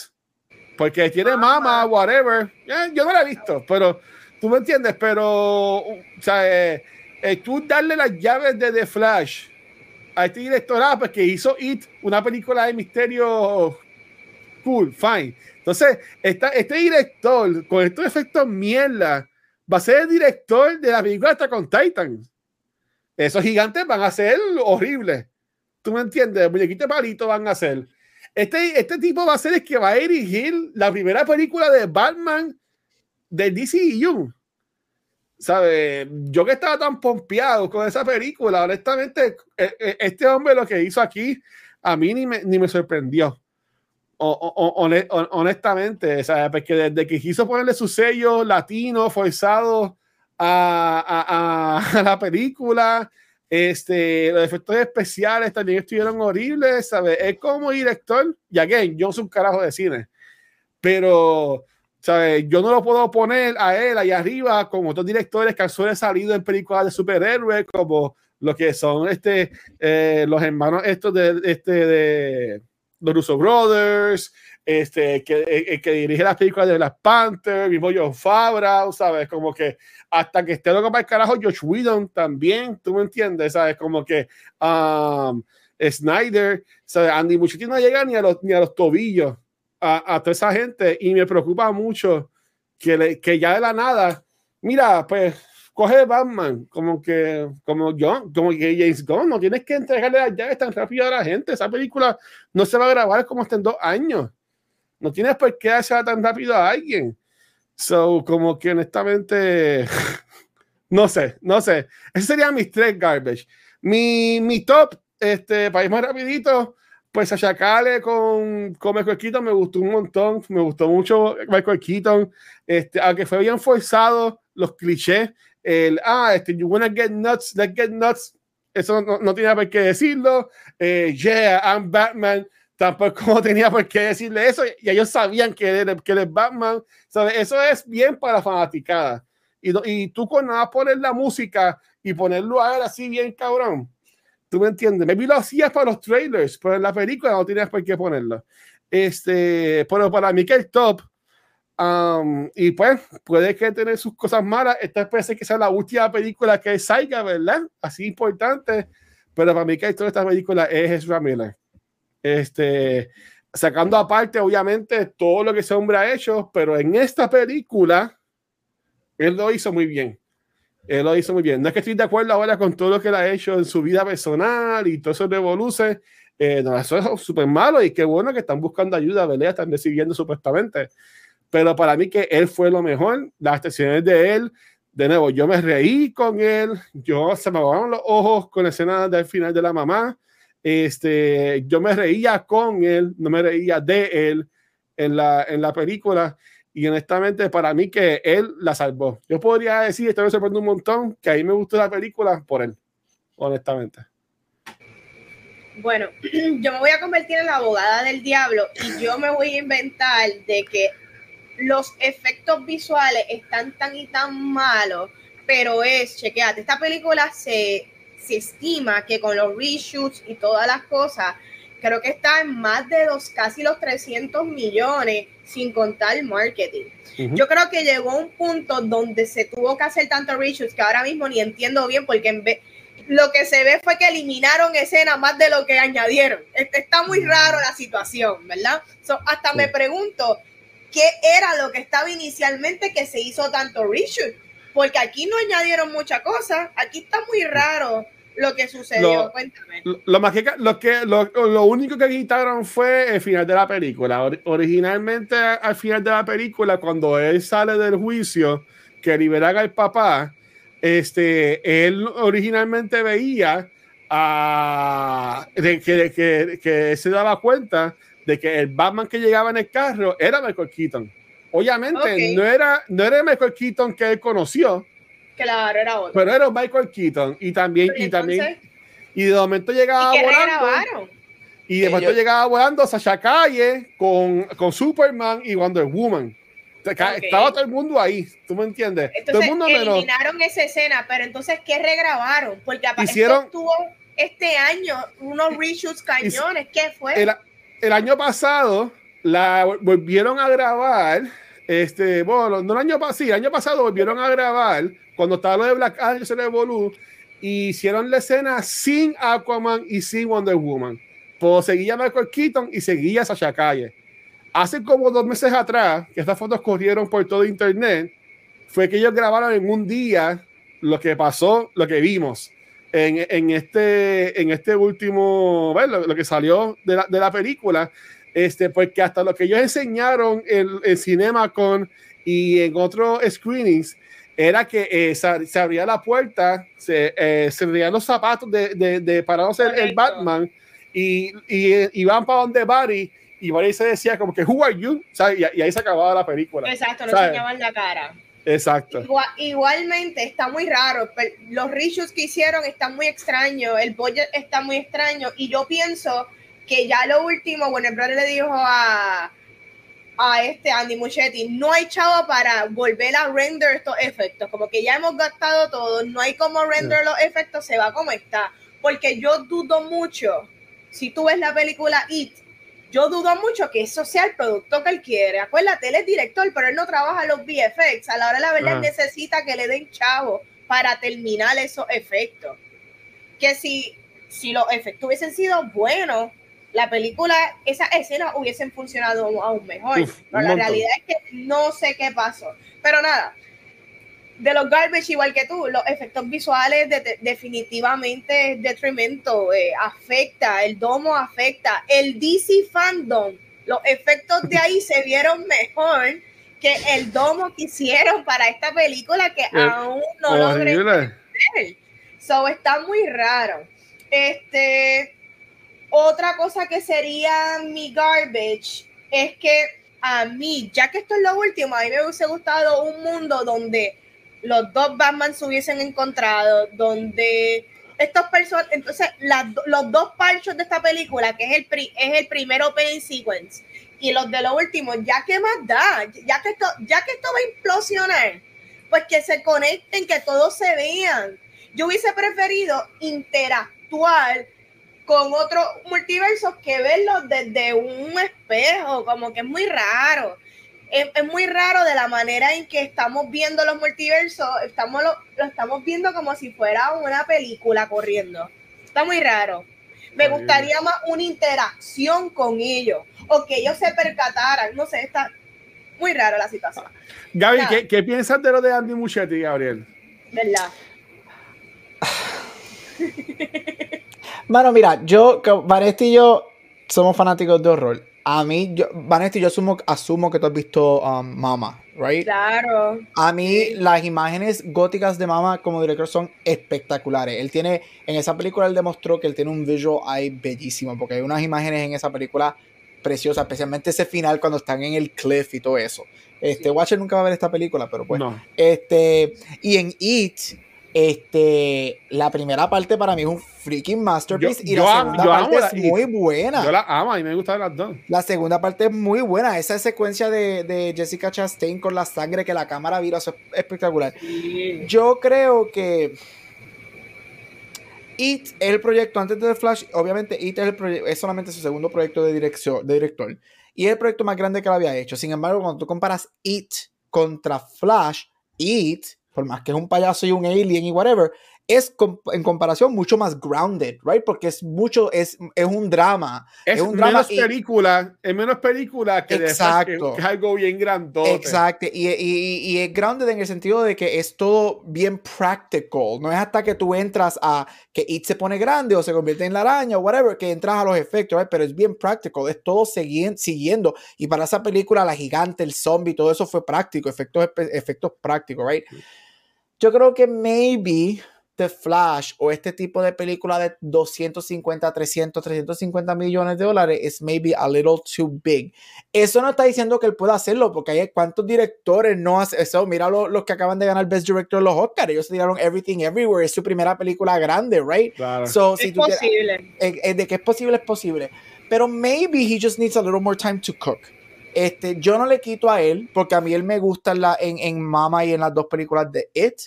Porque tiene mama, whatever. Eh, yo no la he visto, pero tú me entiendes. Pero, o sea, eh, eh, tú darle las llaves de The Flash a este director, ah, pues que hizo una película de misterio cool, fine. Entonces, esta, este director, con estos efectos mierda, va a ser el director de la película hasta con Titan. Esos gigantes van a ser horribles. ¿Tú me entiendes? Muñequito palito van a hacer. Este, este tipo va a ser el que va a dirigir la primera película de Batman de DCU. ¿Sabes? Yo que estaba tan pompeado con esa película, honestamente, e, e, este hombre lo que hizo aquí a mí ni me, ni me sorprendió. honestamente, ¿sabes? porque desde que quiso ponerle su sello latino forzado a, a, a la película, este, los efectos especiales también estuvieron horribles, ¿sabes? Es como director, y again, yo soy un carajo de cine, pero, ¿sabes? Yo no lo puedo poner a él ahí arriba con otros directores que han salido en películas de superhéroes, como lo que son este, eh, los hermanos estos de, este, de los Russo Brothers, este, que, eh, que dirige las películas de Black Panther, mismo John Fabra, ¿sabes? Como que hasta que esté loco para el carajo, Josh Whedon también, ¿tú me entiendes? ¿Sabes? Como que um, Snyder. Andy Muschietti no llega ni a los, ni a los tobillos a, a toda esa gente y me preocupa mucho que, le, que ya de la nada, mira, pues coge Batman, como que, como yo, como que James Gunn, no tienes que entregarle las llaves tan rápido a la gente. Esa película no se va a grabar como hasta en dos años. No tienes por qué hacer tan rápido a alguien. So, como que honestamente, (laughs) no sé, no sé. Ese serían mis tres garbage. Mi, mi top, este, para ir más rapidito, pues a con, con Michael Keaton me gustó un montón, me gustó mucho Michael Keaton, este, aunque fue bien forzado los clichés, el, ah, este, you wanna get nuts, let's get nuts, eso no, no tiene por qué decirlo, eh, yeah, I'm Batman, tampoco (laughs) tenía por qué decirle eso y ellos sabían que él, que es Batman. ¿sabes? Eso es bien para fanaticada. Y, y tú con nada poner la música y ponerlo a él así bien cabrón. ¿Tú me entiendes? Maybe lo hacías para los trailers, pero en la película no tienes por qué ponerlo. Este, pero para mí que el top. Um, y pues puede que tener sus cosas malas. Esta parece que sea la última película que salga, ¿verdad? Así importante. Pero para mí que toda esta película es Ezra Miller. Este, sacando aparte, obviamente, todo lo que ese hombre ha hecho, pero en esta película, él lo hizo muy bien. Él lo hizo muy bien. No es que estoy de acuerdo ahora con todo lo que él ha hecho en su vida personal y todo eso revoluce. Eh, no, eso es súper malo y qué bueno que están buscando ayuda, ¿verdad? Están decidiendo supuestamente. Pero para mí que él fue lo mejor, las expresiones de él, de nuevo, yo me reí con él, yo se me aguaron los ojos con la escena del final de la mamá, este, yo me reía con él, no me reía de él en la, en la película. Y honestamente, para mí que él la salvó. Yo podría decir, esto me sorprende un montón, que ahí me gustó la película por él, honestamente. Bueno, (clears throat) yo me voy a convertir en la abogada del diablo y yo me voy a inventar de que los efectos visuales están tan y tan malos, pero es, chequeate, esta película se se estima que con los reshoots y todas las cosas, creo que está en más de los casi los 300 millones sin contar marketing. Yo creo que llegó un punto donde se tuvo que hacer tanto reshoots que ahora mismo ni entiendo bien porque en vez, lo que se ve fue que eliminaron escenas más de lo que añadieron. Este, está muy raro la situación, ¿verdad? hasta me pregunto qué era lo que estaba inicialmente que se hizo tanto reshoot, porque aquí no añadieron mucha cosa, aquí está muy raro lo que sucedió. Lo, Cuéntame. Lo, más que, lo, que, lo, único que quitaron fue el final de la película. originalmente, al final de la película, cuando él sale del juicio que liberan al papá, este, él originalmente veía a, de, que, que, que, se daba cuenta de que el Batman que llegaba en el carro era Michael Keaton. Obviamente, no, era, no era Michael Keaton que él conoció, Claro, era otro. Pero era Michael Keaton. Y también, y también. Y de momento llegaba ¿y volando. Y de momento llegaba volando Sasha Calle con, con Superman y Wonder Woman. Estaba todo el mundo ahí, ¿tú me entiendes? Entonces, todo el mundo eliminaron esa escena, pero entonces, ¿qué regrabaron? Porque hicieron tuvo este año unos reshoots cañones, ¿qué fue? El, el, año pasado la volvieron a grabar, este, bueno, no el año pasado, sí, el año pasado volvieron a grabar cuando estaba lo de Black Angel le hicieron la escena sin Aquaman y sin Wonder Woman. Pues seguía Michael Keaton y seguía Sasha Calle. Hace como dos meses atrás, que estas fotos corrieron por todo internet, fue que ellos grabaron en un día lo que pasó, lo que vimos en, en este, en este último, bueno, lo, que salió de la, de la, película, este, porque hasta lo que ellos enseñaron en, en CinemaCon y en otros screenings, era que eh, se, abría la puerta, se, eh, se abrían los zapatos de, de, de para ser el Batman y, y eh, iban para donde Barry y Barry se decía como que who are you y, ahí se acababa la película. Exacto no enseñaban la cara. Exacto. Igualmente está muy raro los reshoots que hicieron están muy extraños el budget está muy extraño y yo pienso que ya lo último bueno el brother le dijo a a este Andy Muchetti, no hay chavo para volver a render estos efectos, como que ya hemos gastado todo, no hay como render los efectos, se va como está, porque yo dudo mucho, si tú ves la película It, yo dudo mucho que eso sea el producto que él quiere. Acuérdate, él es director, pero él no trabaja los VFX. A la hora de la verdad, necesita que le den chavo para terminar esos efectos. Que si, si los efectos hubiesen sido buenos, la película, esas escenas hubiesen funcionado aún mejor. pero la realidad es que no sé qué pasó. Pero nada, de los garbage, igual que tú, los efectos visuales definitivamente es detrimento, eh, afecta, el domo afecta, el DC fandom, los efectos de ahí se vieron mejor que el domo que hicieron para esta película que aún no logré entender. So está muy raro. Este, otra cosa que sería mi garbage es que a mí, ya que esto es lo último, a mí me hubiese gustado un mundo donde los dos Batman se hubiesen encontrado, donde estos personas, entonces los dos parchos de esta película, que es el, es el primer opening sequence, y los de lo último, ya que más da, ya que esto, ya que esto va a implosionar, pues que se conecten, que todos se vean. Yo hubiese preferido interactuar con otros multiversos que verlos desde un espejo, como que es muy raro. Es, muy raro de la manera en que estamos viendo los multiversos, estamos lo, estamos viendo como si fuera una película corriendo. Está muy raro. Me gustaría más una interacción con ellos. o que ellos se percataran, no sé, está muy raro la situación. Gaby, ¿qué, ¿qué, piensas de lo de Andy Muchetti, Gabriel? ¿Verdad? (laughs) Bueno, mira, yo, Vanesti y yo somos fanáticos de horror. A mí, yo, Vanesti, yo asumo, asumo que tú has visto um, Mama, right? Claro. A mí, las imágenes góticas de Mama como director son espectaculares. Él tiene, en esa película, él demostró que él tiene un visual eye bellísimo, porque hay unas imágenes en esa película preciosas, especialmente ese final cuando están en el cliff y todo eso. Este, Watcher nunca va a ver esta película, pero pues. Este, y en It, este, la primera parte para mí es un freaking masterpiece y la segunda parte es muy buena. Yo la amo y me gustan las dos. La segunda parte es muy buena. Esa secuencia de, de Jessica Chastain con la sangre que la cámara vira, es espectacular. Yo creo que It es el proyecto antes de The Flash. Obviamente, It es, el es solamente su segundo proyecto de, dirección, de director. Y es el proyecto más grande que lo había hecho. Sin embargo, cuando tú comparas It contra Flash, It por más que es un payaso y un alien y whatever, es en comparación mucho más grounded, right? Porque es mucho, es, es un drama. Es, un drama menos película, es menos película que, exacto, que, es algo bien grandote. Exacto, y, y, y, es grounded en el sentido de que es todo bien practical. No es hasta que tú entras a que It se pone grande o se convierte en la araña o whatever, que entras a los efectos, right? pero es bien practical, es todo siguiendo. Y para esa película, la gigante, el zombie, todo eso fue práctico, efectos, efectos prácticos, right? Yo creo que maybe The Flash o este tipo de película de 250, 300, 350 millones de dólares es maybe a little too big. Eso no está diciendo que él pueda hacerlo, porque hay cuántos directores no hacen eso. Mira los que acaban de ganar Best Director los Oscars. Ellos se tiraron Everything Everywhere. Es su primera película grande, right? Claro. So, es posible. Eh, eh, de que es posible, es posible. Pero maybe he just needs a little more time to cook. Este, yo no le quito a él, porque a mí él me gusta en, la, en, en Mama y en las dos películas de It.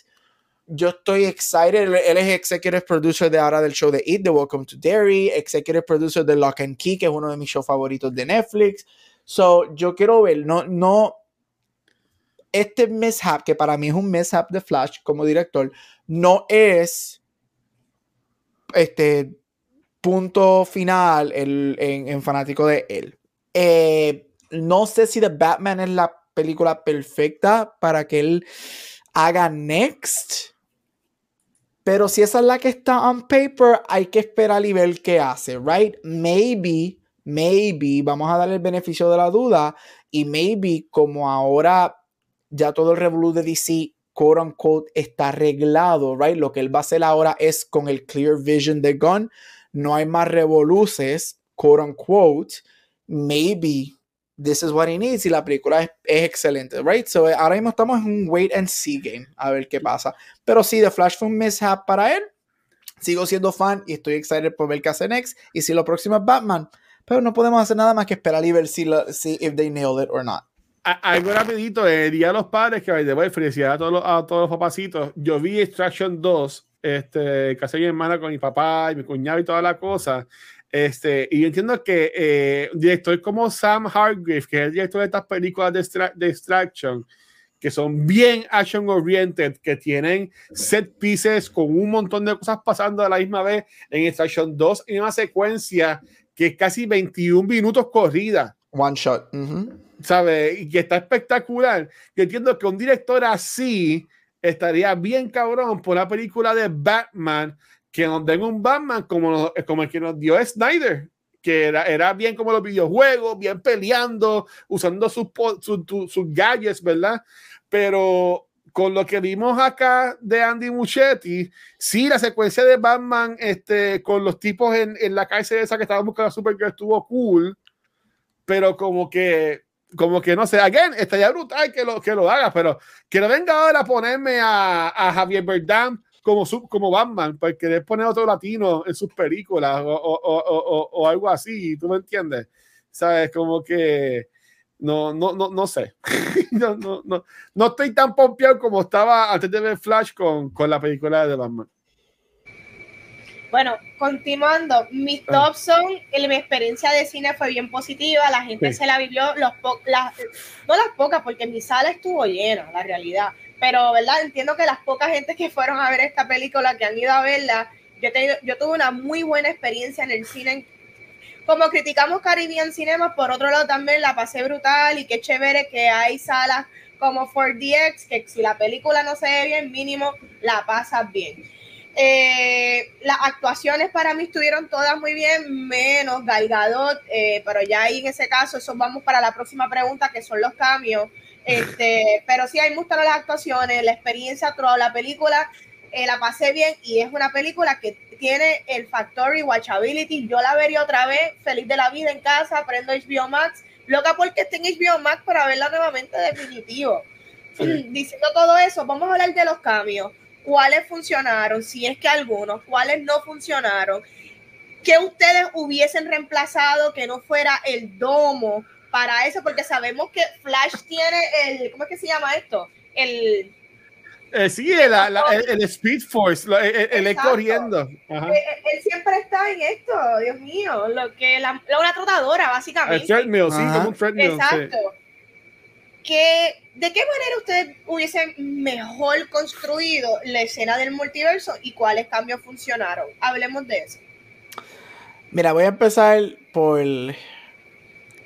Yo estoy excited. Él es executive producer de ahora del show de It, de Welcome to Dairy, executive producer de Lock and Key, que es uno de mis shows favoritos de Netflix. So, yo quiero ver, no, no, este mishap, que para mí es un mishap de Flash como director, no es este punto final en, en fanático de él. Eh, no sé si The Batman es la película perfecta para que él haga Next. Pero si esa es la que está on paper, hay que esperar y ver qué hace, right? Maybe, maybe, vamos a darle el beneficio de la duda. Y maybe, como ahora ya todo el revolú de DC, quote unquote, está arreglado, right? Lo que él va a hacer ahora es con el clear vision de Gun. No hay más revoluces, quote unquote. Maybe this is what he needs y la película es, excelente, right? So ahora mismo estamos en un wait and see game, a ver qué pasa. Pero sí, The Flash fue un mishap para él. Sigo siendo fan y estoy excited por ver qué hace next. Y si lo próximo es Batman, pero no podemos hacer nada más que esperar y ver si, si if they nailed it or not. Algo rapidito, el Día de los Padres, que de felicidad a todos los, a todos los papacitos. Yo vi Extraction 2, este, casé mi hermana con mi papá y mi cuñado y toda la cosa. Este, y yo entiendo que eh, un director como Sam Hargrave, que es el director de estas películas de, de Extraction, que son bien action oriented, que tienen set pieces con un montón de cosas pasando a la misma vez en Extraction 2, en una secuencia que es casi 21 minutos corrida. One shot. ¿Sabe? Y que está espectacular. Yo entiendo que un director así estaría bien cabrón por la película de Batman que nos den un Batman como, como el que nos dio Snyder, que era, era bien como los videojuegos, bien peleando, usando sus, sus, gadgets, ¿verdad? Pero con lo que vimos acá de Andy Muchetti, sí, la secuencia de Batman este, con los tipos en, en la cárcel esa que estaban buscando a Supergirl estuvo cool, pero como que, como que no sé, again, estaría brutal que lo, que lo haga, pero que no venga ahora a ponerme a, a Javier Bardem como, como Batman, porque querer poner otro latino en sus películas o, o, o, o, algo así, ¿tú me entiendes? ¿Sabes? Como que no, no, no, no sé. (laughs) no, no, no, no estoy tan pompeado como estaba antes de ver Flash con, con la película de Batman. Bueno, continuando, mis ah. tops son, mi experiencia de cine fue bien positiva, la gente se la vivió, los las, no las pocas, porque mi sala estuvo llena, la realidad, pero, ¿verdad? Entiendo que las pocas gente que fueron a ver esta película, que han ido a verla, yo, yo tuve una muy buena experiencia en el cine. como criticamos Caribbean Cinema, por otro lado también la pasé brutal y qué chévere que hay salas como 4DX, que si la película no se ve bien, mínimo la pasas bien. Eh, las actuaciones para mí estuvieron todas muy bien, menos Galgadot, eh, pero ya ahí en ese caso, eso vamos para la próxima pregunta, que son los cambios. Este, pero sí, hay me gustaron las actuaciones, la experiencia, toda la película, eh, la pasé bien y es una película que tiene el factor watchability. Yo la vería otra vez, feliz de la vida en casa, prendo HBO Max, loca porque esté en HBO Max para verla nuevamente definitivo. (clears throat) Diciendo todo eso, vamos a hablar de los cambios. Cuáles funcionaron, si es que algunos, cuáles no funcionaron, que ustedes hubiesen reemplazado que no fuera el domo para eso, porque sabemos que Flash tiene el, ¿cómo es que se llama esto? El... Eh, sí, el, el, Speed Force, el, corriendo. Eh, eh, él, siempre está en esto, Dios mío, lo que la, una trotadora, básicamente. El treadmill, sí, como un treadmill. Exacto. Que ¿De qué manera usted hubiese mejor construido la escena del multiverso y cuáles cambios funcionaron? Hablemos de eso. Mira, voy a empezar por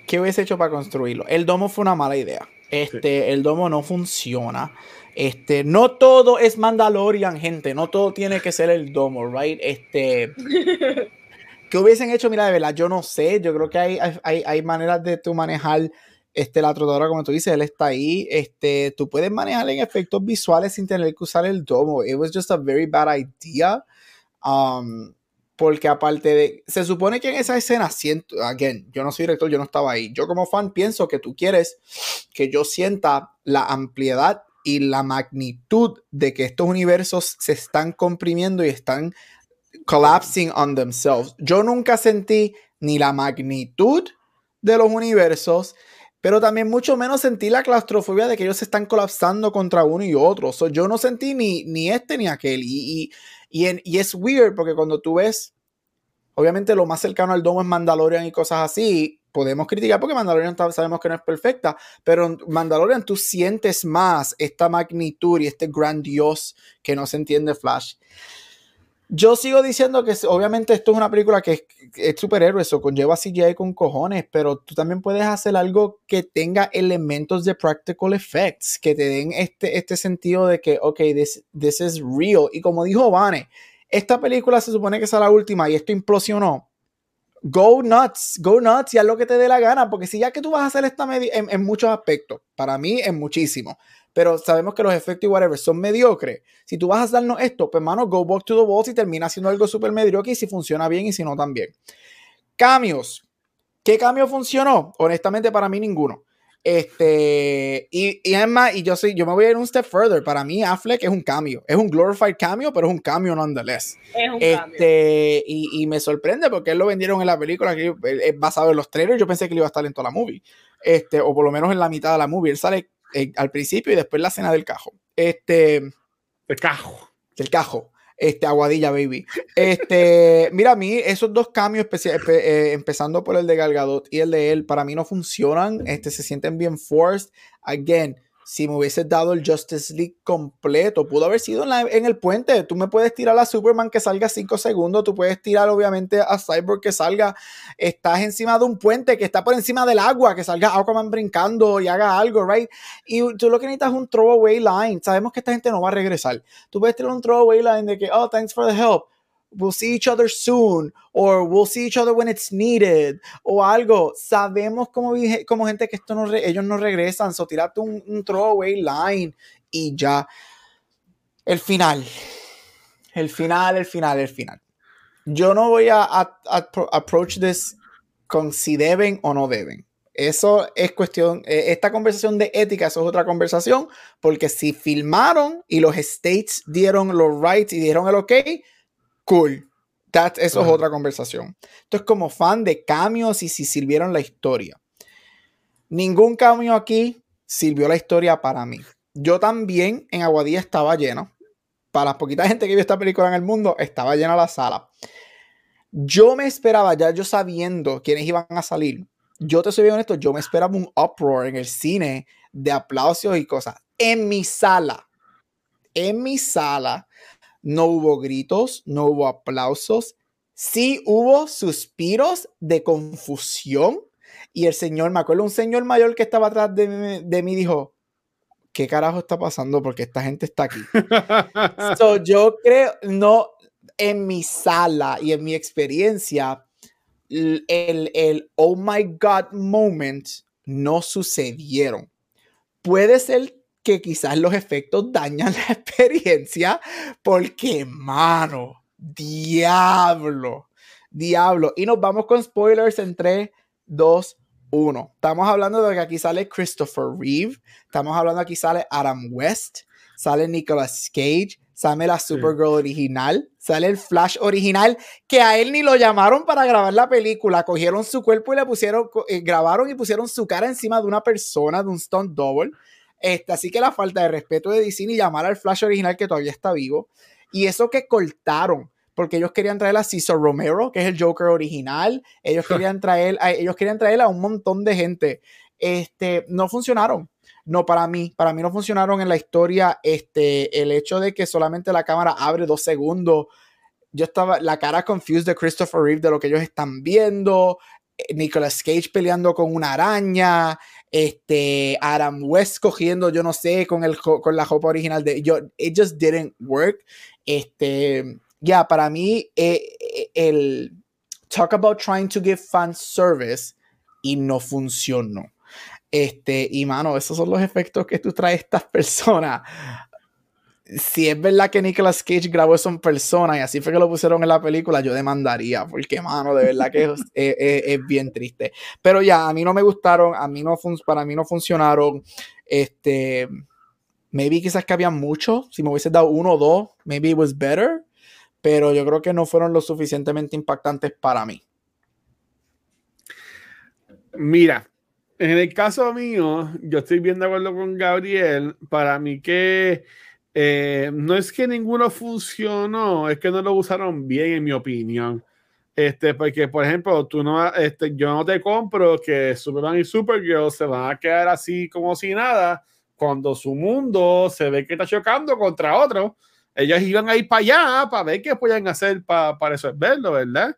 qué hubiese hecho para construirlo. El domo fue una mala idea. Este, el domo no funciona. Este, no todo es Mandalorian, gente. No todo tiene que ser el domo, right? Este. (laughs) ¿Qué hubiesen hecho? Mira, de verdad, yo no sé. Yo creo que hay, hay, hay maneras de tú manejar este, la trotadora, como tú dices, él está ahí. Este, tú puedes manejar en efectos visuales sin tener que usar el domo. It was just a very bad idea. Um, porque aparte de, se supone que en esa escena siento, again, yo no soy director, yo no estaba ahí. Yo como fan pienso que tú quieres que yo sienta la ampliedad y la magnitud de que estos universos se están comprimiendo y están collapsing on themselves. Yo nunca sentí ni la magnitud de los universos, pero también mucho menos sentí la claustrofobia de que ellos se están colapsando contra uno y otro. yo no sentí ni, ni este ni aquel. Y, y, es weird porque cuando tú ves, obviamente lo más cercano al domo es Mandalorian y cosas así. Podemos criticar porque Mandalorian sabemos que no es perfecta, pero Mandalorian tú sientes más esta magnitud y este grandios que no se entiende Flash. Yo sigo diciendo que obviamente esto es una película que es, es superhéroe, eso conlleva CGI con cojones, pero tú también puedes hacer algo que tenga elementos de practical effects, que te den este, este sentido de que, ok, this, this is real. Y como dijo Vane, esta película se supone que es la última y esto implosionó. Go nuts, go nuts y haz lo que te dé la gana, porque si ya que tú vas a hacer esta media en, en muchos aspectos, para mí en muchísimo pero sabemos que los efectos y whatever son mediocres. Si tú vas a darnos esto, pues mano, go back to the walls y termina haciendo algo súper mediocre y si funciona bien y si no también. Cambios. ¿Qué cambio funcionó? Honestamente, para mí ninguno. Este, y, y es y yo soy, yo me voy a ir un step further. Para mí, Affleck es un cambio. Es un glorified cambio, pero es un cambio nonetheless. Es un este, Y, y, me sorprende porque él lo vendieron en la película que es basado en los trailers. Yo pensé que él iba a estar en toda la movie. Este, o por lo menos en la mitad de la movie. Él sale eh, al principio y después la cena del cajo. Este. El cajo. El cajo. Este, Aguadilla, baby. Este, (laughs) mira, a mí esos dos cambios, eh, empezando por el de Galgadot y el de él, para mí no funcionan. Este, se sienten bien forced. Again, si me hubiese dado el Justice League completo, pudo haber sido en, el puente. Tú me puedes tirar a Superman que salga 5 segundos, tú puedes tirar obviamente a Cyborg que salga, estás encima de un puente que está por encima del agua, que salga Aquaman brincando y haga algo, right? Y tú lo que necesitas es un throwaway line. Sabemos que esta gente no va a regresar. Tú puedes tirar un throwaway line de que, oh, thanks for the help we'll see each other soon, or we'll see each other when it's needed, o algo. Sabemos como, como gente que esto no ellos no regresan, so tirate un, un throwaway line y ya. El final. El final, el final, el final. Yo no voy a, approach this con si deben o no deben. Eso es cuestión, eh, esta conversación de ética, eso es otra conversación, porque si filmaron y los states dieron los rights y dieron el ok, cool. That, eso es otra conversación. Entonces, como fan de cambios y si sirvieron la historia. Ningún cambio aquí sirvió la historia para mí. Yo también en Aguadilla estaba lleno. Para la poquita gente que vio esta película en el mundo, estaba llena la sala. Yo me esperaba, ya yo sabiendo quiénes iban a salir, yo te soy bien honesto, yo me esperaba un uproar en el cine de aplausos y cosas. En mi sala, en mi sala, no hubo gritos, no hubo aplausos, sí hubo suspiros de confusión y el señor, me acuerdo un señor mayor que estaba atrás de, de mí, dijo, ¿qué carajo está pasando? Porque esta gente está aquí. (laughs) so, yo creo, no, en mi sala y en mi experiencia, el, el oh my god moment no sucedieron. Puede ser que quizás los efectos dañan la (laughs) experiencia porque, mano, diablo, diablo. Y nos vamos con spoilers en 3, 2, 1. Estamos hablando de que aquí sale Christopher Reeve, estamos hablando aquí sale Adam West, sale Nicolas Cage, sale la Supergirl original, sale el Flash original, que a él ni lo llamaron para grabar la película, cogieron su cuerpo y le pusieron, eh, grabaron y pusieron su cara encima de una persona, de un stunt double. Este, así que la falta de respeto de DC y llamar al Flash original que todavía está vivo. Y eso que cortaron, porque ellos querían traer a Cesar Romero, que es el Joker original. Ellos (laughs) querían traer, a, ellos querían traer a un montón de gente. Este, no funcionaron. No, para mí, para mí no funcionaron en la historia. Este, el hecho de que solamente la cámara abre dos segundos. Yo estaba, la cara confused de Christopher Reeve de lo que ellos están viendo. Eh, Nicolas Cage peleando con una araña este, Adam West cogiendo, yo no sé, con, el, con la ropa original de yo, it just didn't work. Este, ya, para mí, eh, eh, el talk about trying to give fan service y no funcionó. Este, y mano, esos son los efectos que tú traes estas personas si es verdad que Nicolas Cage grabó eso en persona y así fue que lo pusieron en la película, yo demandaría, porque, mano, de verdad que es, (laughs) bien triste. Pero ya, a mí no me gustaron, a mí no para mí no funcionaron. Este, maybe quizás que había muchos, si me hubiese dado uno o dos, maybe it was better, pero yo creo que no fueron lo suficientemente impactantes para mí. Mira, en el caso mío, yo estoy bien de acuerdo con Gabriel, para mí que eh, no es que ninguno funcionó, es que no lo usaron bien, en mi opinión. Este, porque, por ejemplo, tú no, este, yo no te compro que Superman y Supergirl se van a quedar así como si nada cuando su mundo se ve que está chocando contra otro. Ellos iban a ir para allá para ver qué pueden hacer para, para resolverlo, ¿verdad?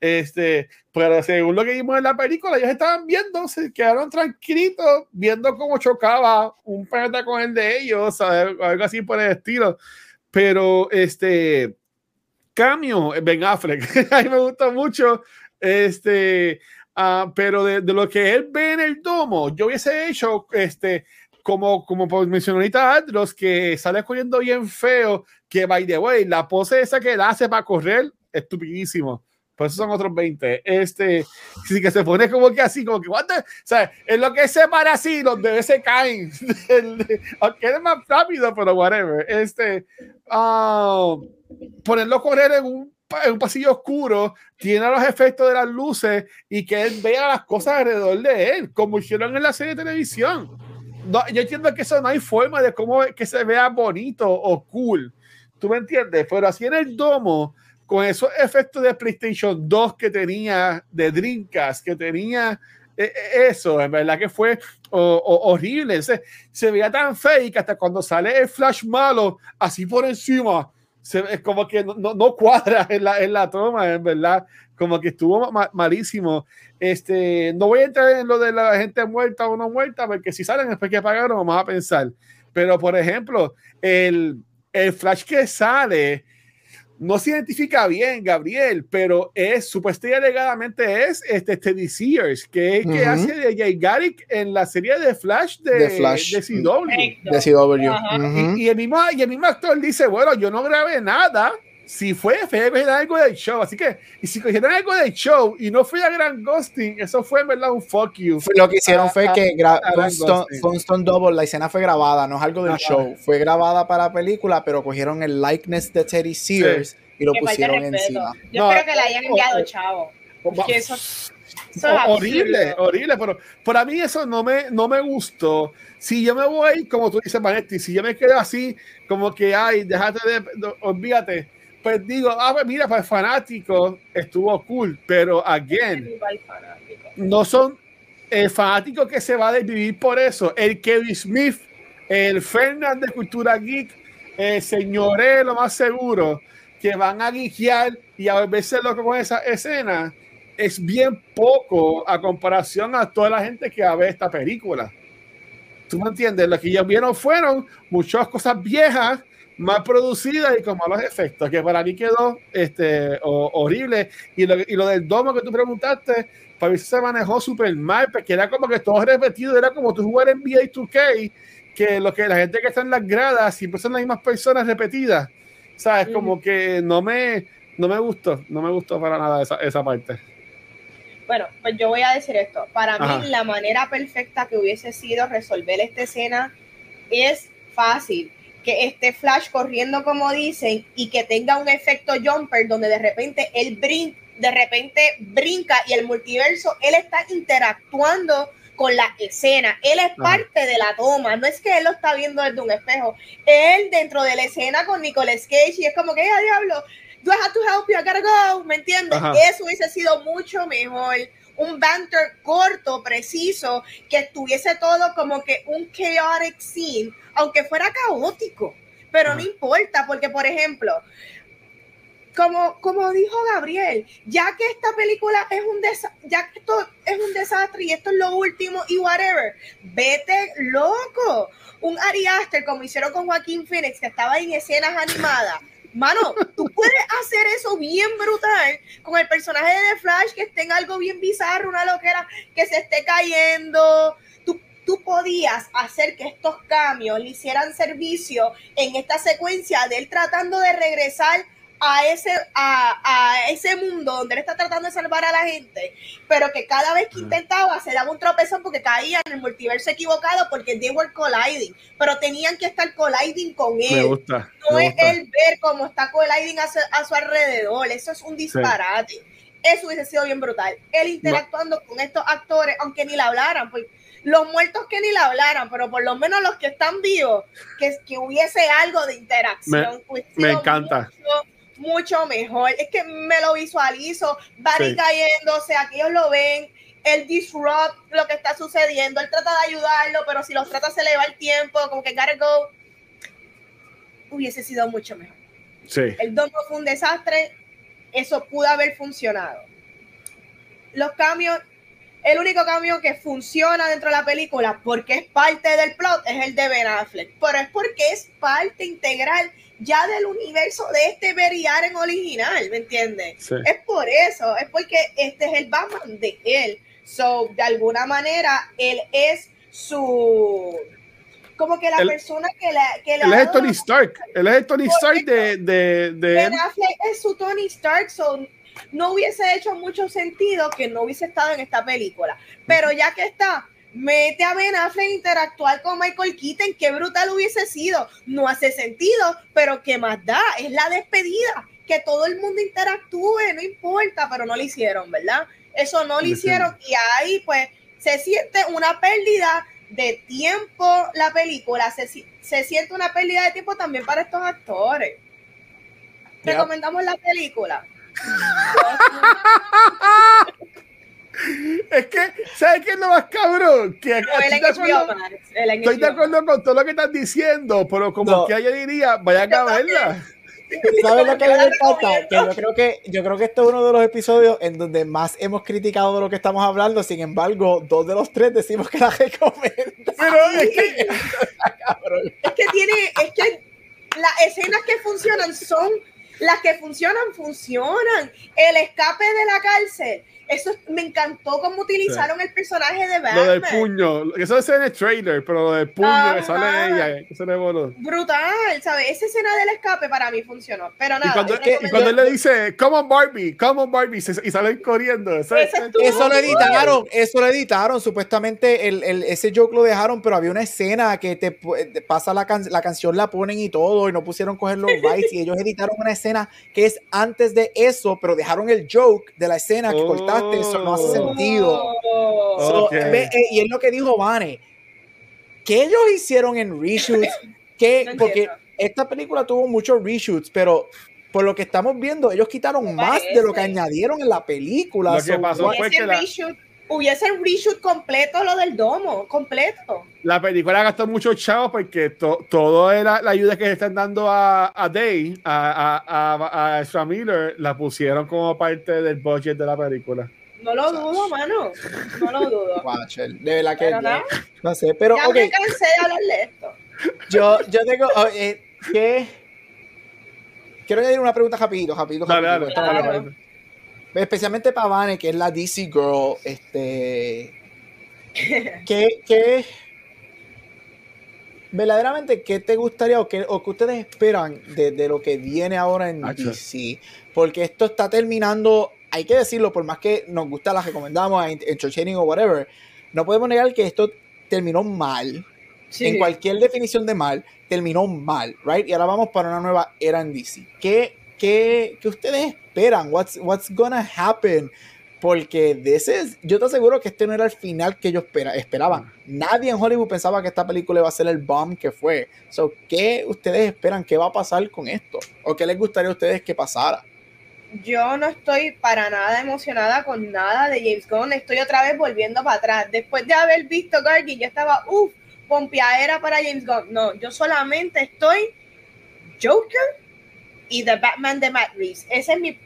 Este, pero según lo que vimos en la película, ellos estaban viendo, se quedaron tranquilitos viendo cómo chocaba un planeta con el de ellos, algo así por el estilo. Pero este cambio, Ben Affleck, (laughs) a mí me gusta mucho. Este, uh, pero de, de, lo que él ve en el domo, yo hubiese hecho este. Como, como mencionó ahorita los que sale corriendo bien feo, que by the way, la pose esa que él hace para correr, estupidísimo pues son otros 20. Este, sí que se pone como que así, como que, what o sea, es lo que se para así, los se caen. (laughs) aunque es más rápido, pero whatever. Este, uh, ponerlo a correr en un, en un pasillo oscuro, tiene los efectos de las luces y que él vea las cosas alrededor de él, como hicieron en la serie de televisión. No, yo entiendo que eso no hay forma de cómo que se vea bonito o cool. ¿Tú me entiendes? Pero así en el domo, con esos efectos de PlayStation 2 que tenía, de Dreamcast, que tenía eh, eh, eso, en verdad que fue horrible. Se, se, veía tan fake hasta cuando sale el flash malo, así por encima, se, es como que no, no, cuadra en la, en la toma, en verdad, como que estuvo malísimo. Este, no voy a entrar en lo de la gente muerta o no muerta, porque si salen después que pagaron, vamos a pensar. Pero, por ejemplo, el, el flash que sale no se identifica bien, Gabriel, pero es supuestamente alegadamente es este Teddy Sears, que, que hace de Jay Garrick en la serie de Flash de, de, Flash. de CW. De CW. y, el mismo, y el mismo actor dice, bueno, yo no grabé nada, si fue, fue algo del show. Así que, y si cogieron algo del show y no fue a Grand Ghosting, eso fue en verdad un fuck you. Lo que hicieron fue que Stone Double, la escena fue grabada, no es algo del show. Fue grabada para la película, pero cogieron el likeness de Teddy Sears y lo pusieron encima. Yo no, espero que le hayan enviado chavo. eso, horrible, horrible, pero para mí eso no me, no me gustó. Si yo me voy, como tú dices, Vanetti, si yo me quedo así, como que, ay, déjate de, olvídate pues digo, ah, pues mira, para el fanático estuvo cool, pero again, no son el fanático que se va a desvivir por eso. El Kevin Smith, el Fernández de Cultura Geek, el señoré, lo más seguro, que van a guiar y a volverse loco con esa escena es bien poco a comparación a toda la gente que va a ver esta película. ¿Tú me entiendes? Lo que ellos vieron fueron muchas cosas viejas, más producidas y con malos efectos, que para mí quedó este, horrible. Y lo, y lo del domo que tú preguntaste, para mí se manejó súper mal, porque era como que todo repetido, era como tú jugar en NBA 2K, que lo que la gente que está en las gradas siempre son las mismas personas repetidas. ¿Sabes? Como que no me, no me gustó, no me gustó para nada esa, esa parte. Bueno, pues yo voy a decir esto. Para mí, la manera perfecta que hubiese sido resolver esta escena es fácil. Que esté Flash corriendo, como dicen, y que tenga un efecto jumper donde de repente él brinca, de repente brinca y el multiverso, él está interactuando con la escena. Él es parte de la toma. No es que él lo está viendo desde un espejo. Él dentro de la escena con Nicolas Cage y es como que, ¡ay, diablo! do I have to help you? I gotta go, ¿me entiendes? Eso hubiese sido mucho mejor. Un banter corto, preciso, que estuviese todo como que un chaotic scene, aunque fuera caótico. Pero no importa, porque por ejemplo, como, como dijo Gabriel, ya que esta película es un ya que esto es un desastre y esto es lo último y whatever, vete loco. Un Ari Aster, como hicieron con Joaquín Phoenix, que estaba en escenas animadas, Mano, tú puedes hacer eso bien brutal con el personaje de Flash que esté en algo bien bizarro, una loquera que se esté cayendo. Tú, tú podías hacer que estos cambios le hicieran servicio en esta secuencia de él tratando de regresar a ese, a, a, ese mundo donde él está tratando de salvar a la gente, pero que cada vez que intentaba se daba un tropezón porque caía en el multiverso equivocado porque they were colliding, pero tenían que estar colliding con él. Me gusta, no es él ver cómo está colliding a su, a su, alrededor, eso es un disparate. Eso hubiese sido bien brutal. Él interactuando con estos actores, aunque ni le hablaran, pues los muertos que ni le hablaran, pero por lo menos los que están vivos, que, que hubiese algo de interacción. Me, me encanta mucho mejor. Es que me lo visualizo, Barry cayéndose, aquí ellos lo ven, él disrupt lo que está sucediendo, él trata de ayudarlo, pero si los trata se le va el tiempo, como que gotta go, hubiese sido mucho mejor. Sí. El domo fue un desastre, eso pudo haber funcionado. Los cambios, el único cambio que funciona dentro de la película, porque es parte del plot, es el de Ben Affleck, pero es porque es parte integral ya del universo de este Barry en original, ¿me entiendes? Es por eso, es porque este es el Batman de él. So, de alguna manera, él es su como que la persona que la que él es Tony Stark él es Tony Stark de, de, de ben Affleck es su Tony Stark so no hubiese hecho mucho sentido que no hubiese estado en esta película pero ya que está mete a Ben Affleck interactuar con Michael Keaton, qué brutal hubiese sido. No hace sentido, pero qué más da, es la despedida, que todo el mundo interactúe, no importa, pero no lo hicieron, ¿verdad? Eso no lo hicieron y ahí pues se siente una pérdida de tiempo la película, se, se siente una pérdida de tiempo también para estos actores. Recomendamos la película. (laughs) Es que, ¿sabes qué es lo más cabrón? Que estoy, de acuerdo, con todo lo que estás diciendo, pero como que ella diría, vayan a verla. ¿Sabes lo que me encanta? Que yo creo que yo creo que este es uno de los episodios en donde más hemos criticado de lo que estamos hablando. Sin embargo, dos de los tres decimos que la recomienda. Pero es que (laughs) es que tiene, es que las escenas que funcionan son las que funcionan, funcionan. El escape de la cárcel eso me encantó cómo utilizaron el personaje de Batman. Lo del puño, eso es en el trailer, pero lo del puño que sale ella, que se le Brutal, ¿sabes? Esa escena del escape para mí funcionó. Pero nada. Y cuando, y cuando él le dice, come on Barbie, come on Barbie, y salen corriendo. Eso, eso lo editaron, eso lo editaron. Supuestamente el, el, ese joke lo dejaron, pero había una escena que te, pasa la, la canción, la ponen y todo, y no pusieron coger los bytes, y ellos editaron una escena que es antes de eso, pero dejaron el joke de la escena que cortaron eso no hace sentido. Eh, y es lo que dijo Vane. ¿Qué ellos hicieron en reshoots? (laughs) ¿Qué? Porque esta película tuvo muchos reshoots, pero por lo que estamos viendo, ellos quitaron más de lo que añadieron en la película. Lo que pasó fue que la, hubiese reshoot completo lo del domo, completo. La película gastó mucho chavos porque to, todo era la ayuda que le están dando a, a Day, a, a, a, a Miller, la pusieron como parte del budget de la película. No lo dudo, mano. No lo dudo. (laughs) de verdad que no, sé, pero ya okay. me cansé de hablarle esto. Yo, yo tengo oh, eh, que quiero añadir una pregunta rapidito, rapidito, rapidito. Dale, dale, Especialmente para Vane, que es la DC Girl, este. ¿Qué, qué verdaderamente qué te gustaría o qué, o que ustedes esperan de, de, lo que viene ahora en DC? Porque esto está terminando, hay que decirlo, por más que nos gusta, la recomendamos en entertaining o whatever, no podemos negar que esto terminó mal. Sí. En cualquier definición de mal, terminó mal, right? Y ahora vamos para una nueva era en DC. ¿Qué, qué, qué ustedes esperan? What's, what's gonna happen? Porque yo te aseguro que este no era el final que ellos espera, esperaban. Nadie en Hollywood pensaba que esta película iba a ser el bomb que fue. So, ¿Qué ustedes esperan? ¿Qué va a pasar con esto? ¿O qué les gustaría a ustedes que pasara? Yo no estoy para nada emocionada con nada de James Gunn. Estoy otra vez volviendo para atrás. Después de haber visto Guardian, yo estaba, uff, pompeadera para James Gunn. No, yo solamente estoy Joker y The Batman de Matt Reeves. Ese es mi.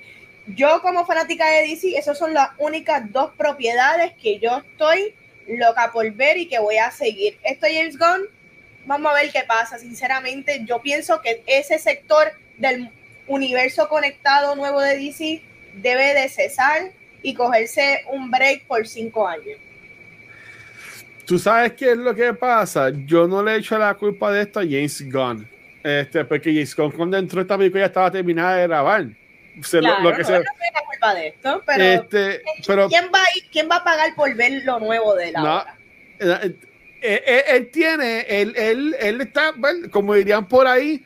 Yo, como fanática de DC, esas son las únicas dos propiedades que yo estoy loca por ver y que voy a seguir. Esto James Gunn, vamos a ver qué pasa. Sinceramente, yo pienso que ese sector del universo conectado nuevo de DC debe de cesar y cogerse un break por cinco años. Tú sabes qué es lo que pasa. Yo no le he hecho la culpa de esto a James Gunn. Este, porque James Gunn cuando entró esta película ya estaba terminada de grabar. Se, claro, lo, lo que no, se... culpa de esto, pero, este, pero ¿quién, va a, ¿quién va a pagar por ver lo nuevo de la no, obra? Él, él, él, tiene, él, él, él está, bueno, como dirían por ahí,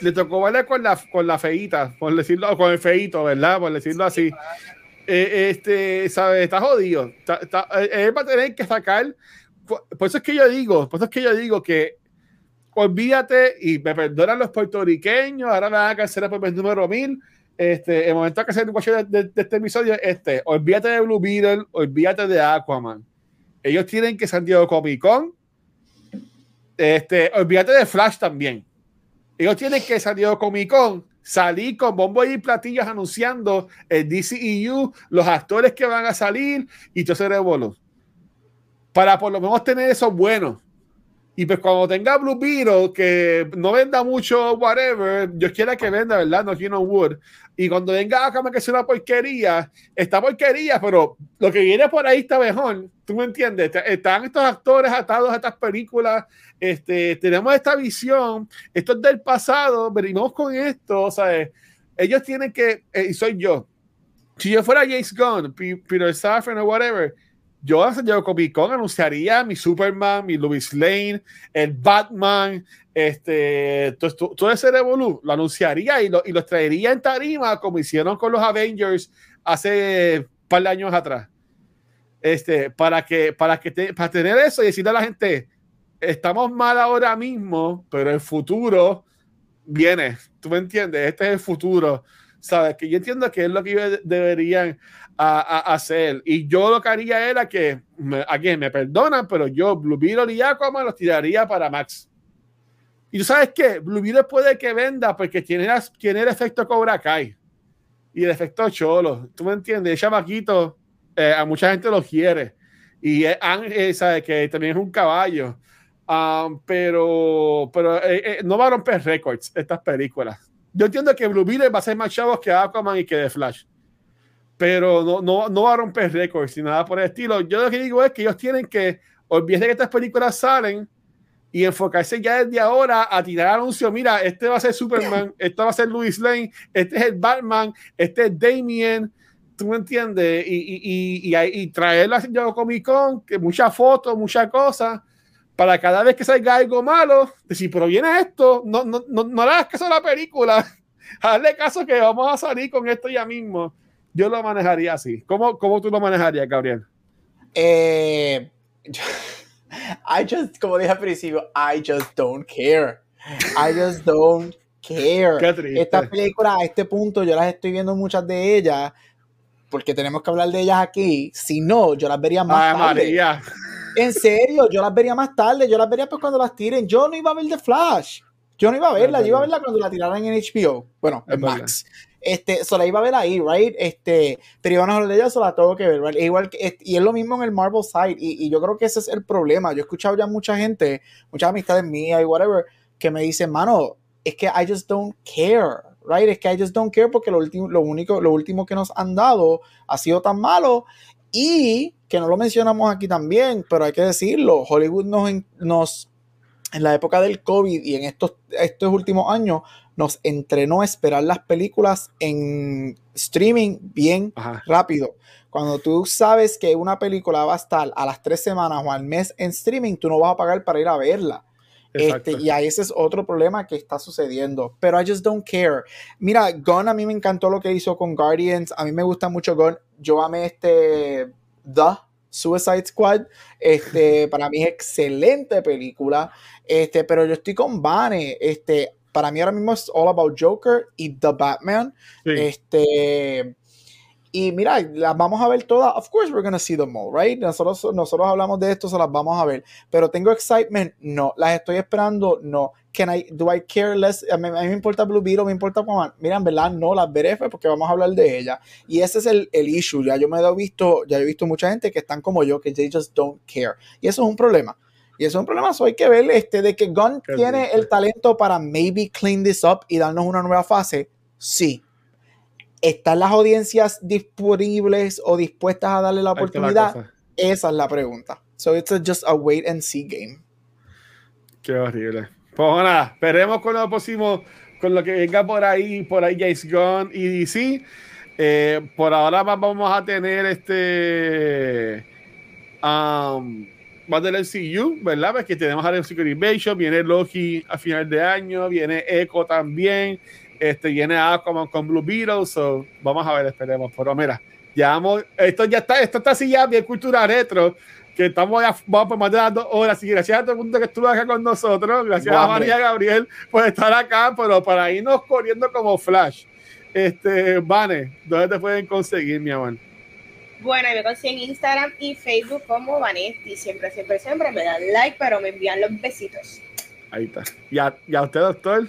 le tocó bailar con la, con la feita, por decirlo, con el feito, ¿verdad? Por decirlo así. Eh, este, ¿sabes? Está jodido. Está, está, él va a tener que sacar. Por eso es que yo digo, por eso es que yo digo que olvídate y me perdonan los puertorriqueños, ahora me van a cancelar por el número 1000. Este, el momento que un de, de, de, este episodio, este, olvídate de Blue Beetle, olvídate de Aquaman. Ellos tienen que San Diego Comic Con. Este, olvídate de Flash también. Ellos tienen que San Diego Comic Con salir con bombos y platillos anunciando el DCEU, los actores que van a salir y todo ese revuelo. Para por lo menos tener eso bueno. Y pues cuando tenga Blue Beetle, que no venda mucho, whatever, yo quiera que venda, ¿verdad? No quiero Wood. Y cuando venga acá que sea una porquería, está porquería, pero lo que viene por ahí está mejor. ¿Tú me entiendes? Están estos actores atados a estas películas. Este, tenemos esta visión. Esto es del pasado. Venimos con esto. ¿sabes? Ellos tienen que, eh, y soy yo. Si yo fuera James Gunn, Peter Safran o whatever, yo a San Comic Con anunciaría mi Superman, mi Louis Lane, el Batman, este, todo, todo ese Revolu, lo anunciaría y, lo, y los traería en tarima como hicieron con los Avengers hace un par de años atrás. Este, para que, para que para tener eso y decirle a la gente, estamos mal ahora mismo, pero el futuro viene. ¿Tú me entiendes? Este es el futuro. ¿Sabes? Que yo entiendo que es lo que deberían a, a, hacer. Y yo lo que haría era que, me, aquí me perdonan, pero yo Blue Beetle y Aquaman los tiraría para Max. Y tú sabes qué, Blue Beetle puede que venda porque tiene, tiene el efecto Cobra Kai y el efecto Cholo. ¿Tú me entiendes? El chamaquito, eh, a mucha gente lo quiere. Y Ángel, sabe que también es un caballo. Um, pero pero eh, eh, no va a romper récords estas películas. Yo entiendo que Blue Beetle va a ser más chavos que Aquaman y que The Flash pero no, no, no va a romper récords ni nada por el estilo. Yo lo que digo es que ellos tienen que olvidarse que estas películas salen y enfocarse ya desde ahora a tirar anuncios. Mira, este va a ser Superman, (clears throat) este va a ser Louis Lane, este es el Batman, este es Damien. ¿Tú me entiendes? Y, y, y, y, y traerlo a Comic Con, que muchas fotos, muchas cosas, para cada vez que salga algo malo, decir, pero viene esto, no, no, no, no le hagas caso a la película, (laughs) hazle caso que vamos a salir con esto ya mismo yo lo manejaría así. ¿Cómo, cómo tú lo manejarías, Gabriel? Eh, (laughs) I just, como dije al principio, I just don't care. I just don't care. (laughs) Esta película, a este punto, yo las estoy viendo muchas de ellas porque tenemos que hablar de ellas aquí. Si no, yo las vería más Ay, tarde. María. En serio, yo las vería más tarde. Yo las vería pues cuando las tiren. Yo no iba a ver The Flash. Yo no iba a verla. Yo iba a verla cuando la tiraran en HBO. Bueno, en. Max. Este, so la iba a ver ahí, right? Este, pero iban a hablar de ella, so la tengo que ver, right? Igual que, y es lo mismo en el Marvel side, y, y yo creo que ese es el problema. Yo he escuchado ya mucha gente, muchas amistades mías y whatever, que me dicen, mano, es que I just don't care, right? Es que I just don't care porque lo último, lo único, lo último que nos han dado ha sido tan malo y que no lo mencionamos aquí también, pero hay que decirlo, Hollywood nos, nos en la época del COVID y en estos, estos últimos años nos entrenó a esperar las películas en streaming bien Ajá. rápido. Cuando tú sabes que una película va a estar a las tres semanas o al mes en streaming, tú no vas a pagar para ir a verla. Este, y ahí ese es otro problema que está sucediendo. Pero I just don't care. Mira, Gunn a mí me encantó lo que hizo con Guardians. A mí me gusta mucho Gunn. Yo amé este The Suicide Squad. Este, (laughs) para mí es excelente película. Este, pero yo estoy con Vane. Este, para mí ahora mismo es All About Joker y The Batman. Sí. Este, y mira, las vamos a ver todas. Of course, we're gonna see them all, right? Nosotros, nosotros hablamos de esto, se las vamos a ver. Pero tengo excitement, no. Las estoy esperando, no. Can I, do I care less? A mí, a mí me importa Blue Beetle, me importa Aquaman. Mira, en verdad, no las veré fue porque vamos a hablar de ella. Y ese es el, el issue. Ya yo me he visto, ya he visto mucha gente que están como yo, que they just don't care. Y eso es un problema. Y eso es un problema. Hay que ver este, de que Gunn Qué tiene triste. el talento para maybe clean this up y darnos una nueva fase. Sí. ¿Están las audiencias disponibles o dispuestas a darle la oportunidad? Esa es la pregunta. So it's a- just a wait and see game. Qué horrible. Pues nada, esperemos con lo próximo, con lo que venga por ahí, por ahí James Gunn y DC. Eh, por ahora vamos a tener este. Um, más del MCU, ¿verdad? Porque tenemos a Secret Invasion, viene Loki a final de año, viene Echo también, este, viene Aquaman con Blue Beetle, so vamos a ver, esperemos. Pero mira, ya vamos, esto ya está, esto está así ya bien cultura retro, que estamos ya, vamos por más de las dos horas, y gracias a todo el mundo que estuvo acá con nosotros, gracias a. María Gabriel por estar acá, pero para irnos corriendo como Flash. Este, Vane, ¿dónde te pueden conseguir, mi amor? Bueno, me consiguen en Instagram y Facebook como Vanetti. Siempre, siempre, siempre me dan like, pero me envían los besitos. Ahí está. ¿Y a, y a usted, doctor?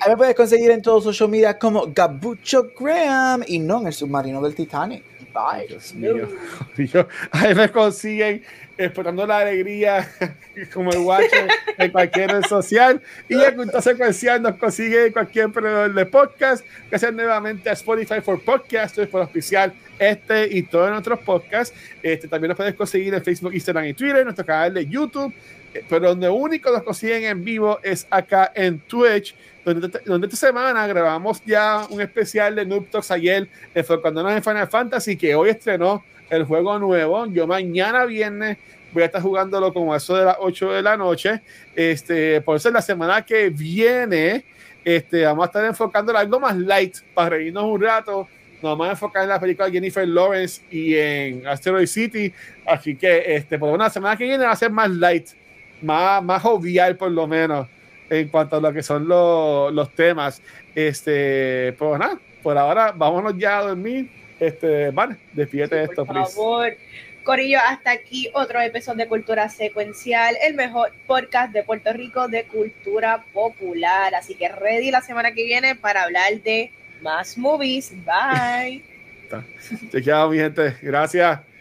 Ahí me puedes conseguir en todos los social media como Gabucho Graham y no en el submarino del Titanic. Bye. (laughs) Dios mío. Ahí me consiguen explotando la alegría (laughs) como el Watcher en cualquier red social y el culto secuencial nos consigue en cualquier proveedor de podcast gracias nuevamente a Spotify for Podcasters por auspiciar este y todos nuestros podcasts este, también nos puedes conseguir en Facebook, Instagram y Twitter nuestro canal de YouTube eh, pero donde único nos consiguen en vivo es acá en Twitch donde, donde esta semana grabamos ya un especial de Noob Talks ayer enfocándonos en Final Fantasy que hoy estrenó el juego nuevo. Yo mañana viernes voy a estar jugándolo como eso de las 8 de la noche. Este, por eso la semana que viene este, vamos a estar enfocando algo más light para reírnos un rato. Nos vamos a enfocar en la película de Jennifer Lawrence y en Asteroid City. Así que este, por lo la semana que viene va a ser más light, más, más jovial por lo menos en cuanto a lo que son los, los temas. Este, pues nada, por ahora vámonos ya a dormir. Este, vale, despídete de Sí, esto, por please. favor. Corillo, hasta aquí otro episodio de Cultura Secuencial, el mejor podcast de Puerto Rico de cultura popular. Así que ready la semana que viene para hablar de más movies. Bye. (laughs) Chequeado, mi gente. Gracias.